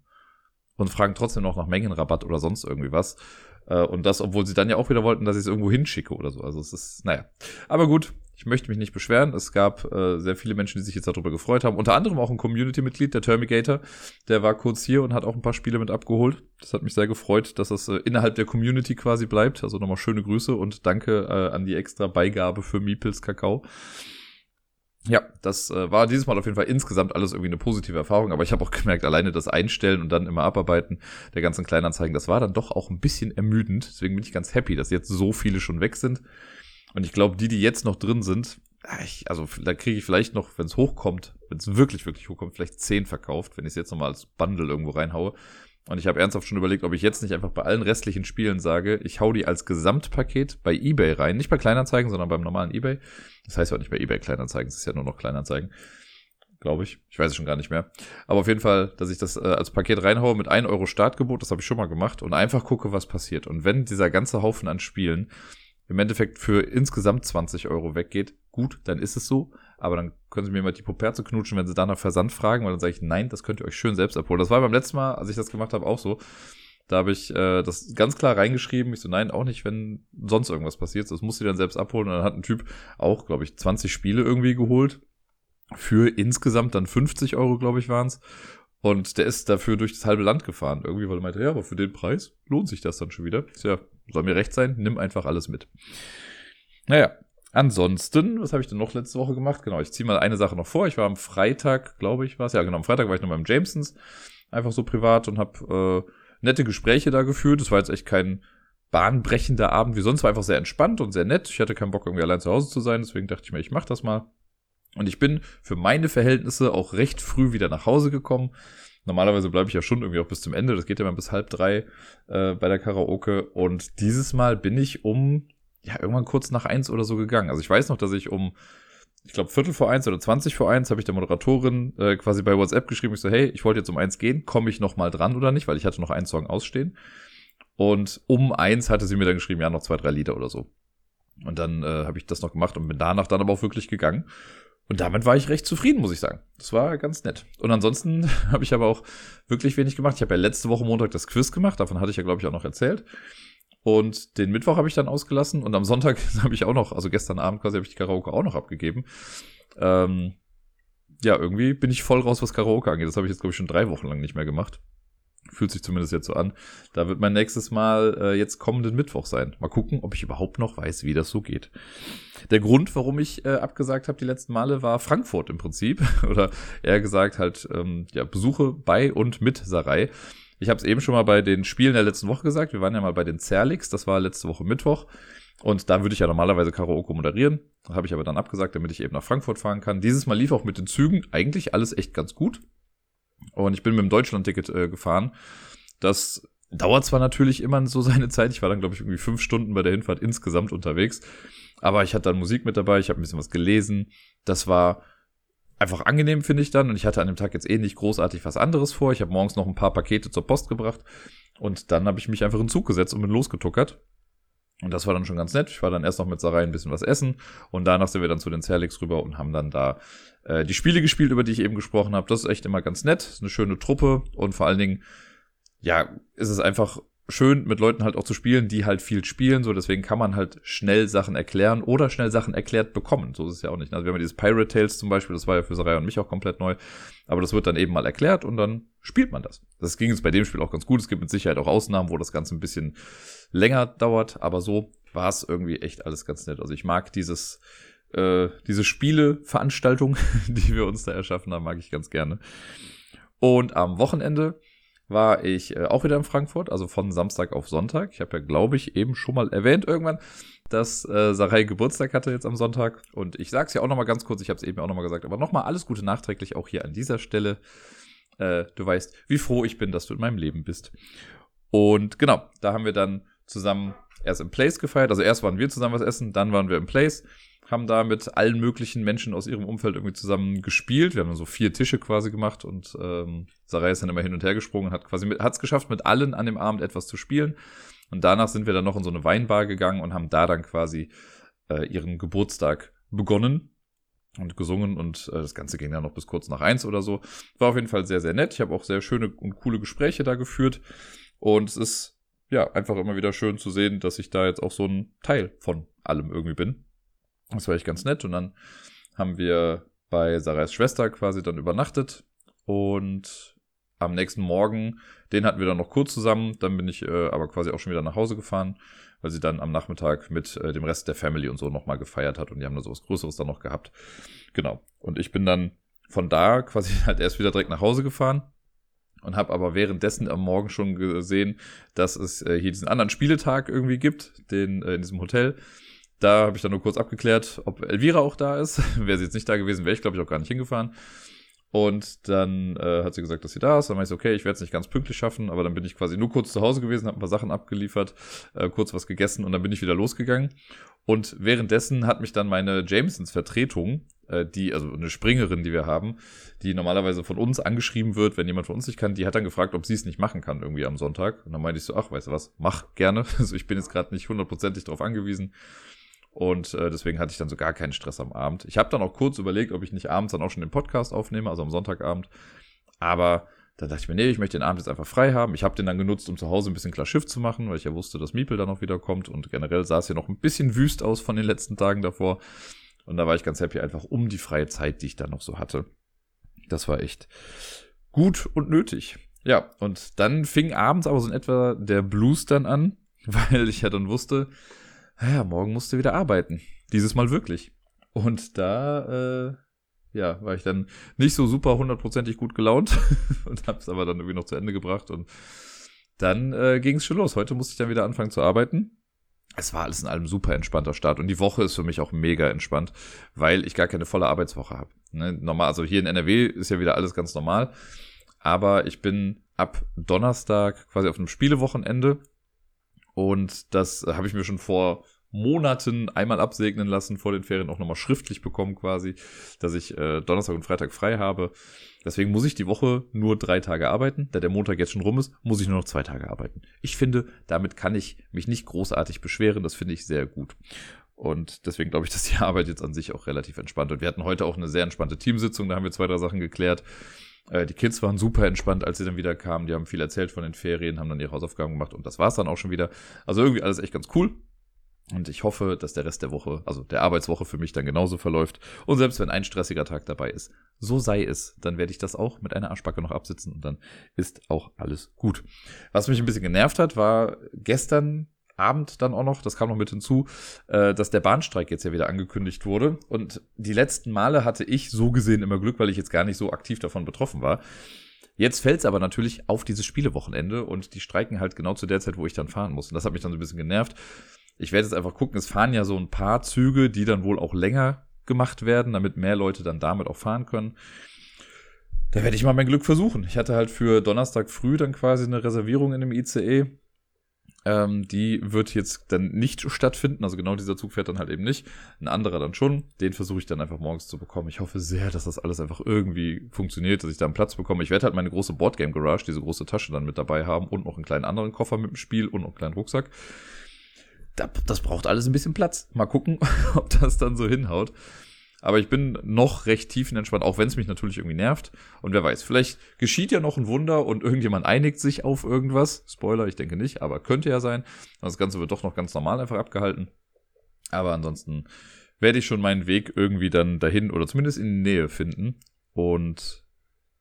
und fragen trotzdem noch nach Mengenrabatt oder sonst irgendwie was. Äh, und das, obwohl sie dann ja auch wieder wollten, dass ich es irgendwo hinschicke oder so. Also es ist, naja. Aber gut, Ich möchte mich nicht beschweren. Es gab äh, sehr viele Menschen, die sich jetzt darüber gefreut haben. Unter anderem auch ein Community-Mitglied, der Termigator. Der war kurz hier und hat auch ein paar Spiele mit abgeholt. Das hat mich sehr gefreut, dass das äh, innerhalb der Community quasi bleibt. Also nochmal schöne Grüße und danke äh, an die extra Beigabe für Meeples Kakao. Ja, das äh, war dieses Mal auf jeden Fall insgesamt alles irgendwie eine positive Erfahrung, aber ich habe auch gemerkt, alleine das Einstellen und dann immer abarbeiten der ganzen Kleinanzeigen, das war dann doch auch ein bisschen ermüdend. Deswegen bin ich ganz happy, dass jetzt so viele schon weg sind. Und ich glaube, die, die jetzt noch drin sind, ich, also da kriege ich vielleicht noch, wenn es hochkommt, wenn es wirklich, wirklich hochkommt, vielleicht zehn verkauft, wenn ich es jetzt nochmal als Bundle irgendwo reinhaue. Und ich habe ernsthaft schon überlegt, ob ich jetzt nicht einfach bei allen restlichen Spielen sage, ich hau die als Gesamtpaket bei eBay rein. Nicht bei Kleinanzeigen, sondern beim normalen eBay. Das heißt ja auch nicht bei eBay Kleinanzeigen, es ist ja nur noch Kleinanzeigen. Glaube ich. Ich weiß es schon gar nicht mehr. Aber auf jeden Fall, dass ich das äh, als Paket reinhaue mit 1 Euro Startgebot, das habe ich schon mal gemacht und einfach gucke, was passiert. Und wenn dieser ganze Haufen an Spielen im Endeffekt für insgesamt 20 Euro weggeht, gut, dann ist es so. Aber dann können Sie mir mal die Puperze knutschen, wenn Sie danach Versand fragen, weil dann sage ich, nein, das könnt ihr euch schön selbst abholen. Das war beim letzten Mal, als ich das gemacht habe, auch so. Da habe ich äh, das ganz klar reingeschrieben. Ich so, nein, auch nicht, wenn sonst irgendwas passiert. Das muss sie dann selbst abholen. Und dann hat ein Typ auch, glaube ich, 20 Spiele irgendwie geholt. Für insgesamt dann 50 Euro, glaube ich, waren's. Und der ist dafür durch das halbe Land gefahren. Irgendwie, weil er meinte, ja, aber für den Preis lohnt sich das dann schon wieder. Ist ja, soll mir recht sein, nimm einfach alles mit. Naja, ansonsten, was habe ich denn noch letzte Woche gemacht? Genau, ich ziehe mal eine Sache noch vor. Ich war am Freitag, glaube ich, was. Ja, genau, am Freitag war ich noch beim Jamesons. Einfach so privat und habe äh, nette Gespräche da geführt. Das war jetzt echt kein bahnbrechender Abend wie sonst. War einfach sehr entspannt und sehr nett. Ich hatte keinen Bock, irgendwie allein zu Hause zu sein. Deswegen dachte ich mir, ich mach das mal. Und ich bin für meine Verhältnisse auch recht früh wieder nach Hause gekommen. Normalerweise bleibe ich ja schon irgendwie auch bis zum Ende. Das geht ja mal bis halb drei äh, bei der Karaoke. Und dieses Mal bin ich um, ja, irgendwann kurz nach eins oder so gegangen. Also ich weiß noch, dass ich um, ich glaube, Viertel vor eins oder zwanzig vor eins habe ich der Moderatorin äh, quasi bei WhatsApp geschrieben. Ich so, hey, ich wollte jetzt um eins gehen. Komme ich noch mal dran oder nicht? Weil ich hatte noch einen Song ausstehen. Und um eins hatte sie mir dann geschrieben, ja, noch zwei, drei Lieder oder so. Und dann äh, habe ich das noch gemacht und bin danach dann aber auch wirklich gegangen. Und damit war ich recht zufrieden, muss ich sagen. Das war ganz nett. Und ansonsten habe ich aber auch wirklich wenig gemacht. Ich habe ja letzte Woche Montag das Quiz gemacht, davon hatte ich ja, glaube ich, auch noch erzählt. Und den Mittwoch habe ich dann ausgelassen und am Sonntag habe ich auch noch, also gestern Abend quasi habe ich die Karaoke auch noch abgegeben. Ähm, ja, irgendwie bin ich voll raus, was Karaoke angeht. Das habe ich jetzt, glaube ich, schon drei Wochen lang nicht mehr gemacht. Fühlt sich zumindest jetzt so an. Da wird mein nächstes Mal äh, jetzt kommenden Mittwoch sein. Mal gucken, ob ich überhaupt noch weiß, wie das so geht. Der Grund, warum ich äh, abgesagt habe die letzten Male, war Frankfurt im Prinzip. Oder eher gesagt halt ähm, ja, Besuche bei und mit Sarai. Ich habe es eben schon mal bei den Spielen der letzten Woche gesagt. Wir waren ja mal bei den Zerlix. Das war letzte Woche Mittwoch. Und da würde ich ja normalerweise Karaoke moderieren. Habe ich aber dann abgesagt, damit ich eben nach Frankfurt fahren kann. Dieses Mal lief auch mit den Zügen eigentlich alles echt ganz gut. Und ich bin mit dem Deutschland-Ticket äh, gefahren. Das dauert zwar natürlich immer so seine Zeit. Ich war dann, glaube ich, irgendwie fünf Stunden bei der Hinfahrt insgesamt unterwegs. Aber ich hatte dann Musik mit dabei, ich habe ein bisschen was gelesen. Das war einfach angenehm, finde ich dann. Und ich hatte an dem Tag jetzt eh nicht großartig was anderes vor. Ich habe morgens noch ein paar Pakete zur Post gebracht. Und dann habe ich mich einfach in den Zug gesetzt und bin losgetuckert. Und das war dann schon ganz nett. Ich war dann erst noch mit Sarai ein bisschen was essen und danach sind wir dann zu den Zerlix rüber und haben dann da äh, die Spiele gespielt, über die ich eben gesprochen habe. Das ist echt immer ganz nett, ist eine schöne Truppe und vor allen Dingen, ja, ist es einfach schön, mit Leuten halt auch zu spielen, die halt viel spielen, so deswegen kann man halt schnell Sachen erklären oder schnell Sachen erklärt bekommen. So ist es ja auch nicht. Also wir haben dieses Pirate Tales zum Beispiel, das war ja für Sarai und mich auch komplett neu, aber das wird dann eben mal erklärt und dann spielt man das. Das ging jetzt bei dem Spiel auch ganz gut. Es gibt mit Sicherheit auch Ausnahmen, wo das Ganze ein bisschen länger dauert, aber so war es irgendwie echt alles ganz nett. Also ich mag dieses äh, diese Spieleveranstaltung, die wir uns da erschaffen haben, mag ich ganz gerne. Und am Wochenende war ich äh, auch wieder in Frankfurt, also von Samstag auf Sonntag. Ich habe ja, glaube ich, eben schon mal erwähnt irgendwann, dass äh, Sarai Geburtstag hatte jetzt am Sonntag. Und ich sage es ja auch nochmal ganz kurz, ich habe es eben auch nochmal gesagt, aber nochmal alles Gute nachträglich auch hier an dieser Stelle. Äh, du weißt, wie froh ich bin, dass du in meinem Leben bist. Und genau, da haben wir dann zusammen erst im Place gefeiert. Also erst waren wir zusammen was essen, dann waren wir im Place haben da mit allen möglichen Menschen aus ihrem Umfeld irgendwie zusammen gespielt. Wir haben so vier Tische quasi gemacht und ähm, Sarai ist dann immer hin und her gesprungen und hat quasi hat es geschafft, mit allen an dem Abend etwas zu spielen. Und danach sind wir dann noch in so eine Weinbar gegangen und haben da dann quasi äh, ihren Geburtstag begonnen und gesungen und äh, das Ganze ging dann noch bis kurz nach eins oder so. War auf jeden Fall sehr, sehr nett. Ich habe auch sehr schöne und coole Gespräche da geführt und es ist ja einfach immer wieder schön zu sehen, dass ich da jetzt auch so ein Teil von allem irgendwie bin. Das war echt ganz nett. Und dann haben wir bei Sarais Schwester quasi dann übernachtet. Und am nächsten Morgen, den hatten wir dann noch kurz zusammen. Dann bin ich äh, aber quasi auch schon wieder nach Hause gefahren, weil sie dann am Nachmittag mit äh, dem Rest der Family und so nochmal gefeiert hat. Und die haben da so was Größeres dann noch gehabt. Genau. Und ich bin dann von da quasi halt erst wieder direkt nach Hause gefahren und habe aber währenddessen am Morgen schon gesehen, dass es äh, hier diesen anderen Spieletag irgendwie gibt, den äh, in diesem Hotel. Da habe ich dann nur kurz abgeklärt, ob Elvira auch da ist. wäre sie jetzt nicht da gewesen, wäre ich glaube ich auch gar nicht hingefahren. Und dann äh, hat sie gesagt, dass sie da ist. Dann meinte ich, so, okay, ich werde es nicht ganz pünktlich schaffen, aber dann bin ich quasi nur kurz zu Hause gewesen, habe ein paar Sachen abgeliefert, äh, kurz was gegessen und dann bin ich wieder losgegangen. Und währenddessen hat mich dann meine Jamesons Vertretung, äh, die, also eine Springerin, die wir haben, die normalerweise von uns angeschrieben wird, wenn jemand von uns nicht kann, die hat dann gefragt, ob sie es nicht machen kann irgendwie am Sonntag. Und dann meinte ich so, ach, weißt du was, mach gerne. Also ich bin jetzt gerade nicht hundertprozentig darauf angewiesen. Und äh, deswegen hatte ich dann so gar keinen Stress am Abend. Ich habe dann auch kurz überlegt, ob ich nicht abends dann auch schon den Podcast aufnehme, also am Sonntagabend. Aber dann dachte ich mir, nee, ich möchte den Abend jetzt einfach frei haben. Ich habe den dann genutzt, um zu Hause ein bisschen klar Schiff zu machen, weil ich ja wusste, dass Miepel dann auch wieder kommt. Und generell sah es ja noch ein bisschen wüst aus von den letzten Tagen davor. Und da war ich ganz happy, einfach um die freie Zeit, die ich dann noch so hatte. Das war echt gut und nötig. Ja, und dann fing abends aber so in etwa der Blues dann an, weil ich ja dann wusste, ja, morgen musst du wieder arbeiten. Dieses Mal wirklich. Und da, äh, ja, war ich dann nicht so super hundertprozentig gut gelaunt und hab's aber dann irgendwie noch zu Ende gebracht und dann äh, ging es schon los. Heute musste ich dann wieder anfangen zu arbeiten. Es war alles in allem super entspannter Start und die Woche ist für mich auch mega entspannt, weil ich gar keine volle Arbeitswoche habe. Ne? Normal, also hier in NRW ist ja wieder alles ganz normal, aber ich bin ab Donnerstag quasi auf einem Spielewochenende und das habe ich mir schon vor Monaten einmal absegnen lassen, vor den Ferien auch nochmal schriftlich bekommen quasi, dass ich äh, Donnerstag und Freitag frei habe. Deswegen muss ich die Woche nur drei Tage arbeiten. Da der Montag jetzt schon rum ist, muss ich nur noch zwei Tage arbeiten. Ich finde, damit kann ich mich nicht großartig beschweren. Das finde ich sehr gut. Und deswegen glaube ich, dass die Arbeit jetzt an sich auch relativ entspannt. Und wir hatten heute auch eine sehr entspannte Teamsitzung. Da haben wir zwei, drei Sachen geklärt. Äh, die Kids waren super entspannt, als sie dann wieder kamen. Die haben viel erzählt von den Ferien, haben dann ihre Hausaufgaben gemacht und das war es dann auch schon wieder. Also irgendwie alles echt ganz cool. Und ich hoffe, dass der Rest der Woche, also der Arbeitswoche für mich dann genauso verläuft. Und selbst wenn ein stressiger Tag dabei ist, so sei es. Dann werde ich das auch mit einer Arschbacke noch absitzen und dann ist auch alles gut. Was mich ein bisschen genervt hat, war gestern Abend dann auch noch, das kam noch mit hinzu, äh, dass der Bahnstreik jetzt ja wieder angekündigt wurde. Und die letzten Male hatte ich so gesehen immer Glück, weil ich jetzt gar nicht so aktiv davon betroffen war. Jetzt fällt es aber natürlich auf dieses Spielewochenende und die streiken halt genau zu der Zeit, wo ich dann fahren muss. Und das hat mich dann so ein bisschen genervt. Ich werde jetzt einfach gucken, es fahren ja so ein paar Züge, die dann wohl auch länger gemacht werden, damit mehr Leute dann damit auch fahren können. Da werde ich mal mein Glück versuchen. Ich hatte halt für Donnerstag früh dann quasi eine Reservierung in dem ICE. Ähm, die wird jetzt dann nicht stattfinden. Also genau dieser Zug fährt dann halt eben nicht. Ein anderer dann schon. Den versuche ich dann einfach morgens zu bekommen. Ich hoffe sehr, dass das alles einfach irgendwie funktioniert, dass ich da einen Platz bekomme. Ich werde halt meine große Boardgame Garage, diese große Tasche dann mit dabei haben und noch einen kleinen anderen Koffer mit dem Spiel und noch einen kleinen Rucksack das braucht alles ein bisschen Platz. Mal gucken, ob das dann so hinhaut. Aber ich bin noch recht tiefenentspannt, auch wenn es mich natürlich irgendwie nervt. Und wer weiß, vielleicht geschieht ja noch ein Wunder und irgendjemand einigt sich auf irgendwas. Spoiler, ich denke nicht, aber könnte ja sein. Das Ganze wird doch noch ganz normal einfach abgehalten. Aber ansonsten werde ich schon meinen Weg irgendwie dann dahin oder zumindest in die Nähe finden. Und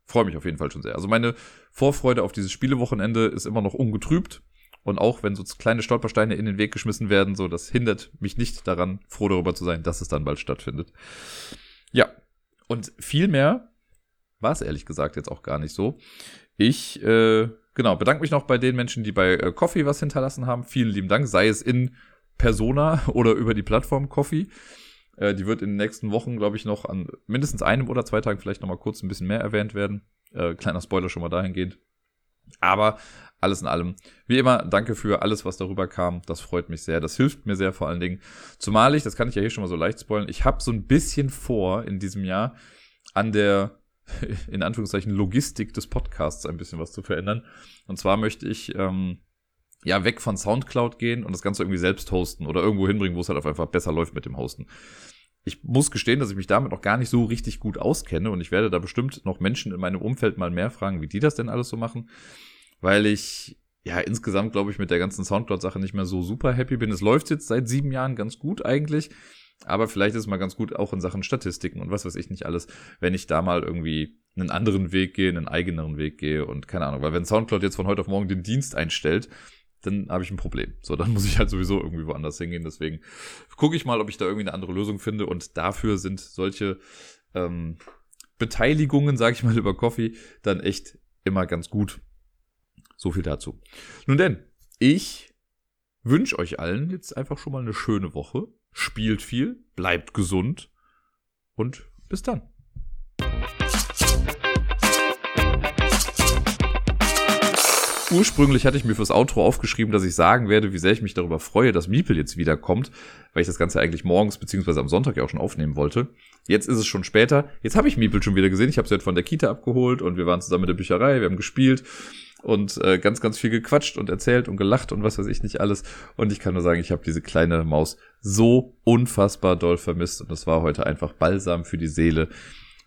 freue mich auf jeden Fall schon sehr. Also meine Vorfreude auf dieses Spielewochenende ist immer noch ungetrübt. Und auch wenn so kleine Stolpersteine in den Weg geschmissen werden, so, das hindert mich nicht daran, froh darüber zu sein, dass es dann bald stattfindet. Ja. Und viel mehr war es ehrlich gesagt jetzt auch gar nicht so. Ich, äh, genau, bedanke mich noch bei den Menschen, die bei äh, Coffee was hinterlassen haben. Vielen lieben Dank, sei es in Persona oder über die Plattform Coffee. Äh, die wird in den nächsten Wochen, glaube ich, noch an mindestens einem oder zwei Tagen vielleicht nochmal kurz ein bisschen mehr erwähnt werden. Äh, kleiner Spoiler schon mal dahingehend. Aber alles in allem, wie immer, danke für alles, was darüber kam. Das freut mich sehr. Das hilft mir sehr vor allen Dingen. Zumal ich, das kann ich ja hier schon mal so leicht spoilen, ich habe so ein bisschen vor in diesem Jahr an der, in Anführungszeichen, Logistik des Podcasts ein bisschen was zu verändern. Und zwar möchte ich, ähm, ja, weg von Soundcloud gehen und das Ganze irgendwie selbst hosten oder irgendwo hinbringen, wo es halt auf einfach besser läuft mit dem Hosten. Ich muss gestehen, dass ich mich damit noch gar nicht so richtig gut auskenne und ich werde da bestimmt noch Menschen in meinem Umfeld mal mehr fragen, wie die das denn alles so machen weil ich ja insgesamt, glaube ich, mit der ganzen Soundcloud-Sache nicht mehr so super happy bin. Es läuft jetzt seit sieben Jahren ganz gut eigentlich. Aber vielleicht ist es mal ganz gut, auch in Sachen Statistiken und was weiß ich nicht alles, wenn ich da mal irgendwie einen anderen Weg gehe, einen eigeneren Weg gehe und keine Ahnung. Weil wenn Soundcloud jetzt von heute auf morgen den Dienst einstellt, dann habe ich ein Problem. So, dann muss ich halt sowieso irgendwie woanders hingehen. Deswegen gucke ich mal, ob ich da irgendwie eine andere Lösung finde. Und dafür sind solche ähm, Beteiligungen, sage ich mal, über Coffee dann echt immer ganz gut. So viel dazu. Nun denn, ich wünsche euch allen jetzt einfach schon mal eine schöne Woche. Spielt viel, bleibt gesund und bis dann. Ursprünglich hatte ich mir fürs Outro aufgeschrieben, dass ich sagen werde, wie sehr ich mich darüber freue, dass Miepel jetzt wiederkommt, weil ich das Ganze eigentlich morgens beziehungsweise am Sonntag ja auch schon aufnehmen wollte. Jetzt ist es schon später. Jetzt habe ich Miepel schon wieder gesehen. Ich habe sie halt von der Kita abgeholt und wir waren zusammen in der Bücherei, wir haben gespielt und äh, ganz, ganz viel gequatscht und erzählt und gelacht und was weiß ich nicht alles. Und ich kann nur sagen, ich habe diese kleine Maus so unfassbar doll vermisst und das war heute einfach Balsam für die Seele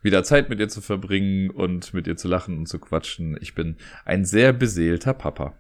wieder Zeit mit ihr zu verbringen und mit ihr zu lachen und zu quatschen. Ich bin ein sehr beseelter Papa.